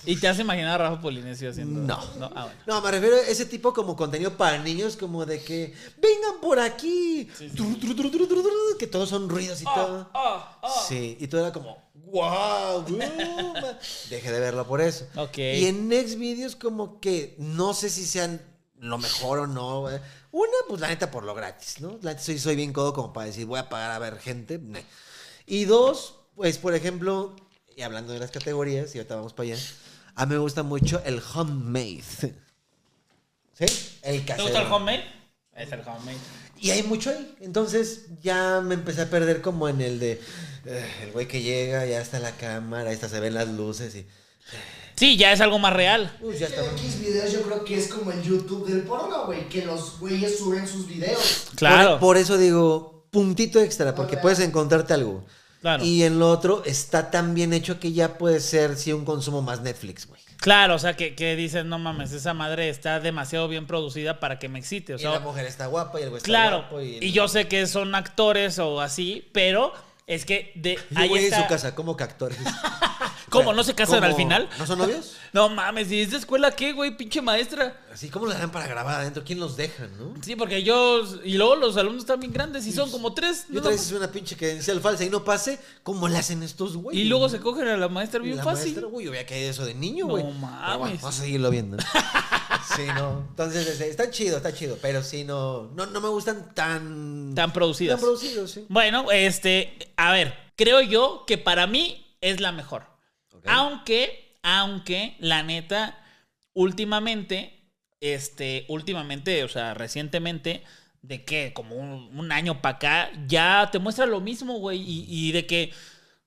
¿Y te has imaginado a Rafa Polinesio haciendo? No. no. Ah, bueno. No, me refiero a ese tipo como contenido para niños, como de que vengan por aquí. Tru, que todos son ruidos y todo. Ah, ah. Sí, y todo era como, wow, Deje de verlo por eso. Ok. Y en Next Videos como que no sé si sean lo mejor o no. Una, pues la neta por lo gratis, ¿no? La neta soy, soy bien codo como para decir voy a pagar a ver gente. Y dos, pues por ejemplo, y hablando de las categorías, y ahorita vamos para allá, a mí me gusta mucho el homemade. ¿Sí? El ¿Te casero. gusta el homemade? Es el homemade. Y hay mucho ahí. Entonces ya me empecé a perder como en el de el güey que llega, ya está la cámara, esta se ven las luces y. Sí, ya es algo más real. Uy, ya Es que está. X videos yo creo que es como el YouTube del porno, güey. Que los güeyes suben sus videos. Claro. Por, por eso digo, puntito extra, porque puedes encontrarte algo. Claro. Y en lo otro está tan bien hecho que ya puede ser, sí, un consumo más Netflix, güey. Claro, o sea, que, que dices, no mames, esa madre está demasiado bien producida para que me excite. O y sea, la mujer está guapa y el güey está claro. guapo. Y, Y yo sé que son actores o así, pero es que de Y ahí güey en está- su casa, como que actores. ¿Cómo? ¿No se casan ¿Cómo? al final? ¿No son novios? No mames, ¿y esa escuela qué, güey? Pinche maestra. Así, ¿cómo le dan para grabar adentro? ¿Quién los deja, no? Sí, porque yo. Y luego los alumnos están bien grandes y son como tres. Y ¿no? otra vez es una pinche credencial falsa y no pase, ¿cómo le hacen estos güeyes? Y luego no? se cogen a la maestra bien la fácil. maestra, güey, yo había caído eso de niño, No güey. mames. Pero bueno, vamos a seguirlo viendo. sí, no. Entonces, este, está chido, está chido. Pero sí, no, no, no me gustan tan... Tan producidas. Tan producidos, sí. Bueno, este. A ver, creo yo que para mí es la mejor. Aunque, aunque, la neta, últimamente, este, últimamente, o sea, recientemente, de que como un, un año para acá, ya te muestra lo mismo, güey, y, y de que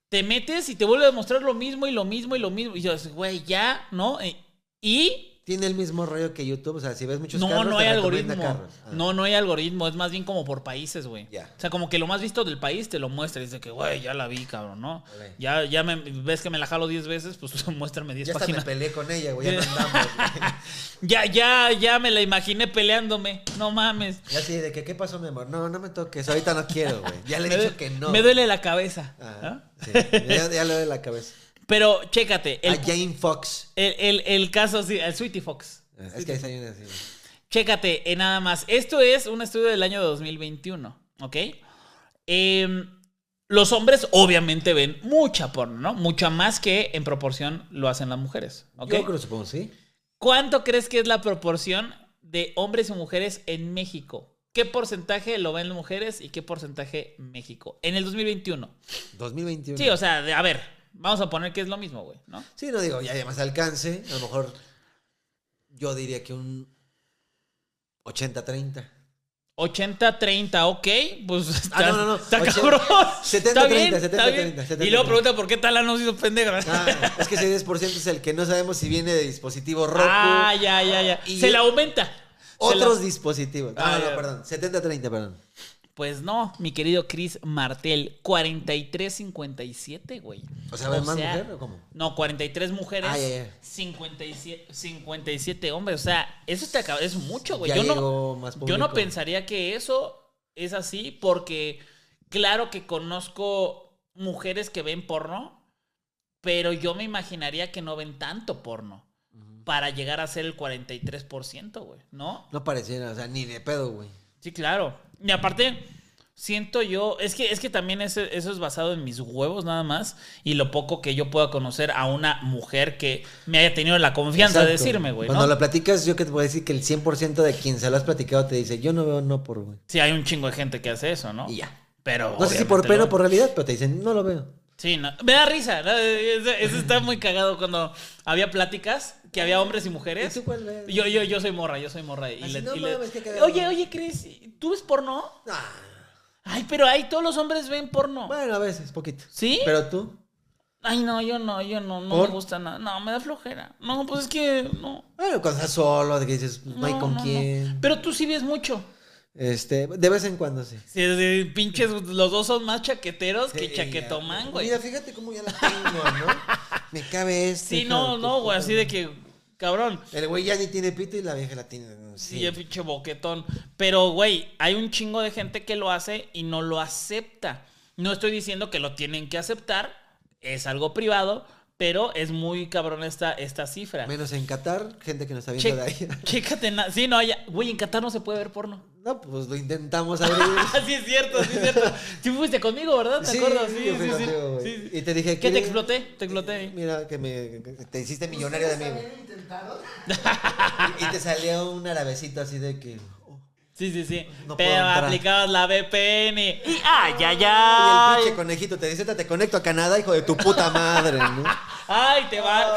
te metes y te vuelve a mostrar lo mismo y lo mismo y lo mismo, y yo, güey, ya, ¿no? Eh, Y Tiene el mismo rollo que YouTube, o sea, si ves muchos no, carros, no hay algoritmo. carros. Ah. No, no hay algoritmo. Es más bien como por países, güey. Ya. O sea, como que lo más visto del país te lo muestra. Dice que, güey, ya la vi, cabrón, ¿no? Ya, ya me, ves que me la jalo 10 veces, pues muéstrame 10 Ya hasta me páginas. peleé con ella, güey, ya andamos. Ya, ya, ya me la imaginé peleándome. No mames. Ya así, de que, ¿qué pasó, mi amor? No, no me toques, ahorita no quiero, güey. Ya le he dicho que no. Me duele la cabeza. Ah, ¿ah? sí, ya, ya le doy la cabeza. Pero chécate. El, A Jane Fox. el, el- el caso, sí, el Sweetie Fox. Es que ahí hay una así. Chécate, eh, nada más. Esto es un estudio del año 2021, ¿ok? Em, los hombres obviamente ven mucha porno, ¿no? Mucha más que en proporción lo hacen las mujeres, ¿ok? Yo creo, supongo, sí. ¿Cuánto crees que es la proporción de hombres y mujeres en México? ¿Qué porcentaje lo ven las mujeres y qué porcentaje México? En el 2021. 2021. Sí, o sea, a ver, vamos a poner que es lo mismo, güey, ¿no? Sí, no digo, ya hay más alcance. A lo mejor yo diría que un 80-30. 80-30, ok, pues está, Ah, no, no, no. está 80, cabrón. 70-30, Está bien, 70-30, está bien. 70-30. Y luego pregunta por qué tal no sido pendeja. Ah, es que ese 10% es el que no sabemos si viene de dispositivo Roku. Ah, ya, ya, ya. Y- Se la aumenta. Se otros la- dispositivos. Ah, Ah, no, ya. perdón. 70-30, perdón. Pues no, mi querido Chris Martel, 43-57, güey. O sea, ¿ven más mujer o cómo? No, 43 mujeres, Ah, ya. 57, 57 hombres. O sea, eso está cab- es mucho, güey. Ya Yo no, más yo no pensaría que eso es así porque claro que conozco mujeres que ven porno, pero yo me imaginaría que no ven tanto porno para llegar a ser el 43%, güey, ¿no? No pareciera, o sea, ni de pedo, güey. Sí, claro. Y aparte, siento yo, es que, es que también eso, eso es basado en mis huevos nada más y lo poco que yo pueda conocer a una mujer que me haya tenido la confianza de decirme, güey. Cuando ¿no? lo platicas, yo que te puedo decir que el 100% de quien se lo has platicado te dice, yo no veo no por, güey. Sí, hay un chingo de gente que hace eso, ¿no? Y ya. Pero. No sé si por pena o por realidad, pero te dicen, no lo veo. Sí, no. me da risa. eso está muy cagado cuando había pláticas que había hombres y mujeres. ¿Y tú cuál ves? Yo, yo, yo soy morra, yo soy morra. Y Así, le- no y le- mames, qué cagado. Oye, oye, Chris, ¿tú ves porno? Ah, Ay, pero ahí todos los hombres ven porno. bueno, a veces, poquito. ¿Sí? Pero tú, Ay, no, yo no, yo no, no ¿Por? me gusta nada. No, me da flojera. No, pues es que no. bueno, cuando estás solo, de que dices, no, hay con no, no. quién. Pero tú sí ves mucho. Este, de vez en cuando sí. Sí, sí, pinches, los dos son más chaqueteros que chaquetomán, güey. Mira, fíjate cómo ya la tengo, ¿no? Me cabe este. Sí, no, no, güey, así de que, cabrón. El güey ya ni tiene pito y la vieja la tiene. Sí, Sí. el pinche boquetón. Pero, güey, hay un chingo de gente que lo hace y no lo acepta. No estoy diciendo que lo tienen que aceptar, es algo privado, pero es muy cabrón esta, esta cifra. Menos en Qatar, gente que nos está Che- viendo de ahí. chécate, sí, no, ya, güey, en Qatar no se puede ver porno. No, pues lo intentamos abrir. Ah, sí, es cierto, sí, es cierto. Sí fuiste conmigo, ¿verdad? ¿Te acuerdas? Sí, sí, sí. Sí, sí. Y te dije ¿Qué te exploté? Te exploté. Mira, que me que te hiciste millonario de mí. ¿Ustedes güey. habían intentado? Y te salió un arabecito así de que. Oh, Sí, sí, sí. No Pero aplicabas la VPN. Y ¡ay, ay, Y el ay! pinche conejito te dice, te conecto a Canadá, hijo de tu puta madre, ¿no? ¡Ay, te va! Ay,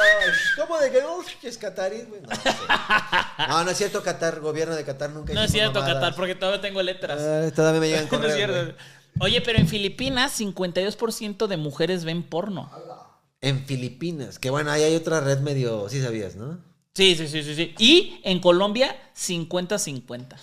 ¿Cómo de que no? Es Qatarí, güey. No, no, no es cierto, Qatar, gobierno de Qatar nunca No es cierto, mamadas. Qatar, porque todavía tengo letras. Todavía me llegan No es correos. cierto. güey. Oye, pero en Filipinas 52% de mujeres ven porno. En Filipinas, que bueno, ahí hay otra red medio, sí sabías, ¿no? Sí, sí, sí, sí, sí. Y en Colombia, 50-50.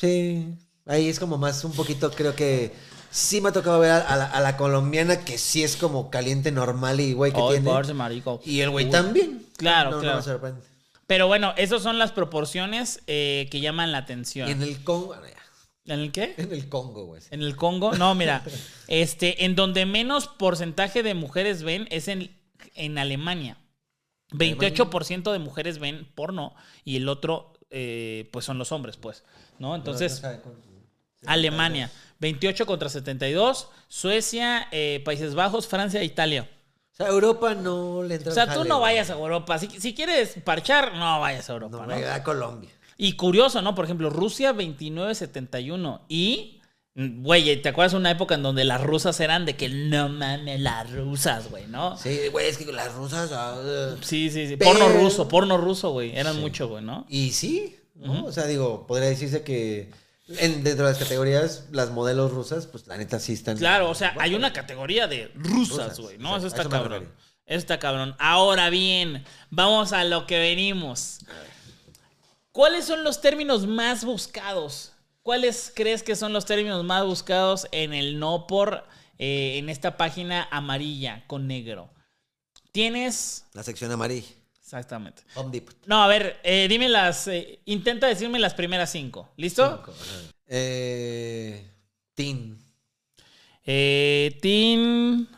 Sí, ahí es como más un poquito, creo que sí me ha tocado ver a, la, a la colombiana que sí es como caliente normal y güey que tiene. marico. Y el güey Uy. también. Claro, No, no claro. me sorprende. Pero bueno, esas son las proporciones eh, que llaman la Y atención. en el Congo, ¿En el qué? en el Congo, güey. En el Congo. No, mira. este, en donde menos porcentaje de mujeres ven es en, en Alemania. 28% de mujeres ven porno y el otro, eh, pues son los hombres, pues. ¿No? Entonces, Alemania, 28 contra 72. Suecia, eh, Países Bajos, Francia e Italia. O sea, Europa no le entra O sea, tú jale, no vayas a Europa. Si, si quieres parchar, no vayas a Europa. No, ¿no? a Colombia. Y curioso, ¿no? Por ejemplo, Rusia 29-71. Y, mm, güey, ¿te acuerdas una época en donde las rusas eran de que no mames, las rusas, güey, ¿no? Sí, güey, es que las rusas. ah, Sí, sí, sí. Pero- Porno ruso, porno ruso, güey. Eran mucho, güey, ¿no? Y sí, ¿no? O sea, digo, podría decirse que en, dentro de las categorías, las modelos rusas, pues la neta sí están. Claro, o sea, hay una categoría de rusas, güey, ¿no? Eso está cabrón. refería. Eso está cabrón. Ahora bien, vamos a lo que venimos. ¿Cuáles son los términos más buscados? ¿Cuáles crees que son los términos más buscados en el no por eh, en esta página amarilla con negro? Tienes. La sección amarilla. Exactamente. No, a ver, eh, dime las. eh, intenta decirme las primeras cinco. ¿Listo? Cinco. Eh, teen. Eh, Tin.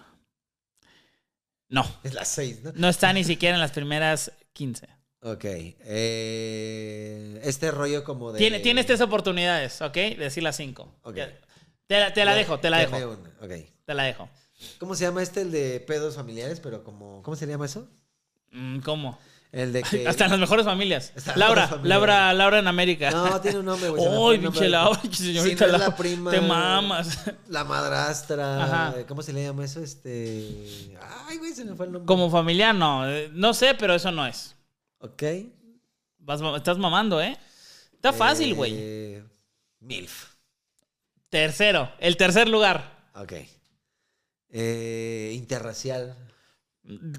No, Es las seis, ¿no? no está ni siquiera en las primeras 15. Ok. eh, este rollo como de. Tiene, tienes tres oportunidades, ¿ok? De decir las cinco. Ok. Ya- Te la, te la dejo, te la dejo. una, Ok. Te la dejo. ¿Cómo se llama este, el de pedos familiares? Pero como. ¿Cómo se llama eso? Mm, ¿Cómo? El de que. Hasta en las mejores familias. Las Laura, Laura, Laura en América. No, tiene un nombre, güey. Uy, pinche Laura, Si no la prima, Te mamas. La madrastra. Ajá. ¿Cómo se le llama eso? Este. Ay, güey, se me fue el nombre. Como familiar, no. eh, No sé, pero eso no es. Ok. Vas estás mamando, ¿eh? Está fácil, güey. Eh, MILF. Tercero, el tercer lugar. Ok. Eh, interracial.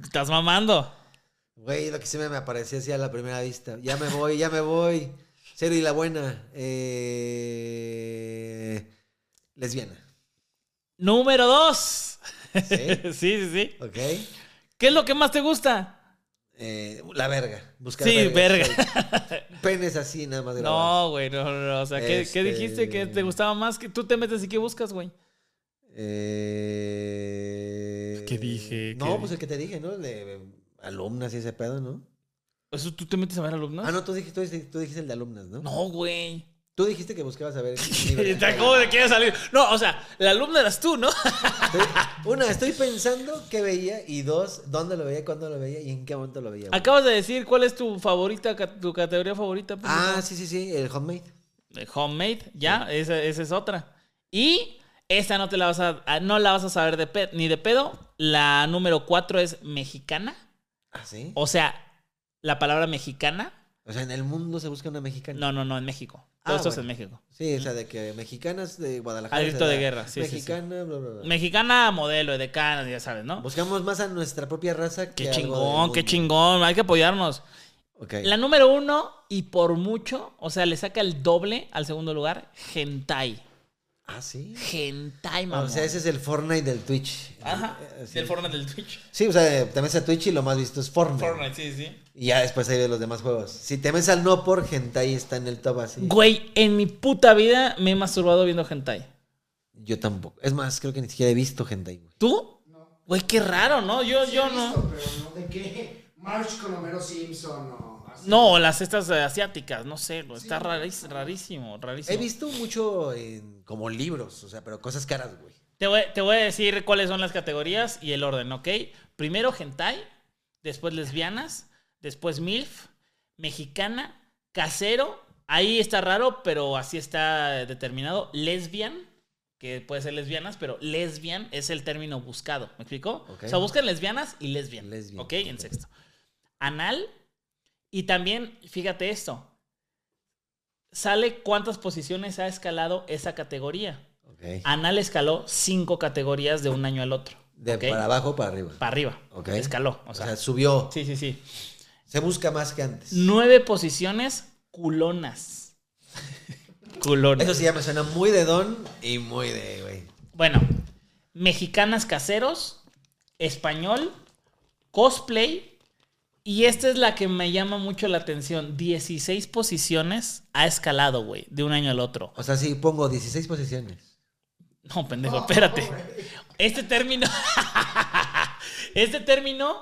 Estás mamando. Güey, lo que se me, me aparecía así a la primera vista. Ya me voy, ya me voy. Cero y la buena. Eh, lesbiana. Número dos. ¿Sí? sí, sí, sí. Ok. ¿Qué es lo que más te gusta? Eh, la verga. Buscar Sí, verga. güey. Penes así, nada más grabados. No, güey, no, no, no. O sea, ¿qué, qué Este- dijiste que te gustaba más? que tú te metes y qué buscas, güey? Eh, ¿Qué dije? No, ¿Qué pues el que te dije, ¿no? El de alumnas y ese pedo, ¿no? ¿Eso tú te metes a ver alumnos? Ah, no, tú dijiste, tú dijiste- tú dijiste el de alumnas, ¿no? No, güey. Tú dijiste que buscabas saber. Te acabo de querer salir. No, o sea, la alumna eras tú, ¿no? Una, estoy pensando qué veía. Y dos, dónde lo veía, cuándo lo veía y en qué momento lo veía. güey. Acabas de decir cuál es tu favorita, tu categoría favorita. pendejo? Ah, sí, sí, sí, el homemade. Eh, Homemade, ya, esa, esa es otra. Y esta no te la vas a, a- no la vas a saber de pe- ni de pedo. La número cuatro es mexicana. Ah, sí. O sea, la palabra mexicana. O sea, en el mundo se busca una mexicana. No, no, no, en México. Todo Ah, esto es en México. Sí, o sea, de que mexicanas de Guadalajara. Al grito de guerra, sí, sí, sí. Mexicana, bla, bla, bla. Mexicana, modelo, de canas, ya sabes, ¿no? Buscamos más a nuestra propia raza que Qué chingón, qué chingón. Hay que apoyarnos. Ok. La número uno, y por mucho, o sea, le saca el doble al segundo lugar, Hentai. Ah, sí. Hentai, mamá. O sea, ese es el Fortnite del Twitch. Ajá. Eh, sí. Del Fortnite del Twitch. Sí, o sea, te metes a Twitch y lo más visto es Fortnite. Fortnite, sí, sí. Y ya después hay de los demás juegos. Si te metes al no por hentai está en el top así. Güey, en mi puta vida me he masturbado viendo hentai. Yo tampoco. Es más, creo que ni siquiera he visto hentai, güey. ¿Tú? Güey, qué raro, ¿no? Yo, Sí yo he no. visto, Pero no de qué. March con Homero Simpson o. No, las estas asiáticas, no sé, güey, está rarísimo, rarísimo, rarísimo. He visto mucho en como libros, o sea, pero cosas caras, güey. Te voy, te voy a decir cuáles son las categorías y el orden, ¿ok? Primero hentai, después lesbianas, después MILF, mexicana, casero, ahí está raro, pero así está determinado, lesbian, que puede ser lesbianas, pero lesbian es el término buscado, ¿me explico? Ok. O sea, buscan lesbianas y lesbian, Lesbian, ¿ok? En sexto. Anal, y también, fíjate esto, sale cuántas posiciones ha escalado esa categoría. Ok. Anal escaló cinco categorías de un año al otro. De para abajo para arriba. Para arriba. Escaló. O sea, subió. sí, sí, sí. Se busca más que antes. Nueve posiciones culonas. culonas. Eso sí ya me suena muy de don y muy de, güey. Bueno, mexicanas caseros, español, cosplay. Y esta es la que me llama mucho la atención. 16 posiciones ha escalado, güey, de un año al otro. O sea, sí, pongo 16 posiciones. No, pendejo, espérate. Este término. este término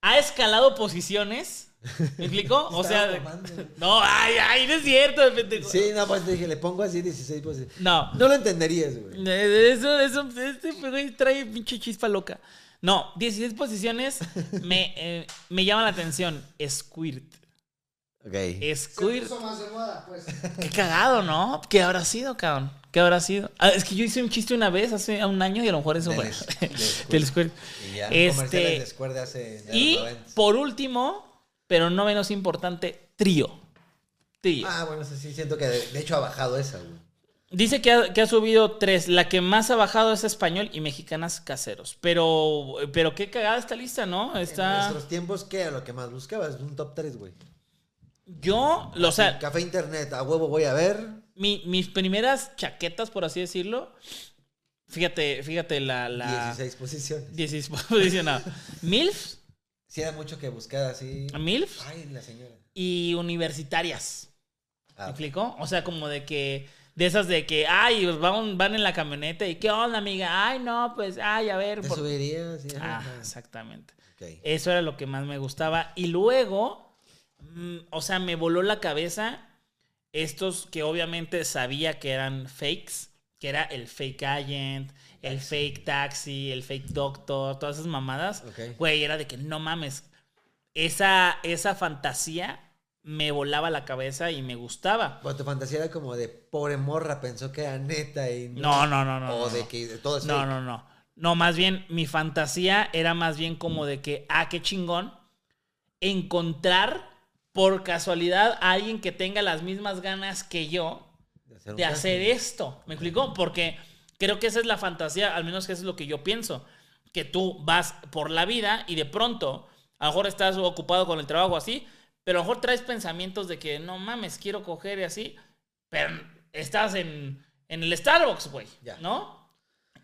ha escalado posiciones. ¿Me explicó? O sea. Mamando. No, ay, ay, no es cierto, pendejo. Sí, no, pues te dije, le pongo así 16 posiciones. No. No lo entenderías, güey. Eh, Eso, eso, este güey trae pinche chispa loca. No, 16 posiciones me, eh, me llaman la atención. Squirt. Ok. Se Squirt. puso más de moda, pues. Qué cagado, ¿no? ¿Qué habrá sido, cabrón? ¿Qué habrá sido? Ah, es que yo hice un chiste una vez hace un año y a lo mejor eso Del fue. es- del Squirt. Del Squirt. Y ya, Este, de Square de hace de Y 90. por último, pero no menos importante, trío. Trío. Ah, bueno, sí, siento que de, de hecho ha bajado esa, güey. Dice que ha, que ha subido tres. La que más ha bajado es español y mexicanas caseros. Pero, pero qué cagada esta lista, ¿no? En Está. nuestros tiempos, ¿qué era lo que más buscabas? Un top 3, güey. Yo, lo- o sea, Café Internet, a huevo voy a ver. mi- mis primeras chaquetas, por así decirlo. Fíjate, fíjate la. la 16 posiciones. 16 posicionado. MILFs, Sí, era mucho que buscar así. MILFs Ay, la señora. y universitarias. ¿Me Ah, explicó? O sea, como de que. De esas de que, ay, van, van en la camioneta y, ¿qué onda, amiga? Ay, no, pues, ay, a ver. ¿Te por- subirías? Sí, Ah, exactamente. Eso era lo que más me gustaba. Y luego, mm, o sea, me voló la cabeza estos que obviamente sabía que eran fakes, que era el fake agent, el fake taxi, el fake doctor, todas esas mamadas. Güey, era de que no mames. Esa, esa fantasía me volaba la cabeza y me gustaba. Bueno, tu fantasía era como de pobre morra, pensó que era neta y No, no, no, no. O no, de no. que todo es No, fake. no, no. No, más bien mi fantasía era más bien como de que, ah, qué chingón, encontrar por casualidad a alguien que tenga las mismas ganas que yo De hacer, de hacer esto. ¿Me explicó? Porque creo que esa es la fantasía, al menos que eso es lo que yo pienso. Que tú vas por la vida y de pronto, a lo mejor estás ocupado con el trabajo así, pero a lo mejor traes pensamientos de que no mames, quiero coger y así, pero estás en, en el Starbucks, güey, Ya. ¿no?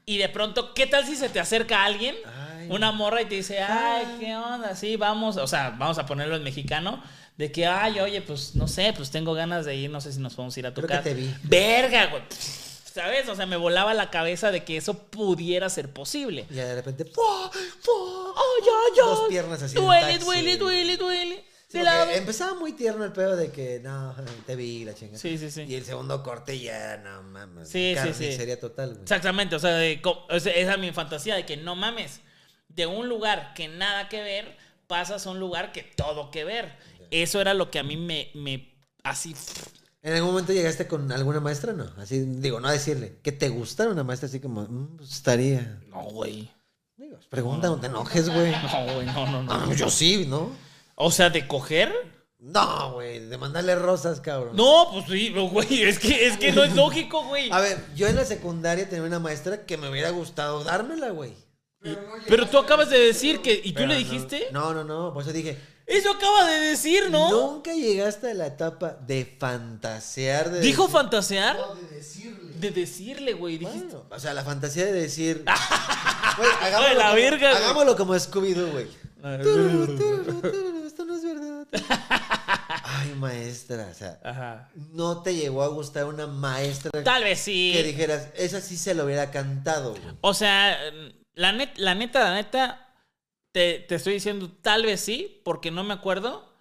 Y de pronto, ¿qué tal si se te acerca alguien, Ay. una morra y te dice, ay, ¿qué onda? Sí, vamos, o sea, vamos a ponerlo en mexicano, de que, ay, oye, pues no sé, pues tengo ganas de ir, no sé si nos podemos ir a tu Creo que casa. te vi. Verga, güey. ¿Sabes? O sea, me volaba la cabeza de que eso pudiera ser posible. Y de repente, ¡fua! ¡fua! ¡Ay, ay, ay! Dos piernas así Duele, duele, duele, duele. Sí, empezaba muy tierno el pedo de que no, te vi la chingada. Sí, sí, sí. Y el segundo corte ya, no mames. Sí, sí, sí. Sería total, güey. Exactamente, o sea, de o sea, esa es mi fantasía de que no mames, de un lugar que nada que ver, pasas a un lugar que todo que ver. Eso era lo que a mí me, me así, ¿En algún momento llegaste con alguna maestra? No. Así, digo, no a decirle. Que te gustara una maestra así como, "Mm, pues, estaría. no, güey. Digo, pregunta, no te enojes, güey. No, güey, no, no, no. No, yo sí, ¿no? O sea, de coger. No, güey, de mandarle rosas, cabrón. No, pues sí, güey, es que, es que no es lógico, güey. A ver, yo en la secundaria tenía una maestra que me hubiera gustado dármela, güey. Pero, no Pero tú acabas de decir que, ¿y tú le dijiste? No, no, no, por eso dije, Eso acaba de decir, ¿no? nunca llegaste a la etapa de fantasear de ¿Dijo decir- fantasear? No, de decirle. De decirle, güey, dijiste. Bueno, o sea, la fantasía de decir, güey, hagámoslo, la como, verga, güey. hagámoslo como Scooby-Doo, güey. No es verdad. Ay, maestra, o sea, Ajá. no te llegó a gustar una maestra Tal vez sí. que dijeras, esa sí se lo hubiera cantado, güey. O sea, la, net- la neta, la neta, te, te estoy diciendo tal vez sí, porque no me acuerdo.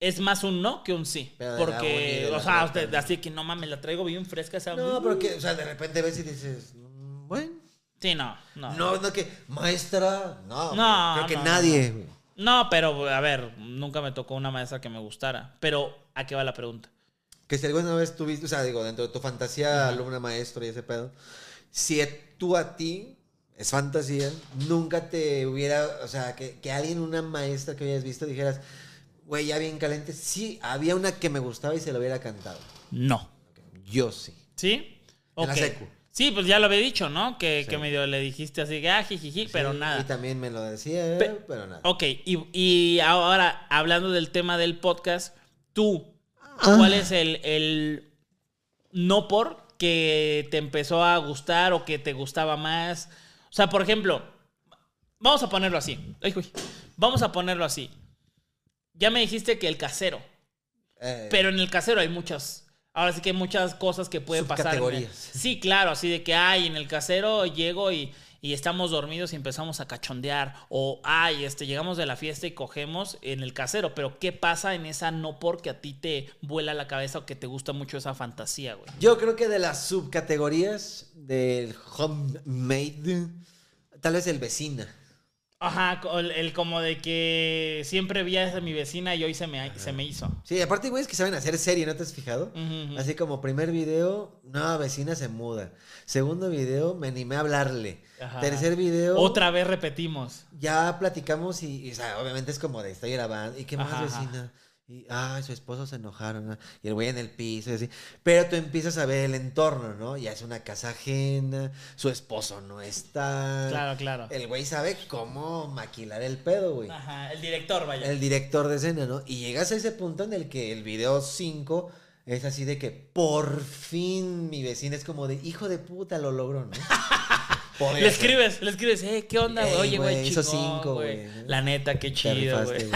Es más un no que un sí. Pero Porque, o sea, usted- así que no mames, la traigo bien fresca esa. No, pero que, o sea, de repente ves y dices, mm, bueno. Sí, no, no. No, no que, maestra, no. No, Creo que nadie. No, pero a ver, nunca me tocó una maestra que me gustara. Pero, ¿a qué va la pregunta? Que si alguna vez tuviste, o sea, digo, dentro de tu fantasía, alumna, maestro y ese pedo, si tú a ti, es fantasía, nunca te hubiera, o sea, que, que alguien, una maestra que habías visto, dijeras, güey, ya bien caliente, sí, había una que me gustaba y se lo hubiera cantado. No. Yo sí. ¿Sí? En la secu. Sí, pues ya lo había dicho, ¿no? Que, Sí. que medio le dijiste así, ah, jijiji, pero Sí, nada. Y también me lo decía, Pe- pero nada. Ok, y, y ahora, hablando del tema del podcast, tú, Ah. ¿cuál es el, el no por que te empezó a gustar o que te gustaba más? O sea, por ejemplo, vamos a ponerlo así. Ay, uy. Vamos a ponerlo así. Ya me dijiste que el casero, Eh, pero en el casero hay muchas. Ahora sí que hay muchas cosas que pueden pasar. Sí, claro, así de que, ay, en el casero llego y, y estamos dormidos y empezamos a cachondear. O, ay, este, llegamos de la fiesta y cogemos en el casero. Pero, ¿qué pasa en esa no porque a ti te vuela la cabeza o que te gusta mucho esa fantasía, güey? Yo creo que de las subcategorías del homemade, tal vez el vecina. Ajá, el, el como de que siempre vi a mi vecina y hoy se me, se me hizo. Sí, aparte, güey, es que saben hacer serie, ¿no te has fijado? Así como primer video, nueva vecina se muda. Segundo video, me animé a hablarle. Ajá. Tercer video, Otra vez repetimos. ya platicamos y, y, o sea, obviamente es como de estoy grabando. ¿Y qué más, ajá. vecina? Y, ay, su esposo se enojaron. Y el güey en el piso y así. Pero tú empiezas a ver el entorno, ¿no? Ya es una casa ajena, su esposo no está. Claro, claro. El güey sabe cómo maquilar el pedo, güey. Ajá, el director, vaya. El director de escena, ¿no? Y llegas a ese punto en el que el video 5 es así de que por fin mi vecina es como de hijo de puta lo logró, ¿no? Podría Le ser. escribes, le escribes, eh, ¿qué onda, güey? Ey, Oye, güey, cinco, güey. La neta, qué chido, güey.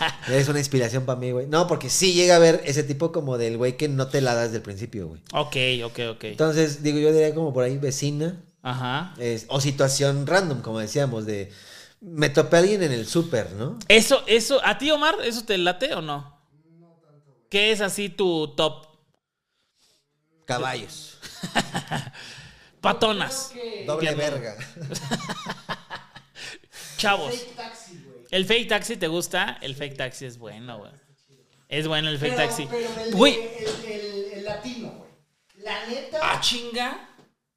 Eres una inspiración para mí, güey. No, porque sí llega a ver ese tipo como del güey que no te la das del principio, güey. Ok, ok, ok. Entonces, digo, yo diría como por ahí vecina. Ajá. es- o situación random, como decíamos, de me topé a alguien en el súper, ¿no? Eso, eso, ¿a ti, Omar, eso te late o no? ¿Qué es así tu top? Caballos. Patonas, que Doble verga. chavos. fake taxi, güey. ¿El fake taxi te gusta? El fake taxi es bueno, güey. Es bueno el fake Pero- taxi. Pero el, Güey. el, el- el latino, güey. La neta. Ah, chinga.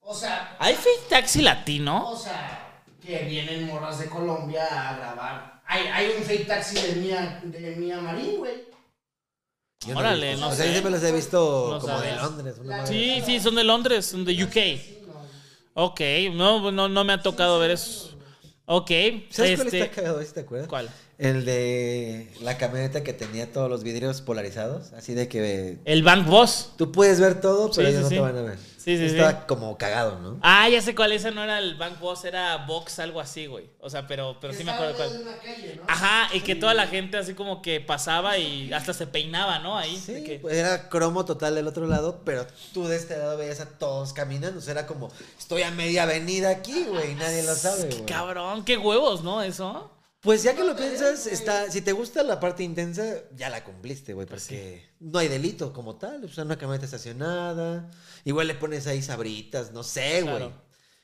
O sea, ¿Hay fake taxi latino? o sea, que vienen morras de Colombia a grabar. Hay, hay un fake taxi de Mía, de Mía Marín, güey. Yo Órale, no o sea, sé. yo siempre los he visto No como de. Londres. una Sí, sí, son de Londres, son de UK. Ok, no, no, no me ha tocado ver eso. Ok, ¿Sabes cuál este, está cagado ese, te acuerdas? ¿Cuál? El de la camioneta que tenía todos los vidrios polarizados. Así de que El Bank Boss. tú puedes ver todo, pero Sí, ellos sí, no sí. te van a ver. Sí, sí, Estaba sí. como cagado, ¿no? Ah, ya sé cuál, ese no era el Bank Boss, era Vox, algo así, güey. O sea, pero, pero sí me acuerdo cuál. una calle, ¿no? Ajá, y que toda la gente así como que pasaba y hasta se peinaba, ¿no? Ahí. Sí, de que- pues era cromo total del otro lado, pero tú de este lado veías a todos caminando. O sea, era como, estoy a media avenida aquí, güey, y nadie lo sabe, Qué güey. cabrón, qué huevos, ¿no? Eso. Pues ya que lo piensas, está, si te gusta la parte intensa, ya la cumpliste, güey, porque no hay delito como tal. O sea, una camioneta estacionada, igual le pones ahí sabritas, no sé, güey. Claro.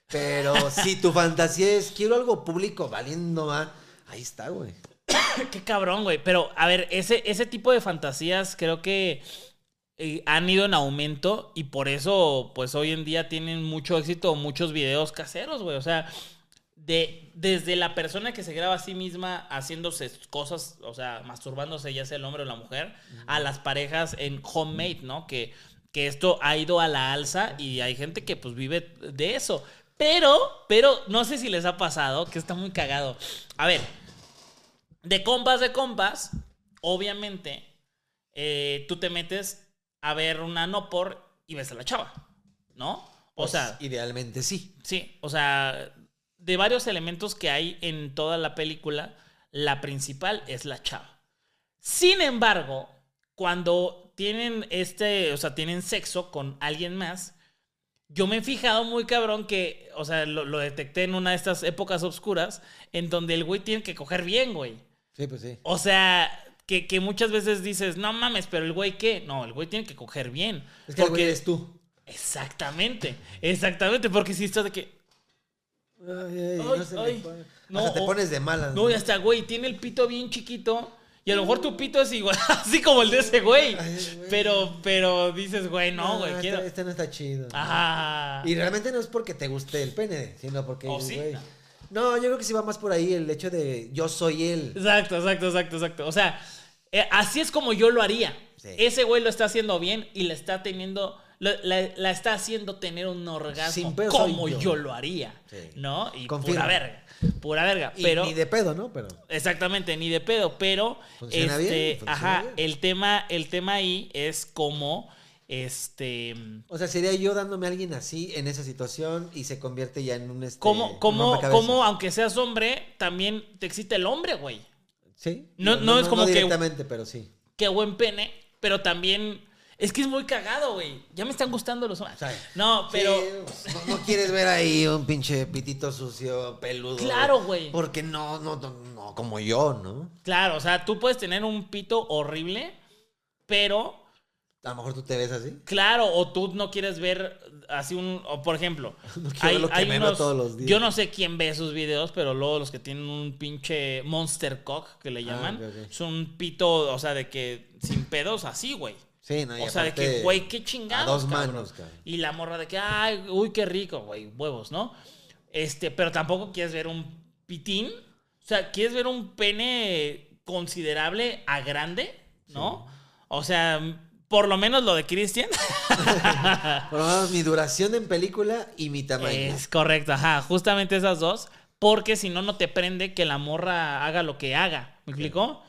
Pero si tu fantasía es, quiero algo público valiendo más, ahí está, güey. Qué cabrón, güey. Pero, a ver, ese, ese tipo de fantasías creo que eh, han ido en aumento y por eso, pues hoy en día tienen mucho éxito muchos videos caseros, güey. O sea, de, desde la persona que se graba a sí misma haciéndose cosas, o sea, masturbándose, ya sea el hombre o la mujer, a las parejas en homemade, ¿no? Que, que esto ha ido a la alza y hay gente que pues vive de eso. Pero, pero, no sé si les ha pasado, que está muy cagado. A ver, de compas de compas, obviamente, eh, tú te metes a ver una no por y ves a la chava, ¿no? O Pues, sea, idealmente sí. sí, o sea, de varios elementos que hay en toda la película, la principal es la chava. Sin embargo, cuando tienen este, o sea, tienen sexo con alguien más, yo me he fijado muy cabrón que, o sea, lo, lo detecté en una de estas épocas oscuras, en donde el güey tiene que coger bien, güey. Sí, pues sí. O sea, que, que muchas veces dices, no mames, pero el güey qué? No, el güey tiene que coger bien. Es que el güey porque eres tú. Exactamente, exactamente, porque si estás de que, Ay, ay, no se ay. pone. No, Hasta te pones de malas. no, ya está, güey, tiene el pito bien chiquito. Y a lo mejor tu pito es igual, así como el de ese güey. Pero, pero dices, güey, no, güey, este- quiero. Este no está chido. Ah. Y realmente no es porque te guste el pene, sino porque, ¿Oh, sí? güey. No, yo creo que sí va más por ahí el hecho de yo soy él. Exacto, exacto, exacto, exacto. O sea, eh, así es como yo lo haría. Sí. Ese güey lo está haciendo bien y le está teniendo la, la- la está haciendo tener un orgasmo pedo como yo. yo. lo haría, Sí. ¿no? Y pura verga, pura verga. Y pero ni de pedo, ¿no? Pero. exactamente, ni de pedo, pero Funciona este, bien, funciona ajá, bien. el tema, el tema ahí es como este O sea, sería yo dándome a alguien así en esa situación y se convierte ya en un este. como, aunque seas hombre, también te excita el hombre, güey. Sí. No- no es como que- directamente, pero sí. Qué buen pene, pero también es que es muy cagado, güey. Ya me están gustando los hombres. No, pero Sí, no, no quieres ver ahí un pinche pitito sucio, peludo. Claro, güey. Porque no, no, no, no, como yo, ¿no? claro, o sea, tú puedes tener un pito horrible, pero A lo mejor tú te ves así. Claro, o tú no quieres ver así un, o por ejemplo, No lo que todos los días. yo no sé quién ve sus videos, pero luego los que tienen un pinche monster cock que le llaman, Ah, ok. son un pito, o sea, de que sin pedos así, güey. Sí, no, y O sea, de que, güey, qué chingados. A dos cabrón. manos, cabrón. Y la morra de que, ay, uy, qué rico, güey, huevos, ¿no? Este, pero tampoco quieres ver un pitín. O sea, quieres ver un pene considerable a grande, ¿no? O sea, por lo menos lo de Christian. Por lo menos mi duración en película y mi tamaño. es correcto, ajá, justamente esas dos. Porque si no, no te prende que la morra haga lo que haga. ¿Me explicó?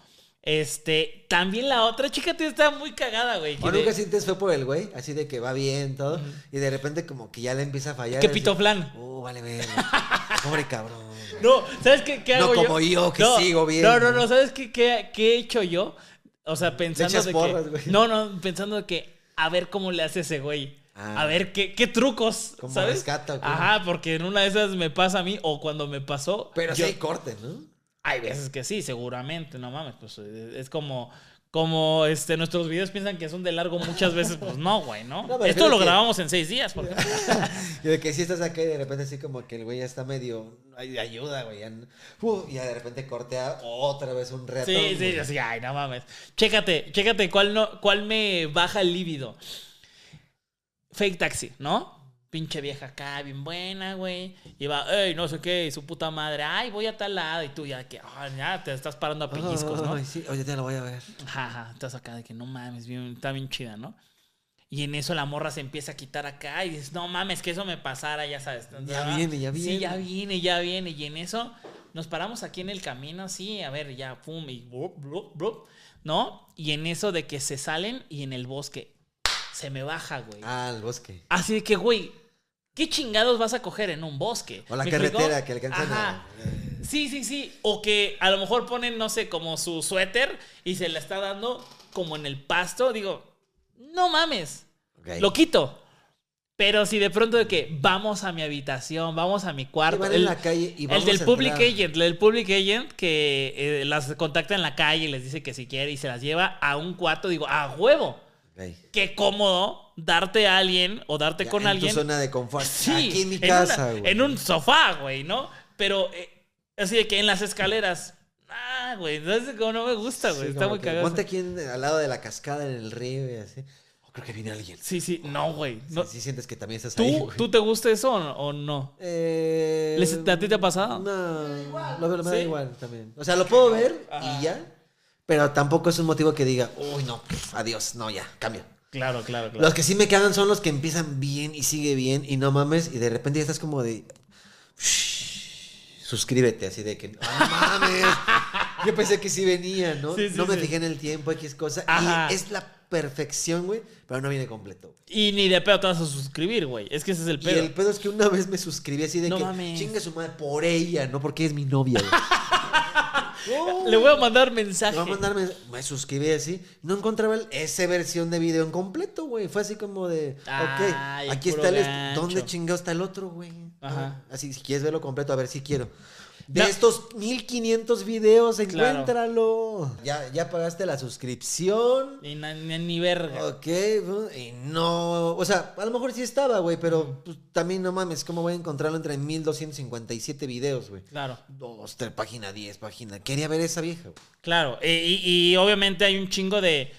Este, también la otra chica te está muy cagada, güey. ¿O de- nunca sientes fue por el güey? Así de que va bien todo. Y de repente como que ya le empieza a fallar. Que y así, pito flan. Uh, vale ver. Pobre cabrón. No, ¿sabes qué, qué No hago yo? como yo, que sigo bien. No, no, no, ¿sabes qué, qué, qué he hecho yo? O sea, pensando de porras, que... güey. No, no, pensando de que a ver cómo le hace ese güey. Ah. A ver qué, qué trucos, Como ¿sabes? rescata. Ajá, porque en una de esas me pasa a mí o cuando me pasó... Pero sí yo- hay corte, ¿no? Hay veces que sí, seguramente, no mames, pues eh, es como... Como este, nuestros videos piensan que son de largo muchas veces, pues no, güey, ¿no? Esto lo que- grabamos en seis días, porque... Y de que si estás acá y de repente así como que el güey ya está medio... Ay, ayuda, güey. ya y ya de repente cortea otra vez un reto. Sí, sí, así, ay, no mames. Chécate, chécate cuál, no, cuál me baja el líbido. Fake taxi, ¿no? Pinche vieja acá, bien buena, güey. Y va, ey, no sé qué, y su puta madre, ay, voy a tal lado. Y tú ya que, ah, ya te estás parando a pellizcos, ¿no? Sí, oye, ya lo voy a ver. Ajá, estás acá de que no mames, bien, está bien chida, ¿no? Y en eso la morra se empieza a quitar acá y dices, no mames, que eso me pasara, ya sabes. Ya ¿no? viene, ya Sí, viene. ya viene, ya viene. Y en eso nos paramos aquí en el camino, así, a ver, ya, pum, y blup, blup, blup, ¿no? Y en eso de que se salen y en el bosque se me baja, güey. Ah, el bosque. Así de que, güey, ¿qué chingados vas a coger en un bosque? O la ¿Me carretera explicó? que alcanzan Ajá. a... Sí, sí, sí. O que a lo mejor ponen, no sé, como su suéter y se la está dando como en el pasto. Digo, no mames. Lo quito. Pero si de pronto de que vamos a mi habitación, vamos a mi cuarto. Van en la calle y el vamos del a public entrar. agent, el del public agent que eh, las contacta en la calle y les dice que si quiere y se las lleva a un cuarto, digo, a huevo. Ok. Qué cómodo darte a alguien o darte Ya, con en alguien. tu zona de confort. Sí, Aquí en mi casa, güey. En un sofá, güey, ¿no? Pero eh, así de que en las escaleras. Ah, güey, no sé cómo no me gusta, güey. Sí, Está como muy cagado. Ponte aquí en- al lado de la cascada en el río y así. Oh, creo que viene alguien. Sí, sí, no, güey. No. Sí, sí sientes que también estás ahí, ¿Tú, güey. ¿Tú te gusta eso o no? no? Eh, ¿Les- a ti te ha pasado? No, lo, me da ¿Sí? igual también. O sea, lo puedo ver Ajá. y ya. Pero tampoco es un motivo que diga, uy, no, adiós, no, ya, cambio. Claro, claro, claro. Los que sí me cagan son los que empiezan bien y sigue bien y no mames y de repente ya estás como de... "Shh, suscríbete, así de que... "Ah, no mames! Yo pensé que sí venía, ¿no? Sí, sí, no me sí. fijé en el tiempo, X cosa. Ajá. Y es la perfección, güey, pero no viene completo. Y ni de pedo te vas a suscribir, güey. Es que ese es el Y pedo. el pedo es que una vez me suscribí así de No que mames. chingue su madre por ella, no porque es mi novia, güey. Le voy a mandar Me mensaje. a me suscribí así, no encontraba el- esa versión de video en completo, güey. Fue así como de, Ay, ok, aquí está el, gancho. ¿dónde chingado está el otro, güey? Ajá. Así, si quieres verlo completo, a ver si quiero. De No. estos 1500 videos, Claro. encuéntralo. Ya, ya pagaste la suscripción. Y na- ni, ni verga. Ok, y no, o sea, a lo mejor sí estaba, güey, pero pues, también no mames, ¿cómo voy a encontrarlo entre 1257 videos, güey? Claro. Dos, tres, página 10, página. Quería ver esa vieja, güey. Claro, e- y, y obviamente hay un chingo de,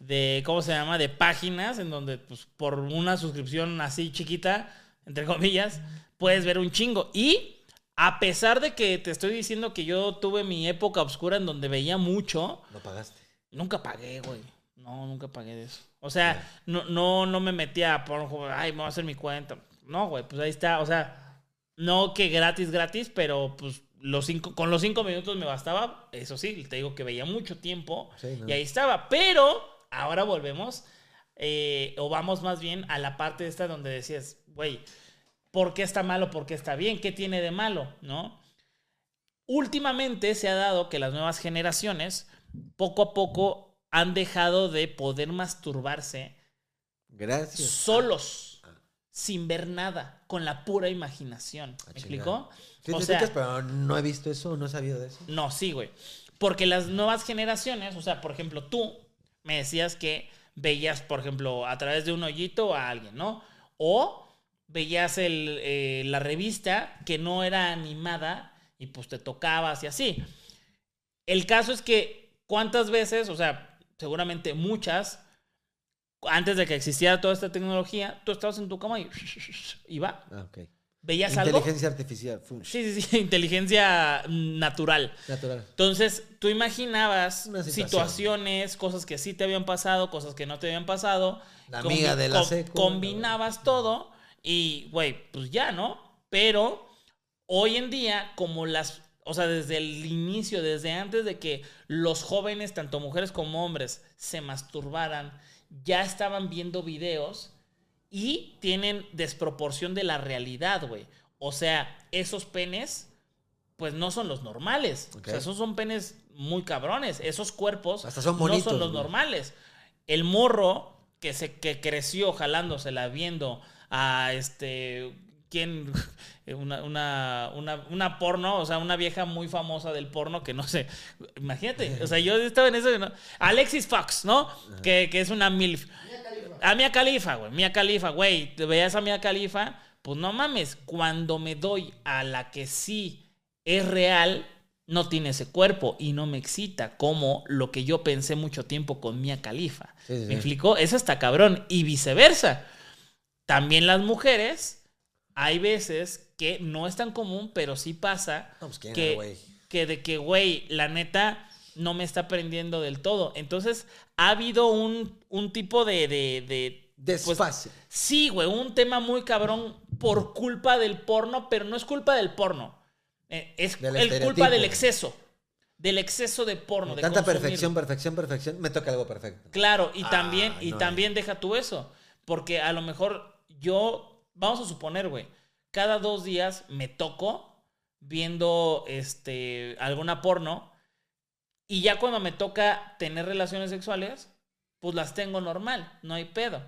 de, ¿cómo se llama? De páginas en donde, pues, por una suscripción así chiquita, entre comillas, puedes ver un chingo. Y a pesar de que te estoy diciendo que yo tuve mi época oscura en donde veía mucho, Lo pagaste. nunca pagué, güey. No, nunca pagué de eso. O sea, no, no, no me metía a Pornhub, ay, me voy a hacer mi cuenta. No, güey, pues ahí está. O sea, no que gratis, gratis, pero pues los cinco, con los cinco minutos me bastaba. Eso sí, te digo que veía mucho tiempo Sí, no. y ahí estaba. Pero ahora volvemos, eh, o vamos más bien a la parte esta donde decías, güey, ¿por qué está malo? ¿Por qué está bien? ¿Qué tiene de malo? ¿No? Últimamente se ha dado que las nuevas generaciones poco a poco han dejado de poder masturbarse Gracias. solos, sin ver nada, con la pura imaginación. Ah, ¿Me explicó? Sí, O sea, pero no he visto eso, no he sabido de eso. no, sí, güey. Porque las nuevas generaciones, o sea, por ejemplo, tú me decías que veías, por ejemplo, a través de un hoyito a alguien, ¿no? O veías el, eh, la revista que no era animada y pues te tocabas y así. El caso es que, ¿cuántas veces, o sea, seguramente muchas, antes de que existiera toda esta tecnología, tú estabas en tu cama y, y va, Ah, veías algo. Inteligencia artificial. Sí, sí, sí, inteligencia natural. Natural. Entonces, tú imaginabas situaciones, cosas que sí te habían pasado, cosas que no te habían pasado. La amiga de la secu, Combinabas todo y, güey, pues ya, ¿no? Pero hoy en día, como las... O sea, desde el inicio, desde antes de que los jóvenes, tanto mujeres como hombres, se masturbaran, ya estaban viendo videos y tienen desproporción de la realidad, güey. O sea, esos penes, pues no son los normales. O sea, esos son penes muy cabrones. Esos cuerpos Hasta son no son los normales. El morro que se que creció jalándosela viendo a este quién una, una, una, una porno, o sea, una vieja muy famosa del porno que no sé, imagínate, o sea, yo estaba en eso, ¿no? Alexis Fox, ¿no? Que, que es una MILF. A Mia Califa, güey. Mia Califa, güey. Te veías a Mia Califa, pues no mames. Cuando me doy a la que sí es real, no tiene ese cuerpo y no me excita como lo que yo pensé mucho tiempo con Mia Califa. Sí, sí, ¿Me sí. explicó? Eso está cabrón. Y viceversa. También las mujeres, hay veces que no es tan común, pero sí pasa No, pues, ¿quién que, que de que, güey, la neta no me está prendiendo del todo. Entonces, ha habido un, un tipo de... de, de pues, Desfase. sí, güey, un tema muy cabrón por culpa del porno, pero no es culpa del porno. Eh, es Del el culpa del exceso. Del exceso de porno. de Tanta consumir. perfección, perfección, perfección. Me toca algo perfecto. Claro, y Ah, también, y no, también deja tú eso. Porque a lo mejor yo, vamos a suponer, güey, cada dos días me toco viendo este alguna porno. Y ya cuando me toca tener relaciones sexuales, pues las tengo normal, no hay pedo.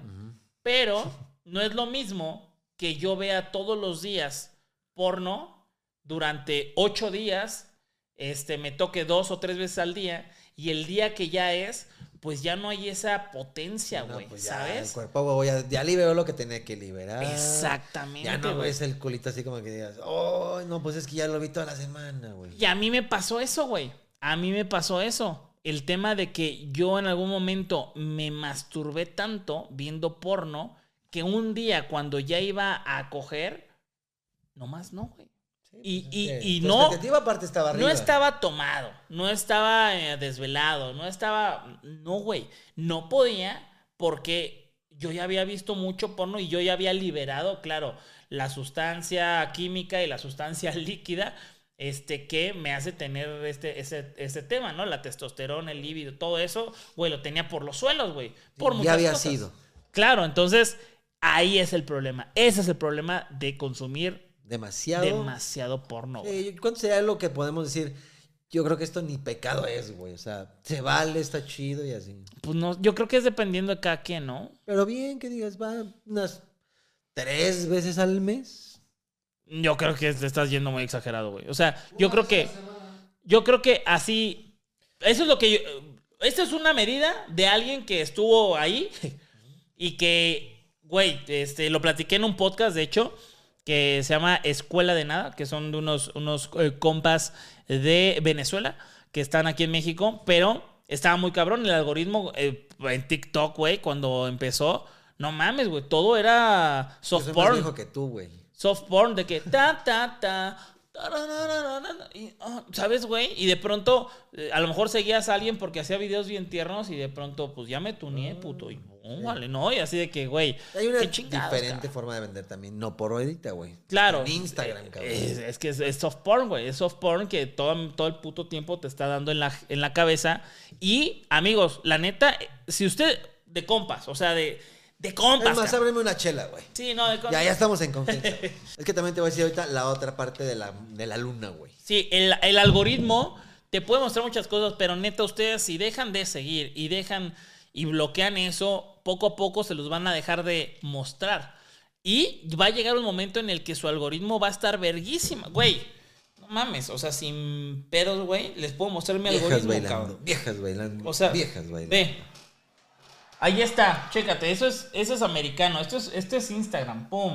Pero no es lo mismo que yo vea todos los días porno durante ocho días, este, me toque dos o tres veces al día, y el día que ya es, pues ya no hay esa potencia, No, güey, pues ¿sabes? El cuerpo, güey, ya, ya liberó lo que tenía que liberar. Exactamente. Ya no ves el culito así como que digas, oh, no, pues es que ya lo vi toda la semana, güey. Y a mí me pasó eso, güey. A mí me pasó eso. El tema de que yo en algún momento me masturbé tanto viendo porno que un día cuando ya iba a coger, nomás no, güey. Y, Pues y- y no, estaba arriba. no estaba tomado, no estaba eh, desvelado, no estaba... No, güey. No podía porque yo ya había visto mucho porno y yo ya había liberado, claro, la sustancia química y la sustancia líquida este, que me hace tener este, ese, ese tema, ¿no? La testosterona, el líbido, todo eso, güey, lo tenía por los suelos, güey. Por Ya muchas había cosas. sido. Claro, entonces ahí es el problema. Ese es el problema de consumir Demasiado. demasiado porno, güey. ¿Cuánto sería lo que podemos decir? Yo creo que esto ni pecado es, güey. O sea, se vale, está chido y así. Pues no, yo creo que es dependiendo de cada quien, ¿no? Pero bien que digas, va unas tres veces al mes. Yo creo que te estás yendo muy exagerado, güey. O sea, yo creo que. Yo creo que así. Eso es lo que yo. Esta es una medida de alguien que estuvo ahí y que, güey, este, lo platiqué en un podcast, de hecho, que se llama Escuela de Nada, que son de unos, unos eh, compas de Venezuela que están aquí en México, pero estaba muy cabrón el algoritmo eh, en TikTok, güey, cuando empezó. No mames, güey, todo era Yo soft soy más porn viejo que tú, güey. soft porn de que ta ta ta Y, ah, ¿Sabes, güey? Y de pronto, eh, a lo mejor seguías a alguien porque hacía videos bien tiernos y de pronto, pues ya me tuneé, puto. Y ¿no? Y así de que, güey. Hay una chingados, diferente cabrón. forma de vender también, no por ahorita, güey. Claro. En Instagram, Eh, cabrón. Es, es que es, es soft porn, güey. Es soft porn que todo, todo el puto tiempo te está dando en la, en la cabeza. Y, amigos, la neta, eh, si usted, de compas, o sea, de, de compas. Es más, cabrón. ábreme una chela, güey. Sí, no, de compas. Ya, ya estamos en confianza. es que también te voy a decir ahorita la otra parte de la, de la luna, güey. Sí, el, el algoritmo te puede mostrar muchas cosas, pero neta, ustedes si dejan de seguir y dejan y bloquean eso, poco a poco se los van a dejar de mostrar. Y va a llegar un momento en el que su algoritmo va a estar verguísima. Güey, no mames, o sea, sin pedos, güey, les puedo mostrar mi Viejas algoritmo, bailando. cabrón. Viejas bailando. O sea, viejas bailando. ve. Ahí está, chécate, eso es, eso es americano, esto es, esto es Instagram, pum.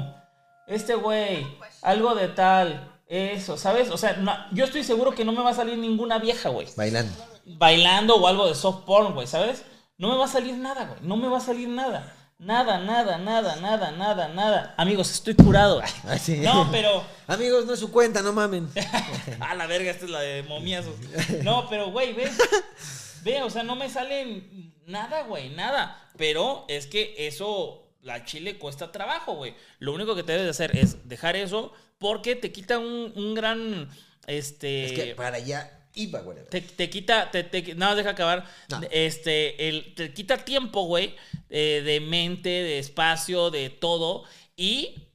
Este güey, algo de tal, eso, ¿sabes? O sea, no- yo estoy seguro que no me va a salir ninguna vieja, güey. Bailando. Bailando o algo de soft porn, güey, ¿sabes? No me va a salir nada, güey. No me va a salir nada. Nada, nada, nada, nada, nada, nada. Amigos, estoy curado. Ah, sí. No, pero. Amigos, no es su cuenta, no mamen. A la verga, esta es la de momiazos. No, pero, güey, ve. Ve, o sea, no me sale nada, güey, nada. Pero es que eso, la chile cuesta trabajo, güey. Lo único que te debes de hacer es dejar eso porque te quita un, un gran. Este. Es que para allá iba, güey. Te, te quita, te, te- nada, deja acabar. No. Este, el, te quita tiempo, güey, eh, de mente, de espacio, de todo. Y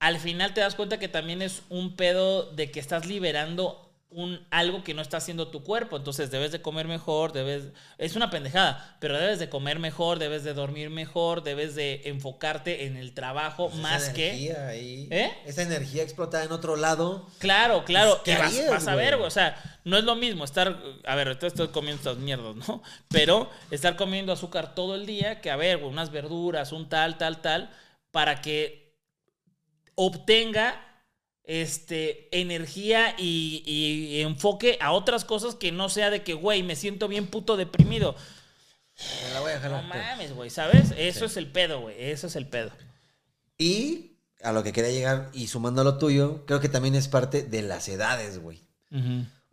al final te das cuenta que también es un pedo de que estás liberando un, algo que no está haciendo tu cuerpo. Entonces debes de comer mejor, debes... Es una pendejada, pero debes de comer mejor, debes de dormir mejor, debes de enfocarte en el trabajo Pues más esa que... energía ahí, ¿Eh? Esa energía explotada en otro lado. Claro, claro. Pues, vas, vas a ver, güey. O sea, no es lo mismo estar. A ver, ahorita estoy comiendo estas mierdas, ¿no? Pero estar comiendo azúcar todo el día que, a ver, unas verduras, un tal, tal, tal, para que obtenga este, energía y, y enfoque a otras cosas que no sea de que, güey, me siento bien puto deprimido. Me la voy a dejar. No mames, güey, ¿sabes? Eso es el pedo, güey. Eso es el pedo. Y a lo que quería llegar, y sumando a lo tuyo, creo que también es parte de las edades, güey.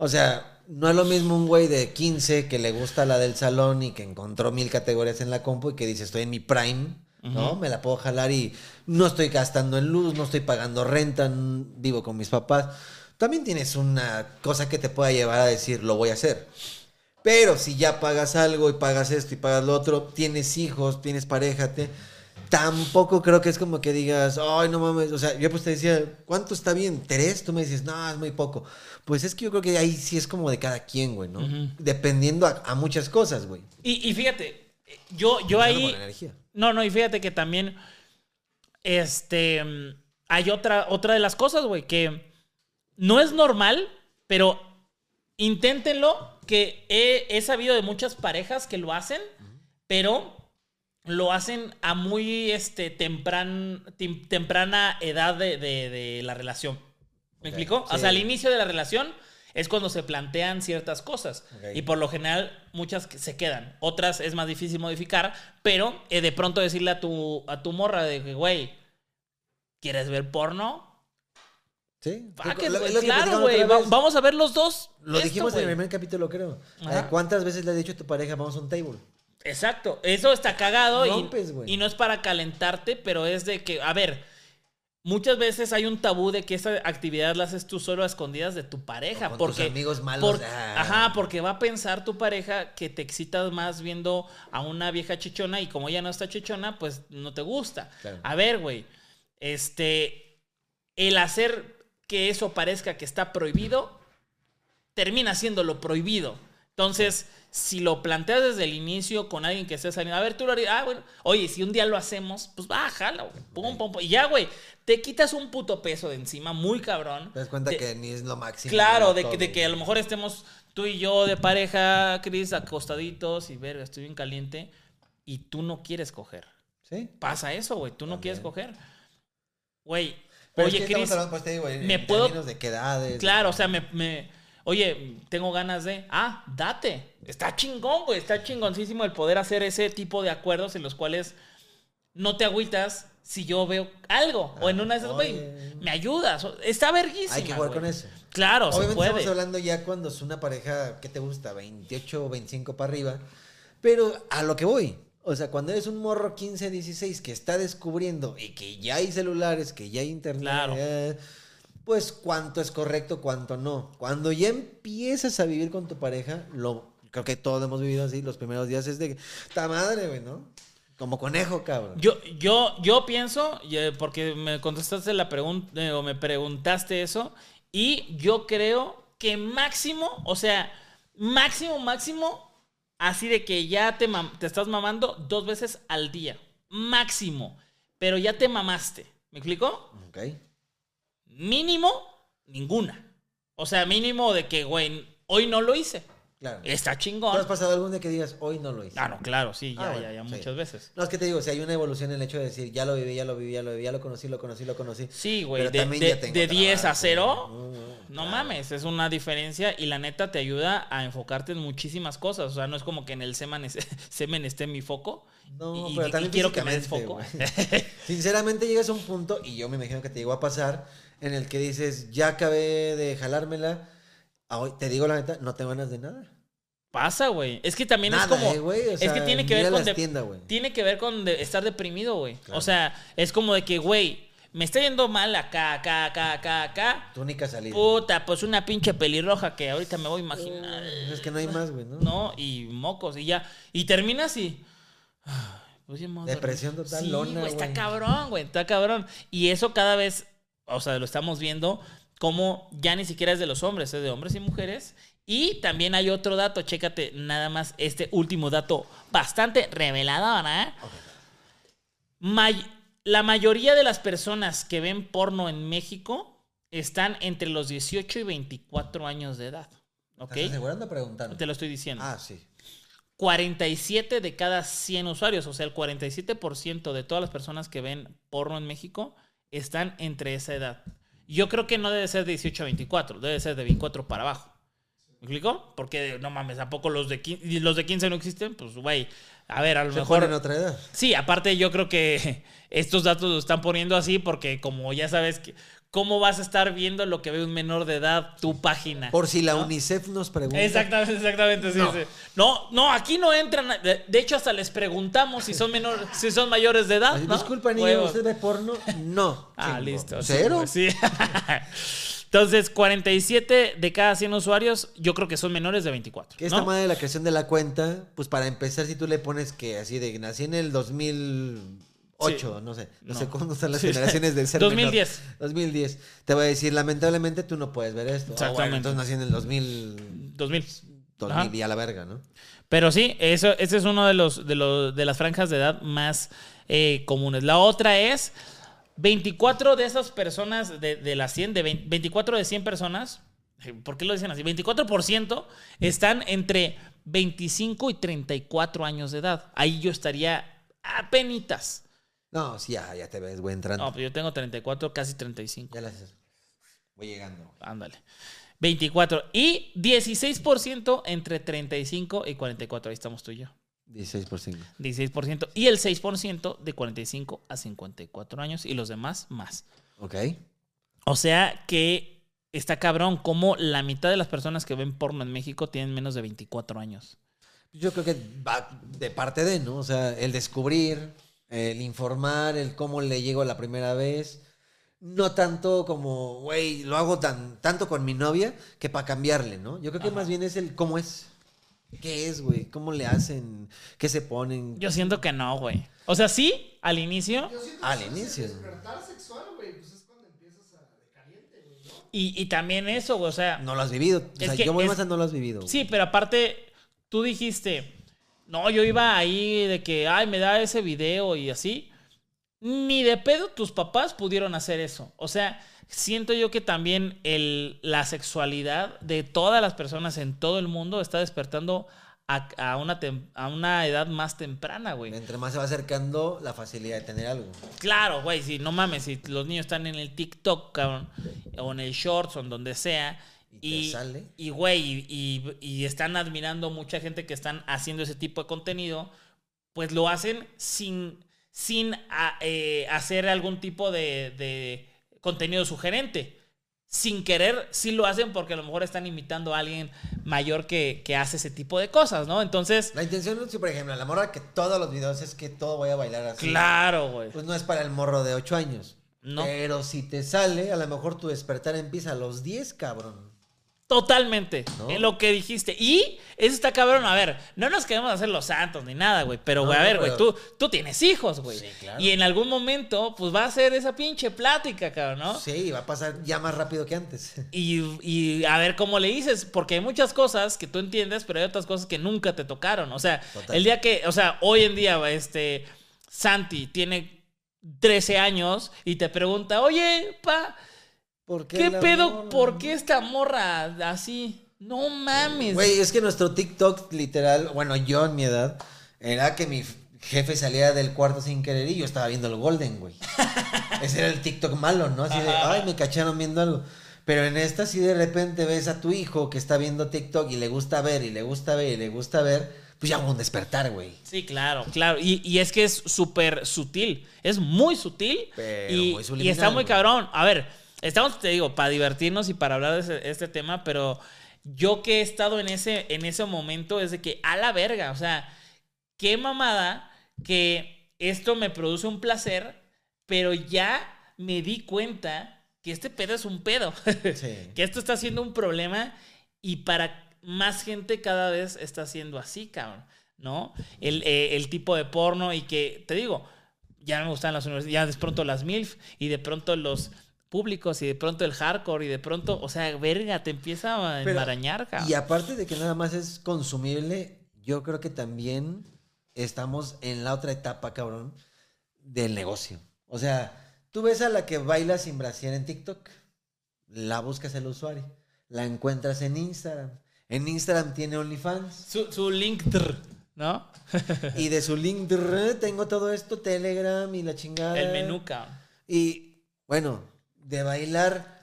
O sea, no es lo mismo un güey de 15 que le gusta la del salón y que encontró mil categorías en la compu y que dice estoy en mi prime, ¿no? Me la puedo jalar y no estoy gastando en luz, no estoy pagando renta, vivo con mis papás. También tienes una cosa que te pueda llevar a decir lo voy a hacer. Pero si ya pagas algo y pagas esto y pagas lo otro, tienes hijos, tienes pareja, te- tampoco creo que es como que digas, ay, no mames, o sea, yo pues te decía, ¿cuánto está bien? ¿Tres? Tú me dices, no, es muy poco. Pues es que yo creo que ahí sí es como de cada quien, güey, ¿no? Dependiendo a, a muchas cosas, güey. Y, y fíjate, yo, yo Empezando ahí. No, no, y fíjate que también. Este. Hay otra, otra de las cosas, güey, que no es normal, pero inténtenlo. Que he, he sabido de muchas parejas que lo hacen, pero lo hacen a muy este, tempran- temprana edad de, de- de la relación. ¿Me Ok, explico? O sea, al inicio de la relación es cuando se plantean ciertas cosas. Y por lo general, muchas se quedan. Otras es más difícil modificar, pero eh, de pronto decirle a tu, a tu morra de que, güey, ¿quieres ver porno? Sí. Fuck Lo- it, lo- güey, es lo que claro, güey. va-. Vamos a ver los dos. Lo esto, dijimos en el primer capítulo, creo. Ajá. Eh, ¿Cuántas veces le has dicho a tu pareja, vamos a un table? Exacto, eso está cagado Rompes, y, no es para calentarte, pero es de que, a ver, muchas veces hay un tabú de que esa actividad la haces tú solo a escondidas de tu pareja. O con tus porque, amigos malos, por- ah. Ajá, porque va a pensar tu pareja que te excitas más viendo a una vieja chichona y como ella no está chichona, pues no te gusta. Claro. A ver, güey, este, el hacer que eso parezca que está prohibido, termina siendo lo prohibido. Entonces, si lo planteas desde el inicio con alguien que esté saliendo, a ver, tú lo harías, ah, bueno, oye, si un día lo hacemos, pues bájalo, pum, pum, pum, y ya, güey, te quitas un puto peso de encima, muy cabrón. Te das cuenta que ni es lo máximo. Claro, de, que- Todo, de que a lo güey. mejor estemos tú y yo de pareja, Chris, acostaditos y verga, estoy bien caliente y tú no quieres coger. Sí. Pasa eso, güey, tú no También. quieres coger. Güey, es oye, que estamos Chris, hablando, pues, digo, ¿me puedo- términos de qué edades. Claro, o sea, me, me- Oye, tengo ganas de. Ah, date. Está chingón, güey. Está chingoncísimo el poder hacer ese tipo de acuerdos en los cuales no te agüitas si yo veo algo. o en una de esas, güey, me ayudas. Está verguísima. Hay que jugar con eso. Claro, se Obviamente puede. estamos hablando ya cuando es una pareja, ¿qué te gusta? 28 o 25 para arriba. Pero a lo que voy. O sea, cuando eres un morro 15, 16 que está descubriendo y que ya hay celulares, que ya hay internet, Claro. eh, pues cuánto es correcto, cuánto no. Cuando ya empiezas a vivir con tu pareja, lo creo que todos hemos vivido así, los primeros días es de, ta madre, güey, ¿no? Como conejo, cabrón. Yo, yo, yo pienso, eh, porque me contestaste la pregunta, o me preguntaste eso, y yo creo que máximo, o sea, máximo, máximo, así de que ya te, te estás mamando dos veces al día. Máximo. Pero ya te mamaste. ¿Me explico? Ok. Mínimo, ninguna. O sea, mínimo de que, güey, hoy no lo hice. Claro. Está ¿Tú chingón. has pasado algún día que digas, hoy no lo hice? Ah, no, claro, sí, ya, Ah, bueno, ya, ya, sí. muchas veces. No, es que te digo, si hay una evolución en el hecho de decir, ya lo viví, ya lo viví, ya lo viví, ya lo conocí, lo conocí, lo conocí. Sí, güey, de, de- de 10 a trabajo. 0, No, no claro. mames, es una diferencia y la neta te ayuda a enfocarte en muchísimas cosas. O sea, no es como que en el semen, es- semen esté mi foco. No, y, pero y- y también quiero que me des físicamente, foco. güey. Sinceramente llegas a un punto, y yo me imagino que te llegó a pasar, en el que dices, ya acabé de jalármela, hoy, te digo la neta, no te ganas de nada. Pasa, güey. Es que también Nada, es como. eh, güey, o es que tiene que ver con. de- tiendas, güey. tiene que ver con de- estar deprimido, güey. Claro. O sea, es como de que, güey, me está yendo mal acá, acá, acá, acá, acá. Tu única salida. Puta, pues una pinche pelirroja que ahorita me voy a imaginar. Es que no hay más, güey, ¿no? ¿no? Y mocos, y ya. Y terminas y. ay, pues Depresión total, Sí, lona, güey, está cabrón, güey, está cabrón. Y eso cada vez, o sea, lo estamos viendo como ya ni siquiera es de los hombres, es de hombres y mujeres. Y también hay otro dato, chécate nada más este último dato bastante revelador, ¿eh? May- la mayoría de las personas que ven porno en México están entre los 18 y 24 años de edad. ¿Ok? ¿Estás asegurando o preguntando? Te lo estoy diciendo. Ah, sí. 47 de cada 100 usuarios, o sea, el 47% de todas las personas que ven porno en México están entre esa edad. Yo creo que no debe ser de 18 a 24, debe ser de 24 para abajo. ¿Me explico? Porque no mames, ¿a poco los de 15, y los de 15 no existen? Pues, güey, a ver, a lo Se mejor... ponen otra edad. Sí, aparte yo creo que estos datos los están poniendo así porque como ya sabes que... ¿Cómo vas a estar viendo lo que ve un menor de edad tu página? Por si la ¿no? UNICEF nos pregunta. Exactamente, exactamente, sí, No. sí. No, no, aquí no entran. De, de hecho, hasta les preguntamos si son menores, si son mayores de edad. ¿no? Disculpa, niño, Huevos. ¿usted ve porno? No. Ah, Chingo. listo. ¿Cero? pues, Sí. Entonces, 47 de cada 100 usuarios, yo creo que son menores de 24. Que esta ¿no? madre de la creación de la cuenta, pues para empezar, si tú le pones que así de nací en el 2008, no sé, no, No. sé cuándo están las Sí. generaciones del ser 2010. menor. 2010. Te voy a decir, lamentablemente tú no puedes ver esto. Ah, bueno, Exactamente. entonces nací en el 2000, 2000. 2000 Ajá. y a la verga, ¿no? Pero sí, eso, ese es uno de los, de los de las franjas de edad más eh, comunes. La otra es 24 de esas personas de, de las 100, de 20 24 de 100 personas, eh, ¿por qué lo dicen así? 24% están entre 25 y 34 años de edad. Ahí yo estaría a penitas. No, sí, ya, ya te ves, güey, entrando. No, pues yo tengo 34, casi 35. Ya las Voy llegando. Ándale. 24. Y 16% entre 35 y 44. Ahí estamos tú y yo. 16 por 5. 16%. Y el 6% de 45 a 54 años. Y los demás más. Ok. O sea que está cabrón como la mitad de las personas que ven porno en México tienen menos de 24 años. Yo creo que va de parte de, ¿no? O sea, el descubrir, el informar, el cómo le llego la primera vez. No tanto como, güey, lo hago tan, tanto con mi novia que para cambiarle, ¿no? Yo creo que Ajá. más bien es el cómo es. ¿Qué es, güey? ¿Cómo le hacen? ¿Qué se ponen? Yo siento que no, güey. O sea, sí, al inicio. Yo siento Al que el inicio. despertar sexual, güey, pues es cuando empiezas a de caliente, güey, ¿no? Y, y también eso, güey. O sea, No lo has vivido. O Es sea, que yo voy es- más a no lo has vivido. Sí, pero aparte, tú dijiste, no, yo iba ahí de que, ay, me da ese video y así. Ni de pedo tus papás pudieron hacer eso. O sea, siento yo que también el, la sexualidad de todas las personas en todo el mundo está despertando a, a una, tem- a una edad más temprana, güey. Entre más se va acercando la facilidad de tener algo. Claro, güey, si no mames, si los niños están en el TikTok, cabrón, o en el Shorts, o en donde sea, Y te y, sale. y güey, y, y- y están admirando mucha gente que están haciendo ese tipo de contenido, pues lo hacen sin, sin a- eh, hacer algún tipo de, de contenido sugerente. sin querer sí lo hacen porque a lo mejor están imitando a alguien mayor que, que hace ese tipo de cosas, ¿no? Entonces, La intención, si por ejemplo, la morra que todos los videos es que todo voy a bailar así. claro, güey. Pues no es para el morro de 8 años. No. Pero si te sale, a lo mejor tu despertar empieza a los 10, cabrón. Totalmente. ¿No? En lo que dijiste. Y eso está cabrón. A ver, no nos queremos hacer los santos ni nada, güey. Pero, No, güey, a ver, güey, tú, tú tienes hijos, güey. Sí, claro. Y en algún momento, pues va a ser esa pinche plática, cabrón, ¿no? Sí, va a pasar ya más rápido que antes. Y, y a ver cómo le dices, porque hay muchas cosas que tú entiendes, pero hay otras cosas que nunca te tocaron. O sea, Total. el día que, o sea, hoy en día, este, Santi tiene 13 años y te pregunta, oye, pa, ¿Por ¿qué pedo? morra? ¿Por qué esta morra así? No mames. Güey, es que nuestro TikTok, literal, bueno, yo en mi edad, era que mi jefe salía del cuarto sin querer y yo estaba viendo el Golden, güey. Ese era el TikTok malo, ¿no? Así de, ay, me cacharon viendo algo. Pero en esta, si de repente ves a tu hijo que está viendo TikTok y le gusta ver, y le gusta ver, y le gusta ver, pues ya va un despertar, güey. Sí, claro, claro. Y, y es que es súper sutil. Es muy sutil. Pero y, muy y subliminal, está muy güey. cabrón. A ver, estamos, te digo, para divertirnos y para hablar de ese- este tema, pero yo que he estado en ese, en ese momento es de que a la verga. O sea, qué mamada que esto me produce un placer, pero ya me di cuenta que este pedo es un pedo. Sí. que esto está siendo un problema y para más gente cada vez está siendo así, cabrón, ¿no? El, eh, el tipo de porno y que, te digo, ya me gustan las universidades, ya de pronto las MILF y de pronto los públicos y de pronto el hardcore y de pronto, o sea, verga, te empieza a Pero- enmarañar, cabrón. Y aparte de que nada más es consumible, yo creo que también estamos en la otra etapa, cabrón, del negocio. O sea, tú ves a la que baila sin brasier en TikTok, la buscas el usuario, la encuentras en Instagram. En Instagram tiene OnlyFans. Su, su link, ¿no? Y de su link tengo todo esto, Telegram y la chingada. El menú, cabrón. Y bueno, de bailar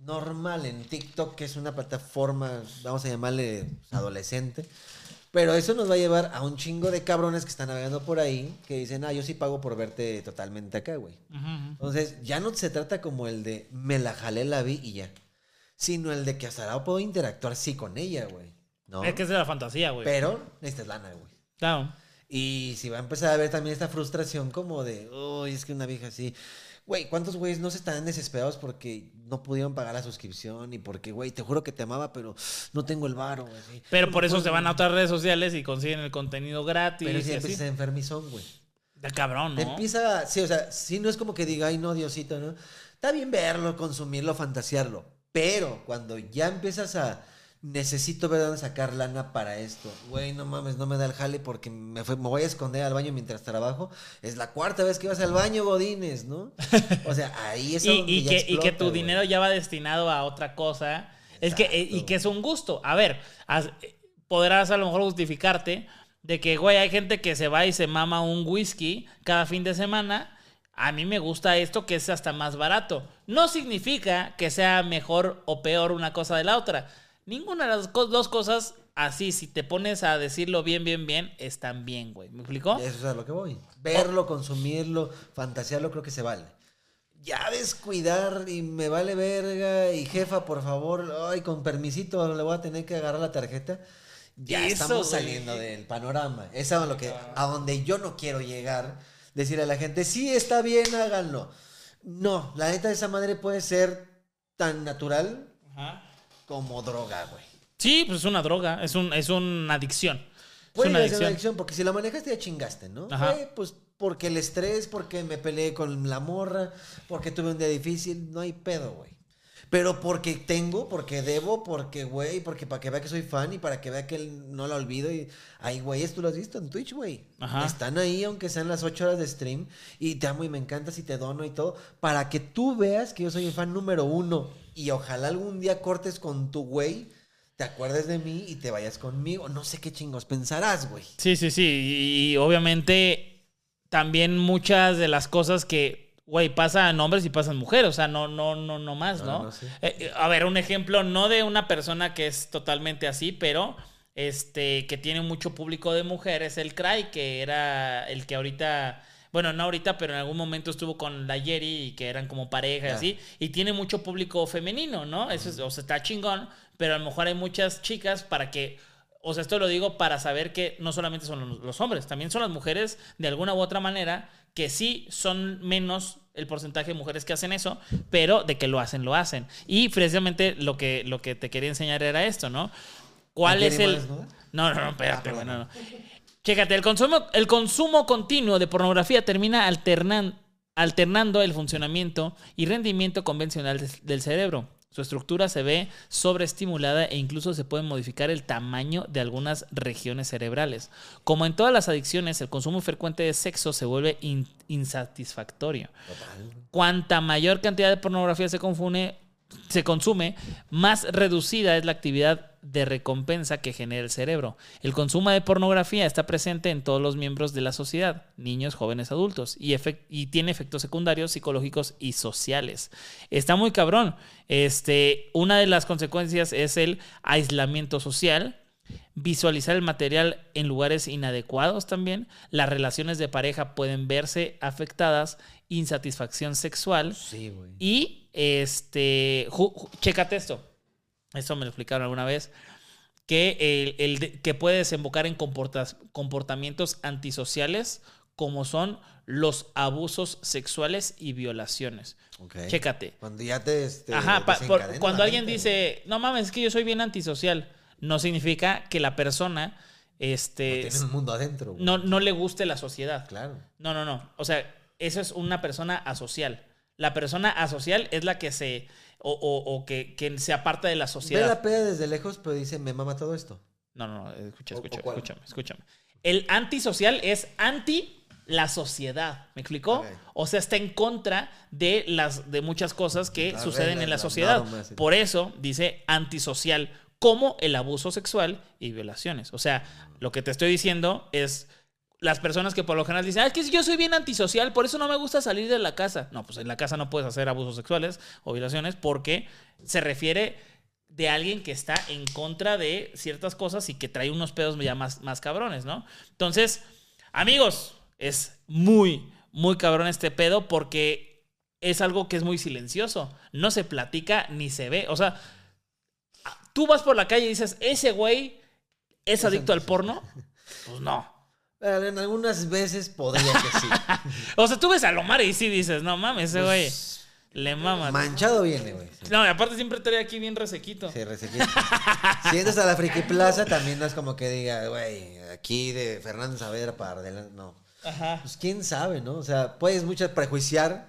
normal en TikTok, que es una plataforma, vamos a llamarle pues, adolescente. Pero eso nos va a llevar a un chingo de cabrones que están navegando por ahí, que dicen, ah, yo sí pago por verte totalmente acá, güey. Entonces, ya no se trata como el de me la jalé, la vi y ya. Sino el de que hasta ahora puedo interactuar sí con ella, güey. ¿No? Es que es de la fantasía, güey. Pero necesitas lana, güey. Claro. Y si va a empezar a ver también esta frustración como de, uy, es que una vieja así. Güey, ¿cuántos güeyes no se están desesperados porque no pudieron pagar la suscripción y porque, güey, te juro que te amaba, pero no tengo el varo, güey. Pero por eso se van a otras redes sociales y consiguen el contenido gratis. Pero si empiezas enfermizón, güey. Está cabrón, ¿no? empieza, sí, o sea, sí no es como que diga, ay, no, Diosito, ¿no? Está bien verlo, consumirlo, fantasearlo. Pero cuando ya empiezas a, necesito ver dónde sacar lana para esto. Güey, no mames, no me da el jale porque me, fue- me voy a esconder al baño mientras trabajo. Es la cuarta vez que vas al baño, Godines, ¿no? O sea, ahí es y, donde y ya que, y que tu dinero ya va destinado a otra cosa. Es que, eh, y que es un gusto. A ver, eh, podrás a lo mejor justificarte de que, güey, hay gente que se va y se mama un whisky cada fin de semana. A mí me gusta esto que es hasta más barato. No significa que sea mejor o peor una cosa de la otra. Ninguna de las dos cosas, así, si te pones a decirlo bien, bien, bien, están bien, güey. ¿Me explicó? Eso es a lo que voy. Verlo, consumirlo, fantasearlo, creo que se vale. Ya descuidar y me vale verga y jefa, por favor, ay, con permisito le voy a tener que agarrar la tarjeta. Ya Eso, estamos güey. saliendo del panorama. Es a lo que a donde yo no quiero llegar. Decirle a la gente, sí, está bien, háganlo. No, la neta de esa madre puede ser tan natural Ajá. Como droga, güey. Sí, pues es una droga, es, un, es una adicción. Es Puede una ser una adicción. porque si la manejaste ya chingaste, ¿no? Ajá. Güey, pues porque el estrés, porque me peleé con la morra, porque tuve un día difícil, no hay pedo, güey. Pero porque tengo, porque debo, porque, güey, porque para que vea que soy fan y para que vea que él no la olvido. Y, ay, güey, tú lo has visto en Twitch, güey. Ajá. Están ahí, aunque sean las 8 horas de stream, y te amo y me encantas y te dono y todo, para que tú veas que yo soy el fan número uno. Y ojalá algún día cortes con tu güey, te acuerdes de mí y te vayas conmigo. No sé qué chingos pensarás, güey. Sí, sí, sí. Y, obviamente también muchas de las cosas que, güey, pasan hombres y pasan mujeres. O sea, no, no, no, no más, No, ¿no? no, sí. Eh, eh, a ver, un ejemplo, no de una persona que es totalmente así, pero este, que tiene mucho público de mujeres, el Cry, que era el que ahorita, Bueno, no ahorita, pero en algún momento estuvo con la Yeri y que eran como pareja y así. Y tiene mucho público femenino, ¿no? Eso es- o sea, está chingón, pero a lo mejor hay muchas chicas para que. O sea, esto lo digo para saber que no solamente son los, hombres, también son las mujeres de alguna u otra manera que sí son menos el porcentaje de mujeres que hacen eso, pero de que lo hacen, lo hacen. Y precisamente lo que, lo que te quería enseñar era esto, ¿no? ¿Cuál ¿La es el...? más, no? No, no, no, espérate, Ah, bueno, no. Chécate, el consumo, el consumo continuo de pornografía termina alternan- alternando el funcionamiento y rendimiento convencional del cerebro. Su estructura se ve sobreestimulada e incluso se puede modificar el tamaño de algunas regiones cerebrales. Como en todas las adicciones, el consumo frecuente de sexo se vuelve in- insatisfactorio. Cuanta mayor cantidad de pornografía se se consume, más reducida es la actividad de recompensa que genera el cerebro. El consumo de pornografía está presente en todos los miembros de la sociedad, niños, jóvenes, adultos, y, tiene efectos secundarios psicológicos y sociales. Está muy cabrón. Este, una de las consecuencias es el aislamiento social, visualizar el material en lugares inadecuados también. Las relaciones de pareja pueden verse afectadas, insatisfacción sexual Sí, y este, chécate esto. Esto me lo explicaron alguna vez. Que, el, que puede desembocar en comportamientos antisociales como son los abusos sexuales y violaciones. Chécate. Cuando ya te. Este, Ajá, pa- por- cuando alguien gente, dice, no mames, es que yo soy bien antisocial, no significa que la persona este, No tiene un mundo adentro. güey. no, no le guste la sociedad. Claro. No, no, no. O sea, eso es una persona asocial. La persona asocial es la que se. O, o- o que, que se aparta de la Ve sociedad. la peda desde lejos, pero dice, me mama todo esto. No, no, no. Escucha, ¿O- o escucha, cuál? escúchame, escúchame. El antisocial es anti la sociedad. ¿Me explicó? O sea, está en contra de las de muchas cosas que suceden en la sociedad. Por eso dice antisocial, como el abuso sexual y violaciones. O sea, lo que te estoy diciendo es las personas que por lo general dicen, ah, es que yo soy bien antisocial, por eso no me gusta salir de la casa. No, pues en la casa no puedes hacer abusos sexuales o violaciones porque se refiere de alguien que está en contra de ciertas cosas y que trae unos pedos ya más, más cabrones, ¿no? Entonces, amigos, es muy, muy cabrón este pedo porque es algo que es muy silencioso. No se platica ni se ve. O sea, tú vas por la calle y dices, ese güey es adicto al porno. Pues no. En algunas veces podría que sí. O sea, tú ves a Lomar y sí dices, no mames, ese güey Pues, le mama. Manchado viene, güey. Sí. No, y aparte siempre trae aquí bien resequito. Sí, resequito. si entras a la Friki Plaza, también no es como que diga, güey, aquí de Fernando Saavedra para adelante. No. Ajá. Pues quién sabe, ¿no? O sea, puedes mucho prejuiciar.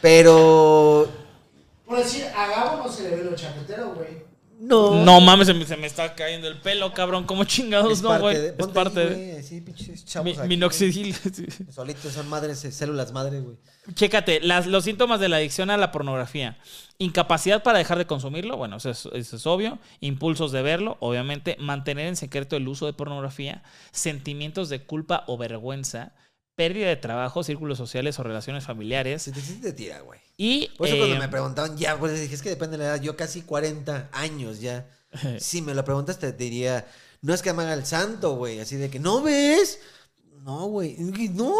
Pero. Por decir, a Gabo no se le ve lo chapetero, güey. No. No mames, se me, se me está cayendo el pelo, cabrón. ¿Cómo chingados Es no, güey? Es parte ahí, de. así, pinches chavos Mi- aquí, güey. Minoxidil. Solitos son madres, eh, células madre, güey. Chécate, las, los síntomas de la adicción a la pornografía. Incapacidad para dejar de consumirlo, bueno, eso es, eso es obvio. Impulsos de verlo, obviamente. Mantener en secreto el uso de pornografía. Sentimientos de culpa o vergüenza. Pérdida de trabajo, círculos sociales o relaciones familiares. Si te sí te tira, güey. Y. Por eso eh, cuando me preguntaban, ya, pues dije, es que depende de la edad. Yo casi 40 años ya. Si me lo preguntas, te diría, no es que me haga el santo, güey. Así de que, ¿no ves? No, güey. No,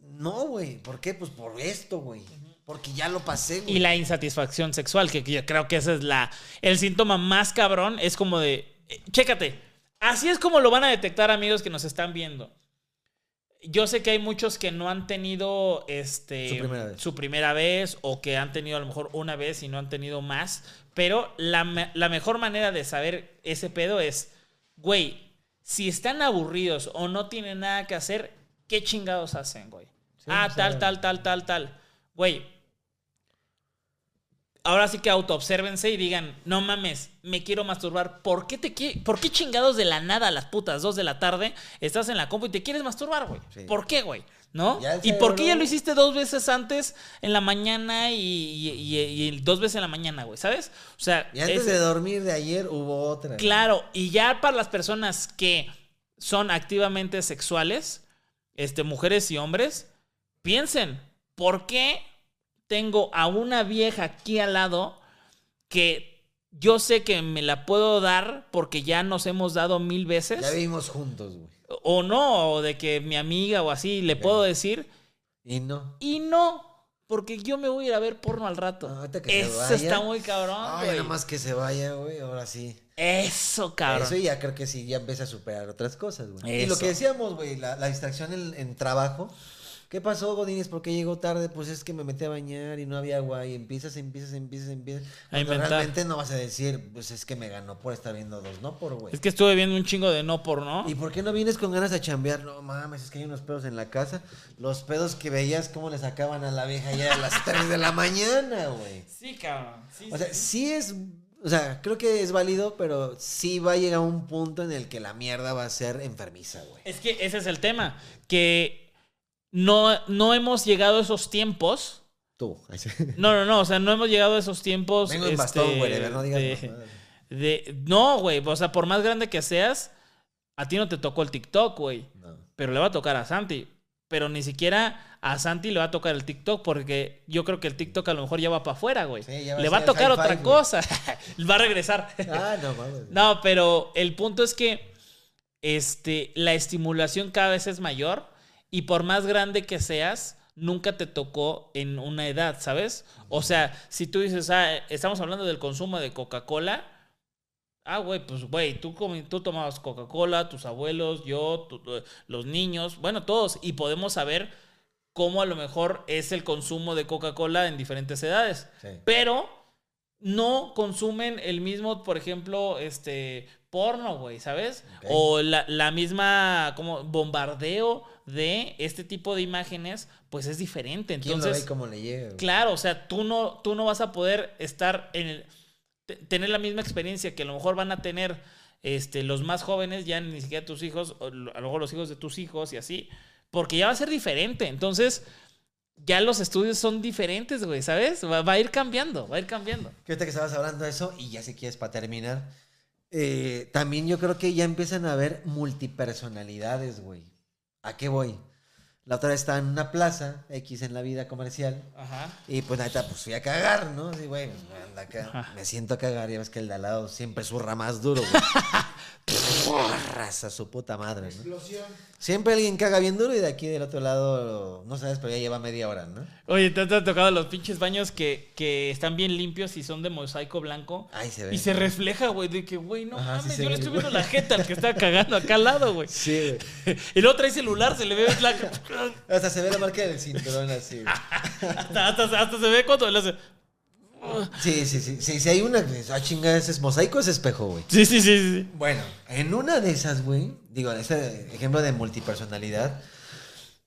no, güey. ¿Por qué? Pues por esto, güey. Porque ya lo pasé, güey. Y la insatisfacción sexual, que yo creo que ese es la. El síntoma más cabrón es como de. eh, Chécate. Así es como lo van a detectar, amigos que nos están viendo. Yo sé que hay muchos que no han tenido este, Su primera vez. su primera vez o que han tenido a lo mejor una vez y no han tenido más. Pero la, la mejor manera de saber ese pedo es, güey, si están aburridos o no tienen nada que hacer, ¿qué chingados hacen, güey? Sí, ah, tal, tal, tal, tal, tal. Güey, ahora sí que autoobsérvense y digan, no mames, me quiero masturbar. ¿Por qué te qui- ¿Por qué chingados de la nada a las putas 2 de la tarde estás en la compu y te quieres masturbar, güey? Sí. ¿Por qué, güey? ¿No? ¿Y por qué ya lo hiciste dos veces antes en la mañana y, y- y- y dos veces en la mañana, güey? ¿Sabes? O sea, Y antes es- de dormir de ayer hubo otra. Claro, y ya para las personas que son activamente sexuales, este, mujeres y hombres, piensen, ¿por qué tengo a una vieja aquí al lado que yo sé que me la puedo dar porque ya nos hemos dado mil veces? Ya vivimos juntos, güey. O no, o de que mi amiga o así le puedo decir. Y no. Y no, porque yo me voy a ir a ver porno al rato. No, ahorita que se Eso vaya. está muy cabrón, Ay, nada más que se vaya, güey, ahora sí. Eso, cabrón. Eso ya creo que sí, ya empieza a superar otras cosas, güey. Y lo que decíamos, güey, la, la distracción en, en trabajo. ¿Qué pasó, Godínez? ¿Por qué llegó tarde? Pues es que me metí a bañar y no había agua. Y empiezas, empiezas, empiezas, empiezas. Cuando inventar. realmente no vas a decir, pues es que me ganó por estar viendo dos, no por, güey. Es que estuve viendo un chingo de no porno. ¿Y por qué no vienes con ganas a chambear? No mames, es que hay unos pedos en la casa. Los pedos que veías, cómo le sacaban a la vieja ya a las 3 de la mañana, güey. Sí, cabrón. Sí, O sea, sí. sí es. O sea, creo que es válido, pero sí va a llegar un punto en el que la mierda va a ser enfermiza, güey. Es que ese es el tema. Que no, no hemos llegado a esos tiempos. Tú. No, no, no. O sea, no hemos llegado a esos tiempos. Vengo en este, bastón, güey, no digas de- de- no, güey. O sea, por más grande que seas, a ti no te tocó el TikTok, güey. No. Pero le va a tocar a Santi. Pero ni siquiera a Santi le va a tocar el TikTok porque yo creo que el TikTok a lo mejor ya va para afuera, güey. Sí, le va a tocar otra güey. cosa. va a regresar. Ah, no mames. No, pero el punto es que este, la estimulación cada vez es mayor y por más grande que seas, nunca te tocó en una edad, ¿sabes? O sea, si tú dices, ah, estamos hablando del consumo de Coca-Cola. Ah, güey, pues, güey, tú, tú tomabas Coca-Cola, tus abuelos, yo, tu- los niños, bueno, todos, y podemos saber cómo a lo mejor es el consumo de Coca-Cola en diferentes edades Sí. pero no consumen el mismo, por ejemplo, este porno, güey, ¿sabes? O la, la misma como bombardeo de este tipo de imágenes, pues es diferente. ¿Quién lo ve y Entonces, cómo le llega? güey? claro, o sea, tú no, tú no vas a poder estar en el, tener la misma experiencia que a lo mejor van a tener este, los más jóvenes, ya ni siquiera tus hijos, o a lo mejor los hijos de tus hijos y así, porque ya va a ser diferente. Entonces, ya los estudios son diferentes, güey, ¿sabes? Va, va a ir cambiando, va a ir cambiando. Que ahorita que estabas hablando de eso, y ya si quieres para terminar, eh, también yo creo que ya empiezan a haber multipersonalidades, güey. ¿A qué voy? La otra vez estaba en una plaza, X en la vida comercial, Ajá. y pues neta, pues fui a cagar, ¿no? Así, güey, anda acá, Ajá. me siento a cagar, ya ves que el de al lado siempre zurra más duro, güey. Raza su puta madre, ¿no? Explosión. Siempre alguien caga bien duro y de aquí del otro lado, no sabes, pero ya lleva media hora, ¿no? Oye, ¿te, te ha tocado los pinches baños que, que están bien limpios y son de mosaico blanco? Ahí se ve. Y se refleja, güey, de que, güey, no Ajá, mames, yo le estoy güey. viendo la jeta al que está cagando acá al lado, güey. Sí, güey. Y luego trae celular, se le ve blanco. Hasta se ve la marca del cinturón así, güey. hasta, hasta, hasta se ve cuando le hace. Sí, sí, sí. Sí, sí hay una. Ah, chinga, ese es mosaico, es espejo, güey. Sí, sí, sí, sí. Bueno, en una de esas, güey, digo, este ejemplo de multipersonalidad,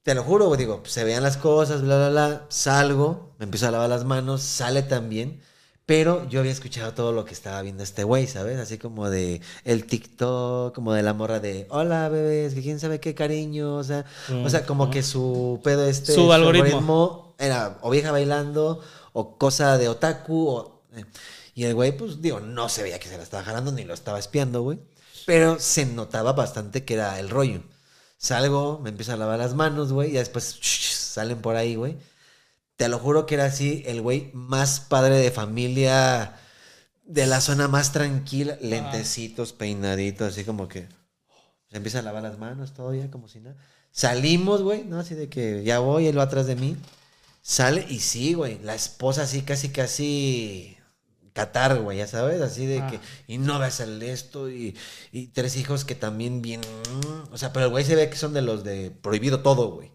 te lo juro, güey, digo, se vean las cosas, bla, bla, bla, salgo, me empiezo a lavar las manos, sale también, pero yo había escuchado todo lo que estaba viendo este güey, ¿sabes? Así como de el TikTok, como de la morra de, hola, bebés, que quién sabe qué cariño, o sea, o sea, como que su pedo este, Su algoritmo. algoritmo era o vieja bailando, o cosa de otaku, o... eh, Y el güey, pues, digo, no se veía que se la estaba jalando ni lo estaba espiando, güey. Pero se notaba bastante que era el rollo. Salgo, me empiezo a lavar las manos, güey, y después salen por ahí, güey. Te lo juro que era así el güey más padre de familia de la zona más tranquila, lentecitos, peinaditos, así como que se empieza a lavar las manos, todo ya como si nada. Salimos, güey, ¿no? Así de que ya voy, él va atrás de mí. Sale y sí, güey, la esposa así casi, casi Qatar, güey, ya sabes, así de Ah. que, y no a hacer esto, y, y tres hijos que también bien, o sea, pero el güey se ve que son de los de prohibido todo, güey.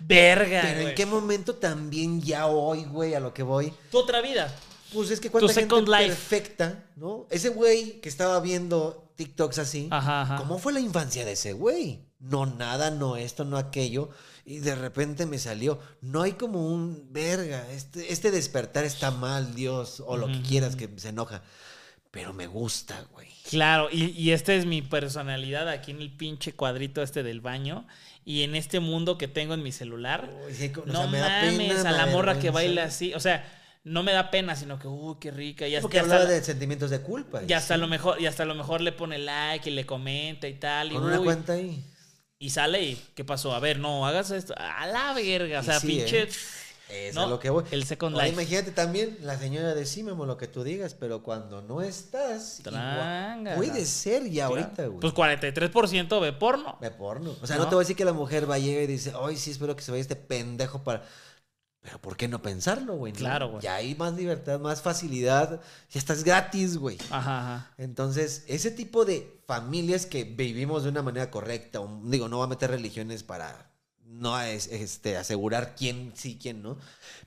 Verga. Pero güey. en qué momento también ya hoy, güey, a lo que voy, Tu otra vida. pues es que cuánta gente life. perfecta, ¿no? Ese güey que estaba viendo TikToks así, Ajá, ajá. ¿cómo fue la infancia de ese güey? No nada, no esto, no aquello. Y de repente me salió. No hay como un verga. Este, este despertar está mal, Dios. O lo que quieras que se enoja. Pero me gusta, güey. Claro, y, y esta es mi personalidad aquí en el pinche cuadrito este del baño. Y en este mundo que tengo en mi celular. Uy, sí, o no sea, me da pena, mames, a la morra que baila así. O sea, no me da pena, sino que, uy, qué rica. Y hasta, Porque hasta hablaba la- de sentimientos de culpa. y hasta sí. lo mejor, y hasta a lo mejor le pone like y le comenta y tal. Y, Con una uy, cuenta ahí. Y sale y, ¿qué pasó? A ver, no, hagas esto. A la verga. O sea, sí, pinche. ¿eh? Es ¿no? a lo que voy. El Second Life. imagínate también la señora de sí, Memo, lo que tú digas, pero cuando no estás, igual- puede ser ya Claro. ahorita, güey. Pues 43% ve porno. Ve porno. O sea, ¿No? no, te voy a decir que la mujer va a llegar y dice, ay, sí, espero que se vaya este pendejo para... Pero ¿por qué no pensarlo, güey? Claro, güey. Ya hay más libertad, más facilidad. Ya estás gratis, güey. Ajá, ajá. Entonces, ese tipo de familias que vivimos de una manera correcta, o, digo, no va a meter religiones para no es- este, asegurar quién sí, quién no.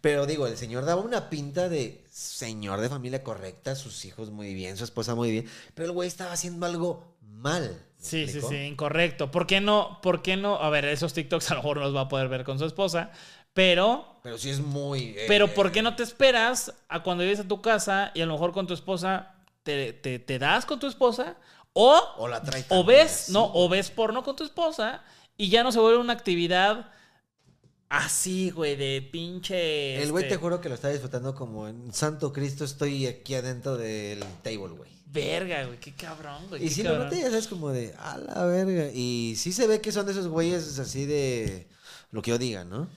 Pero digo, el señor daba una pinta de señor de familia correcta, sus hijos muy bien, su esposa muy bien, pero el güey estaba haciendo algo mal. ¿me Sí, sí, explico? sí, incorrecto. ¿Por qué no? ¿Por qué no? A ver, esos TikToks a lo mejor no los va a poder ver con su esposa, pero Pero sí es muy... eh, Pero ¿por qué no te esperas a cuando llegues a tu casa y a lo mejor con tu esposa te, te- te das con tu esposa o, O la trae o ves, no, o ves porno con tu esposa y ya no se vuelve una actividad así, güey, de pinche... El güey este, te juro que lo está disfrutando como en Santo Cristo estoy aquí adentro del table, güey. Verga, güey, qué cabrón, güey. Y si lo noté, ya sabes, como de, a la verga. Y sí se ve que son de esos güeyes así de lo que yo diga, ¿no?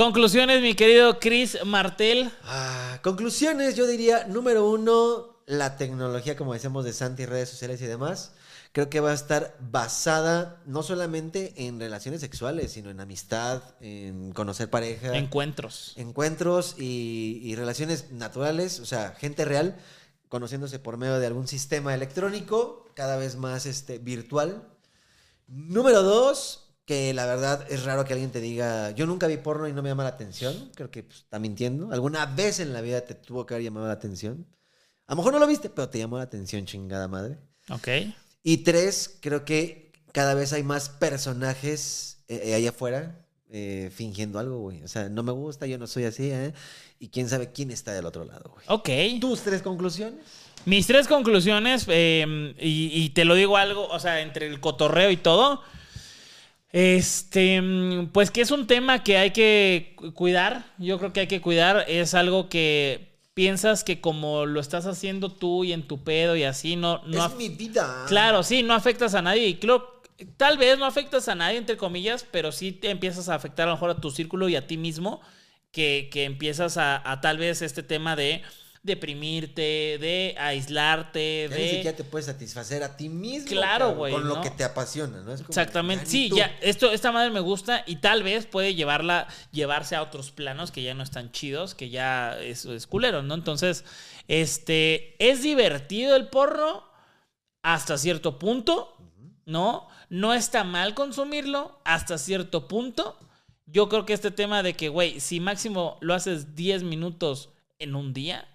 Conclusiones, mi querido Chris Martel. Ah, conclusiones, yo diría, número uno, la tecnología, como decíamos, de Santi, redes sociales y demás, creo que va a estar basada no solamente en relaciones sexuales, sino en amistad, en conocer pareja, Encuentros. encuentros y, y relaciones naturales, o sea, gente real, conociéndose por medio de algún sistema electrónico, cada vez más este, virtual. Número dos, que la verdad es raro que alguien te diga, yo nunca vi porno y no me llama la atención, creo que pues, está mintiendo. Alguna vez en la vida te tuvo que haber llamado la atención. A lo mejor no lo viste, pero te llamó la atención, chingada madre. Ok. Y tres, creo que cada vez hay más personajes eh, allá afuera eh, fingiendo algo, güey. O sea, no me gusta, yo no soy así, ¿eh? Y quién sabe quién está del otro lado, güey. Ok. ¿Tus tres conclusiones? Mis tres conclusiones, eh, y, y te lo digo algo, o sea, entre el cotorreo y todo, este, pues que es un tema que hay que cu- cuidar, yo creo que hay que cuidar, es algo que piensas que como lo estás haciendo tú y en tu pedo y así, no, no es mi vida. Claro, sí, no afectas a nadie. Y creo, tal vez no afectas a nadie, entre comillas, pero sí te empiezas a afectar a lo mejor a tu círculo y a ti mismo, que, que empiezas a, a tal vez este tema de deprimirte, de aislarte, Ya ni de... siquiera te puedes satisfacer a ti mismo. Claro, güey, Con lo que te apasiona, ¿no? Es como, Exactamente, ni sí, tú. ya, esto, esta madre me gusta y tal vez puede llevarla, llevarse a otros planos que ya no están chidos, que ya es, es culero, ¿no? Entonces, este, es divertido el porno hasta cierto punto, ¿no? No está mal consumirlo hasta cierto punto. Yo creo que este tema de que, güey, si máximo lo haces 10 minutos en un día,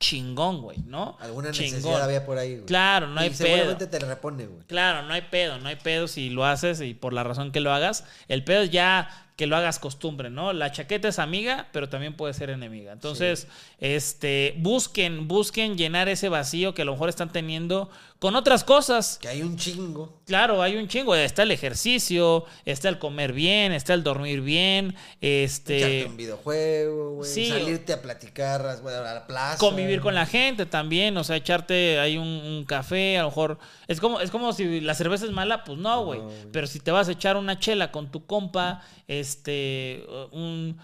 chingón, güey, ¿no? Alguna Chingón. necesidad había por ahí, güey. Claro, no hay y pedo. seguramente te repone, güey. Claro, no hay pedo, no hay pedo si lo haces y por la razón que lo hagas. El pedo es ya que lo hagas costumbre, ¿no? La chaqueta es amiga, pero también puede ser enemiga. Entonces, este, busquen, busquen llenar ese vacío que a lo mejor están teniendo con otras cosas. Que hay un chingo. Claro, hay un chingo. Está el ejercicio, está el comer bien, está el dormir bien, Echarte este, un videojuego, güey. sí. salirte a platicar a la plaza. convivir con la gente también, o sea, echarte ahí un, un café, a lo mejor es como es como si la cerveza es mala, pues no, güey. güey. Pero si te vas a echar una chela con tu compa, este, un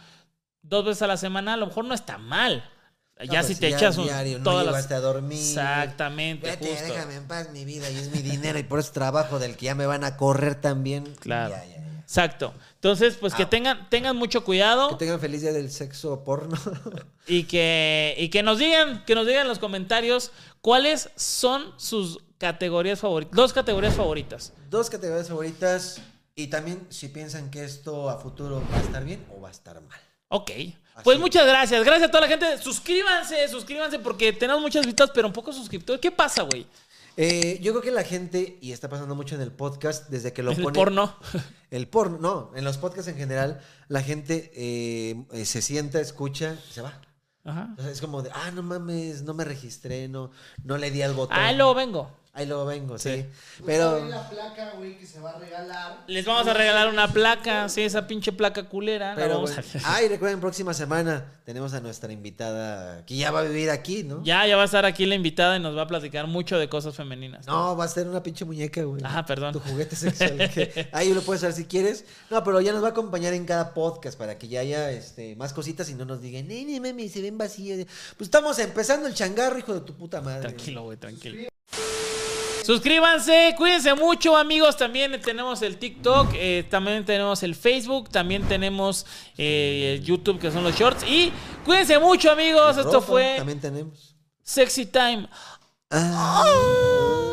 dos veces a la semana, a lo mejor no está mal. No, ya pues, si te echas un, diario, no todas las llegaste a dormir. Exactamente, Vete, justo. déjame en paz mi vida y es mi dinero y por eso trabajo del que ya me van a correr también. Claro. Ya, ya, ya. Exacto. Entonces, pues que Au. tengan tengan mucho cuidado. Que tengan feliz día del sexo porno. Y que, y que nos digan, que nos digan en los comentarios cuáles son sus categorías favoritas. Dos categorías favoritas. Dos categorías favoritas y también si piensan que esto a futuro va a estar bien o va a estar mal. Ok. Pues muchas gracias. Gracias a toda la gente. Suscríbanse, suscríbanse porque tenemos muchas vistas, pero un poco suscriptores. ¿Qué pasa, güey? Eh, yo creo que la gente, y está pasando mucho en el podcast, desde que lo El pone... porno. El porno, no, en los podcasts en general, la gente eh, eh, se sienta, escucha, se va. Ajá. Es como de, ah, no mames, no me registré, no, no le di al botón. Ah, luego vengo. Ahí luego vengo, sí. Sí. Pero. La placa, güey, que se va a regalar. Les vamos a regalar una placa, sí, esa pinche placa culera. la Pero, vamos bueno. a- Ay, recuerden, próxima semana tenemos a nuestra invitada que ya va a vivir aquí, ¿no? Ya, ya va a estar aquí la invitada y nos va a platicar mucho de cosas femeninas. No, va a ser una pinche muñeca, güey. Ah, perdón. Tu juguete sexual. que ahí lo puedes hacer si quieres. No, pero ya nos va a acompañar en cada podcast para que ya haya este, más cositas y no nos digan, "Ni, ni, mami, se ven vacíos. Pues estamos empezando el changarro, hijo de tu puta madre. Tranquilo, güey, tranquilo. Suscríbanse, cuídense mucho amigos, también tenemos el TikTok, eh, también tenemos el Facebook, también tenemos eh, el YouTube que son los shorts y cuídense mucho amigos, esto Ropa fue También tenemos. Sexy Time. Ah.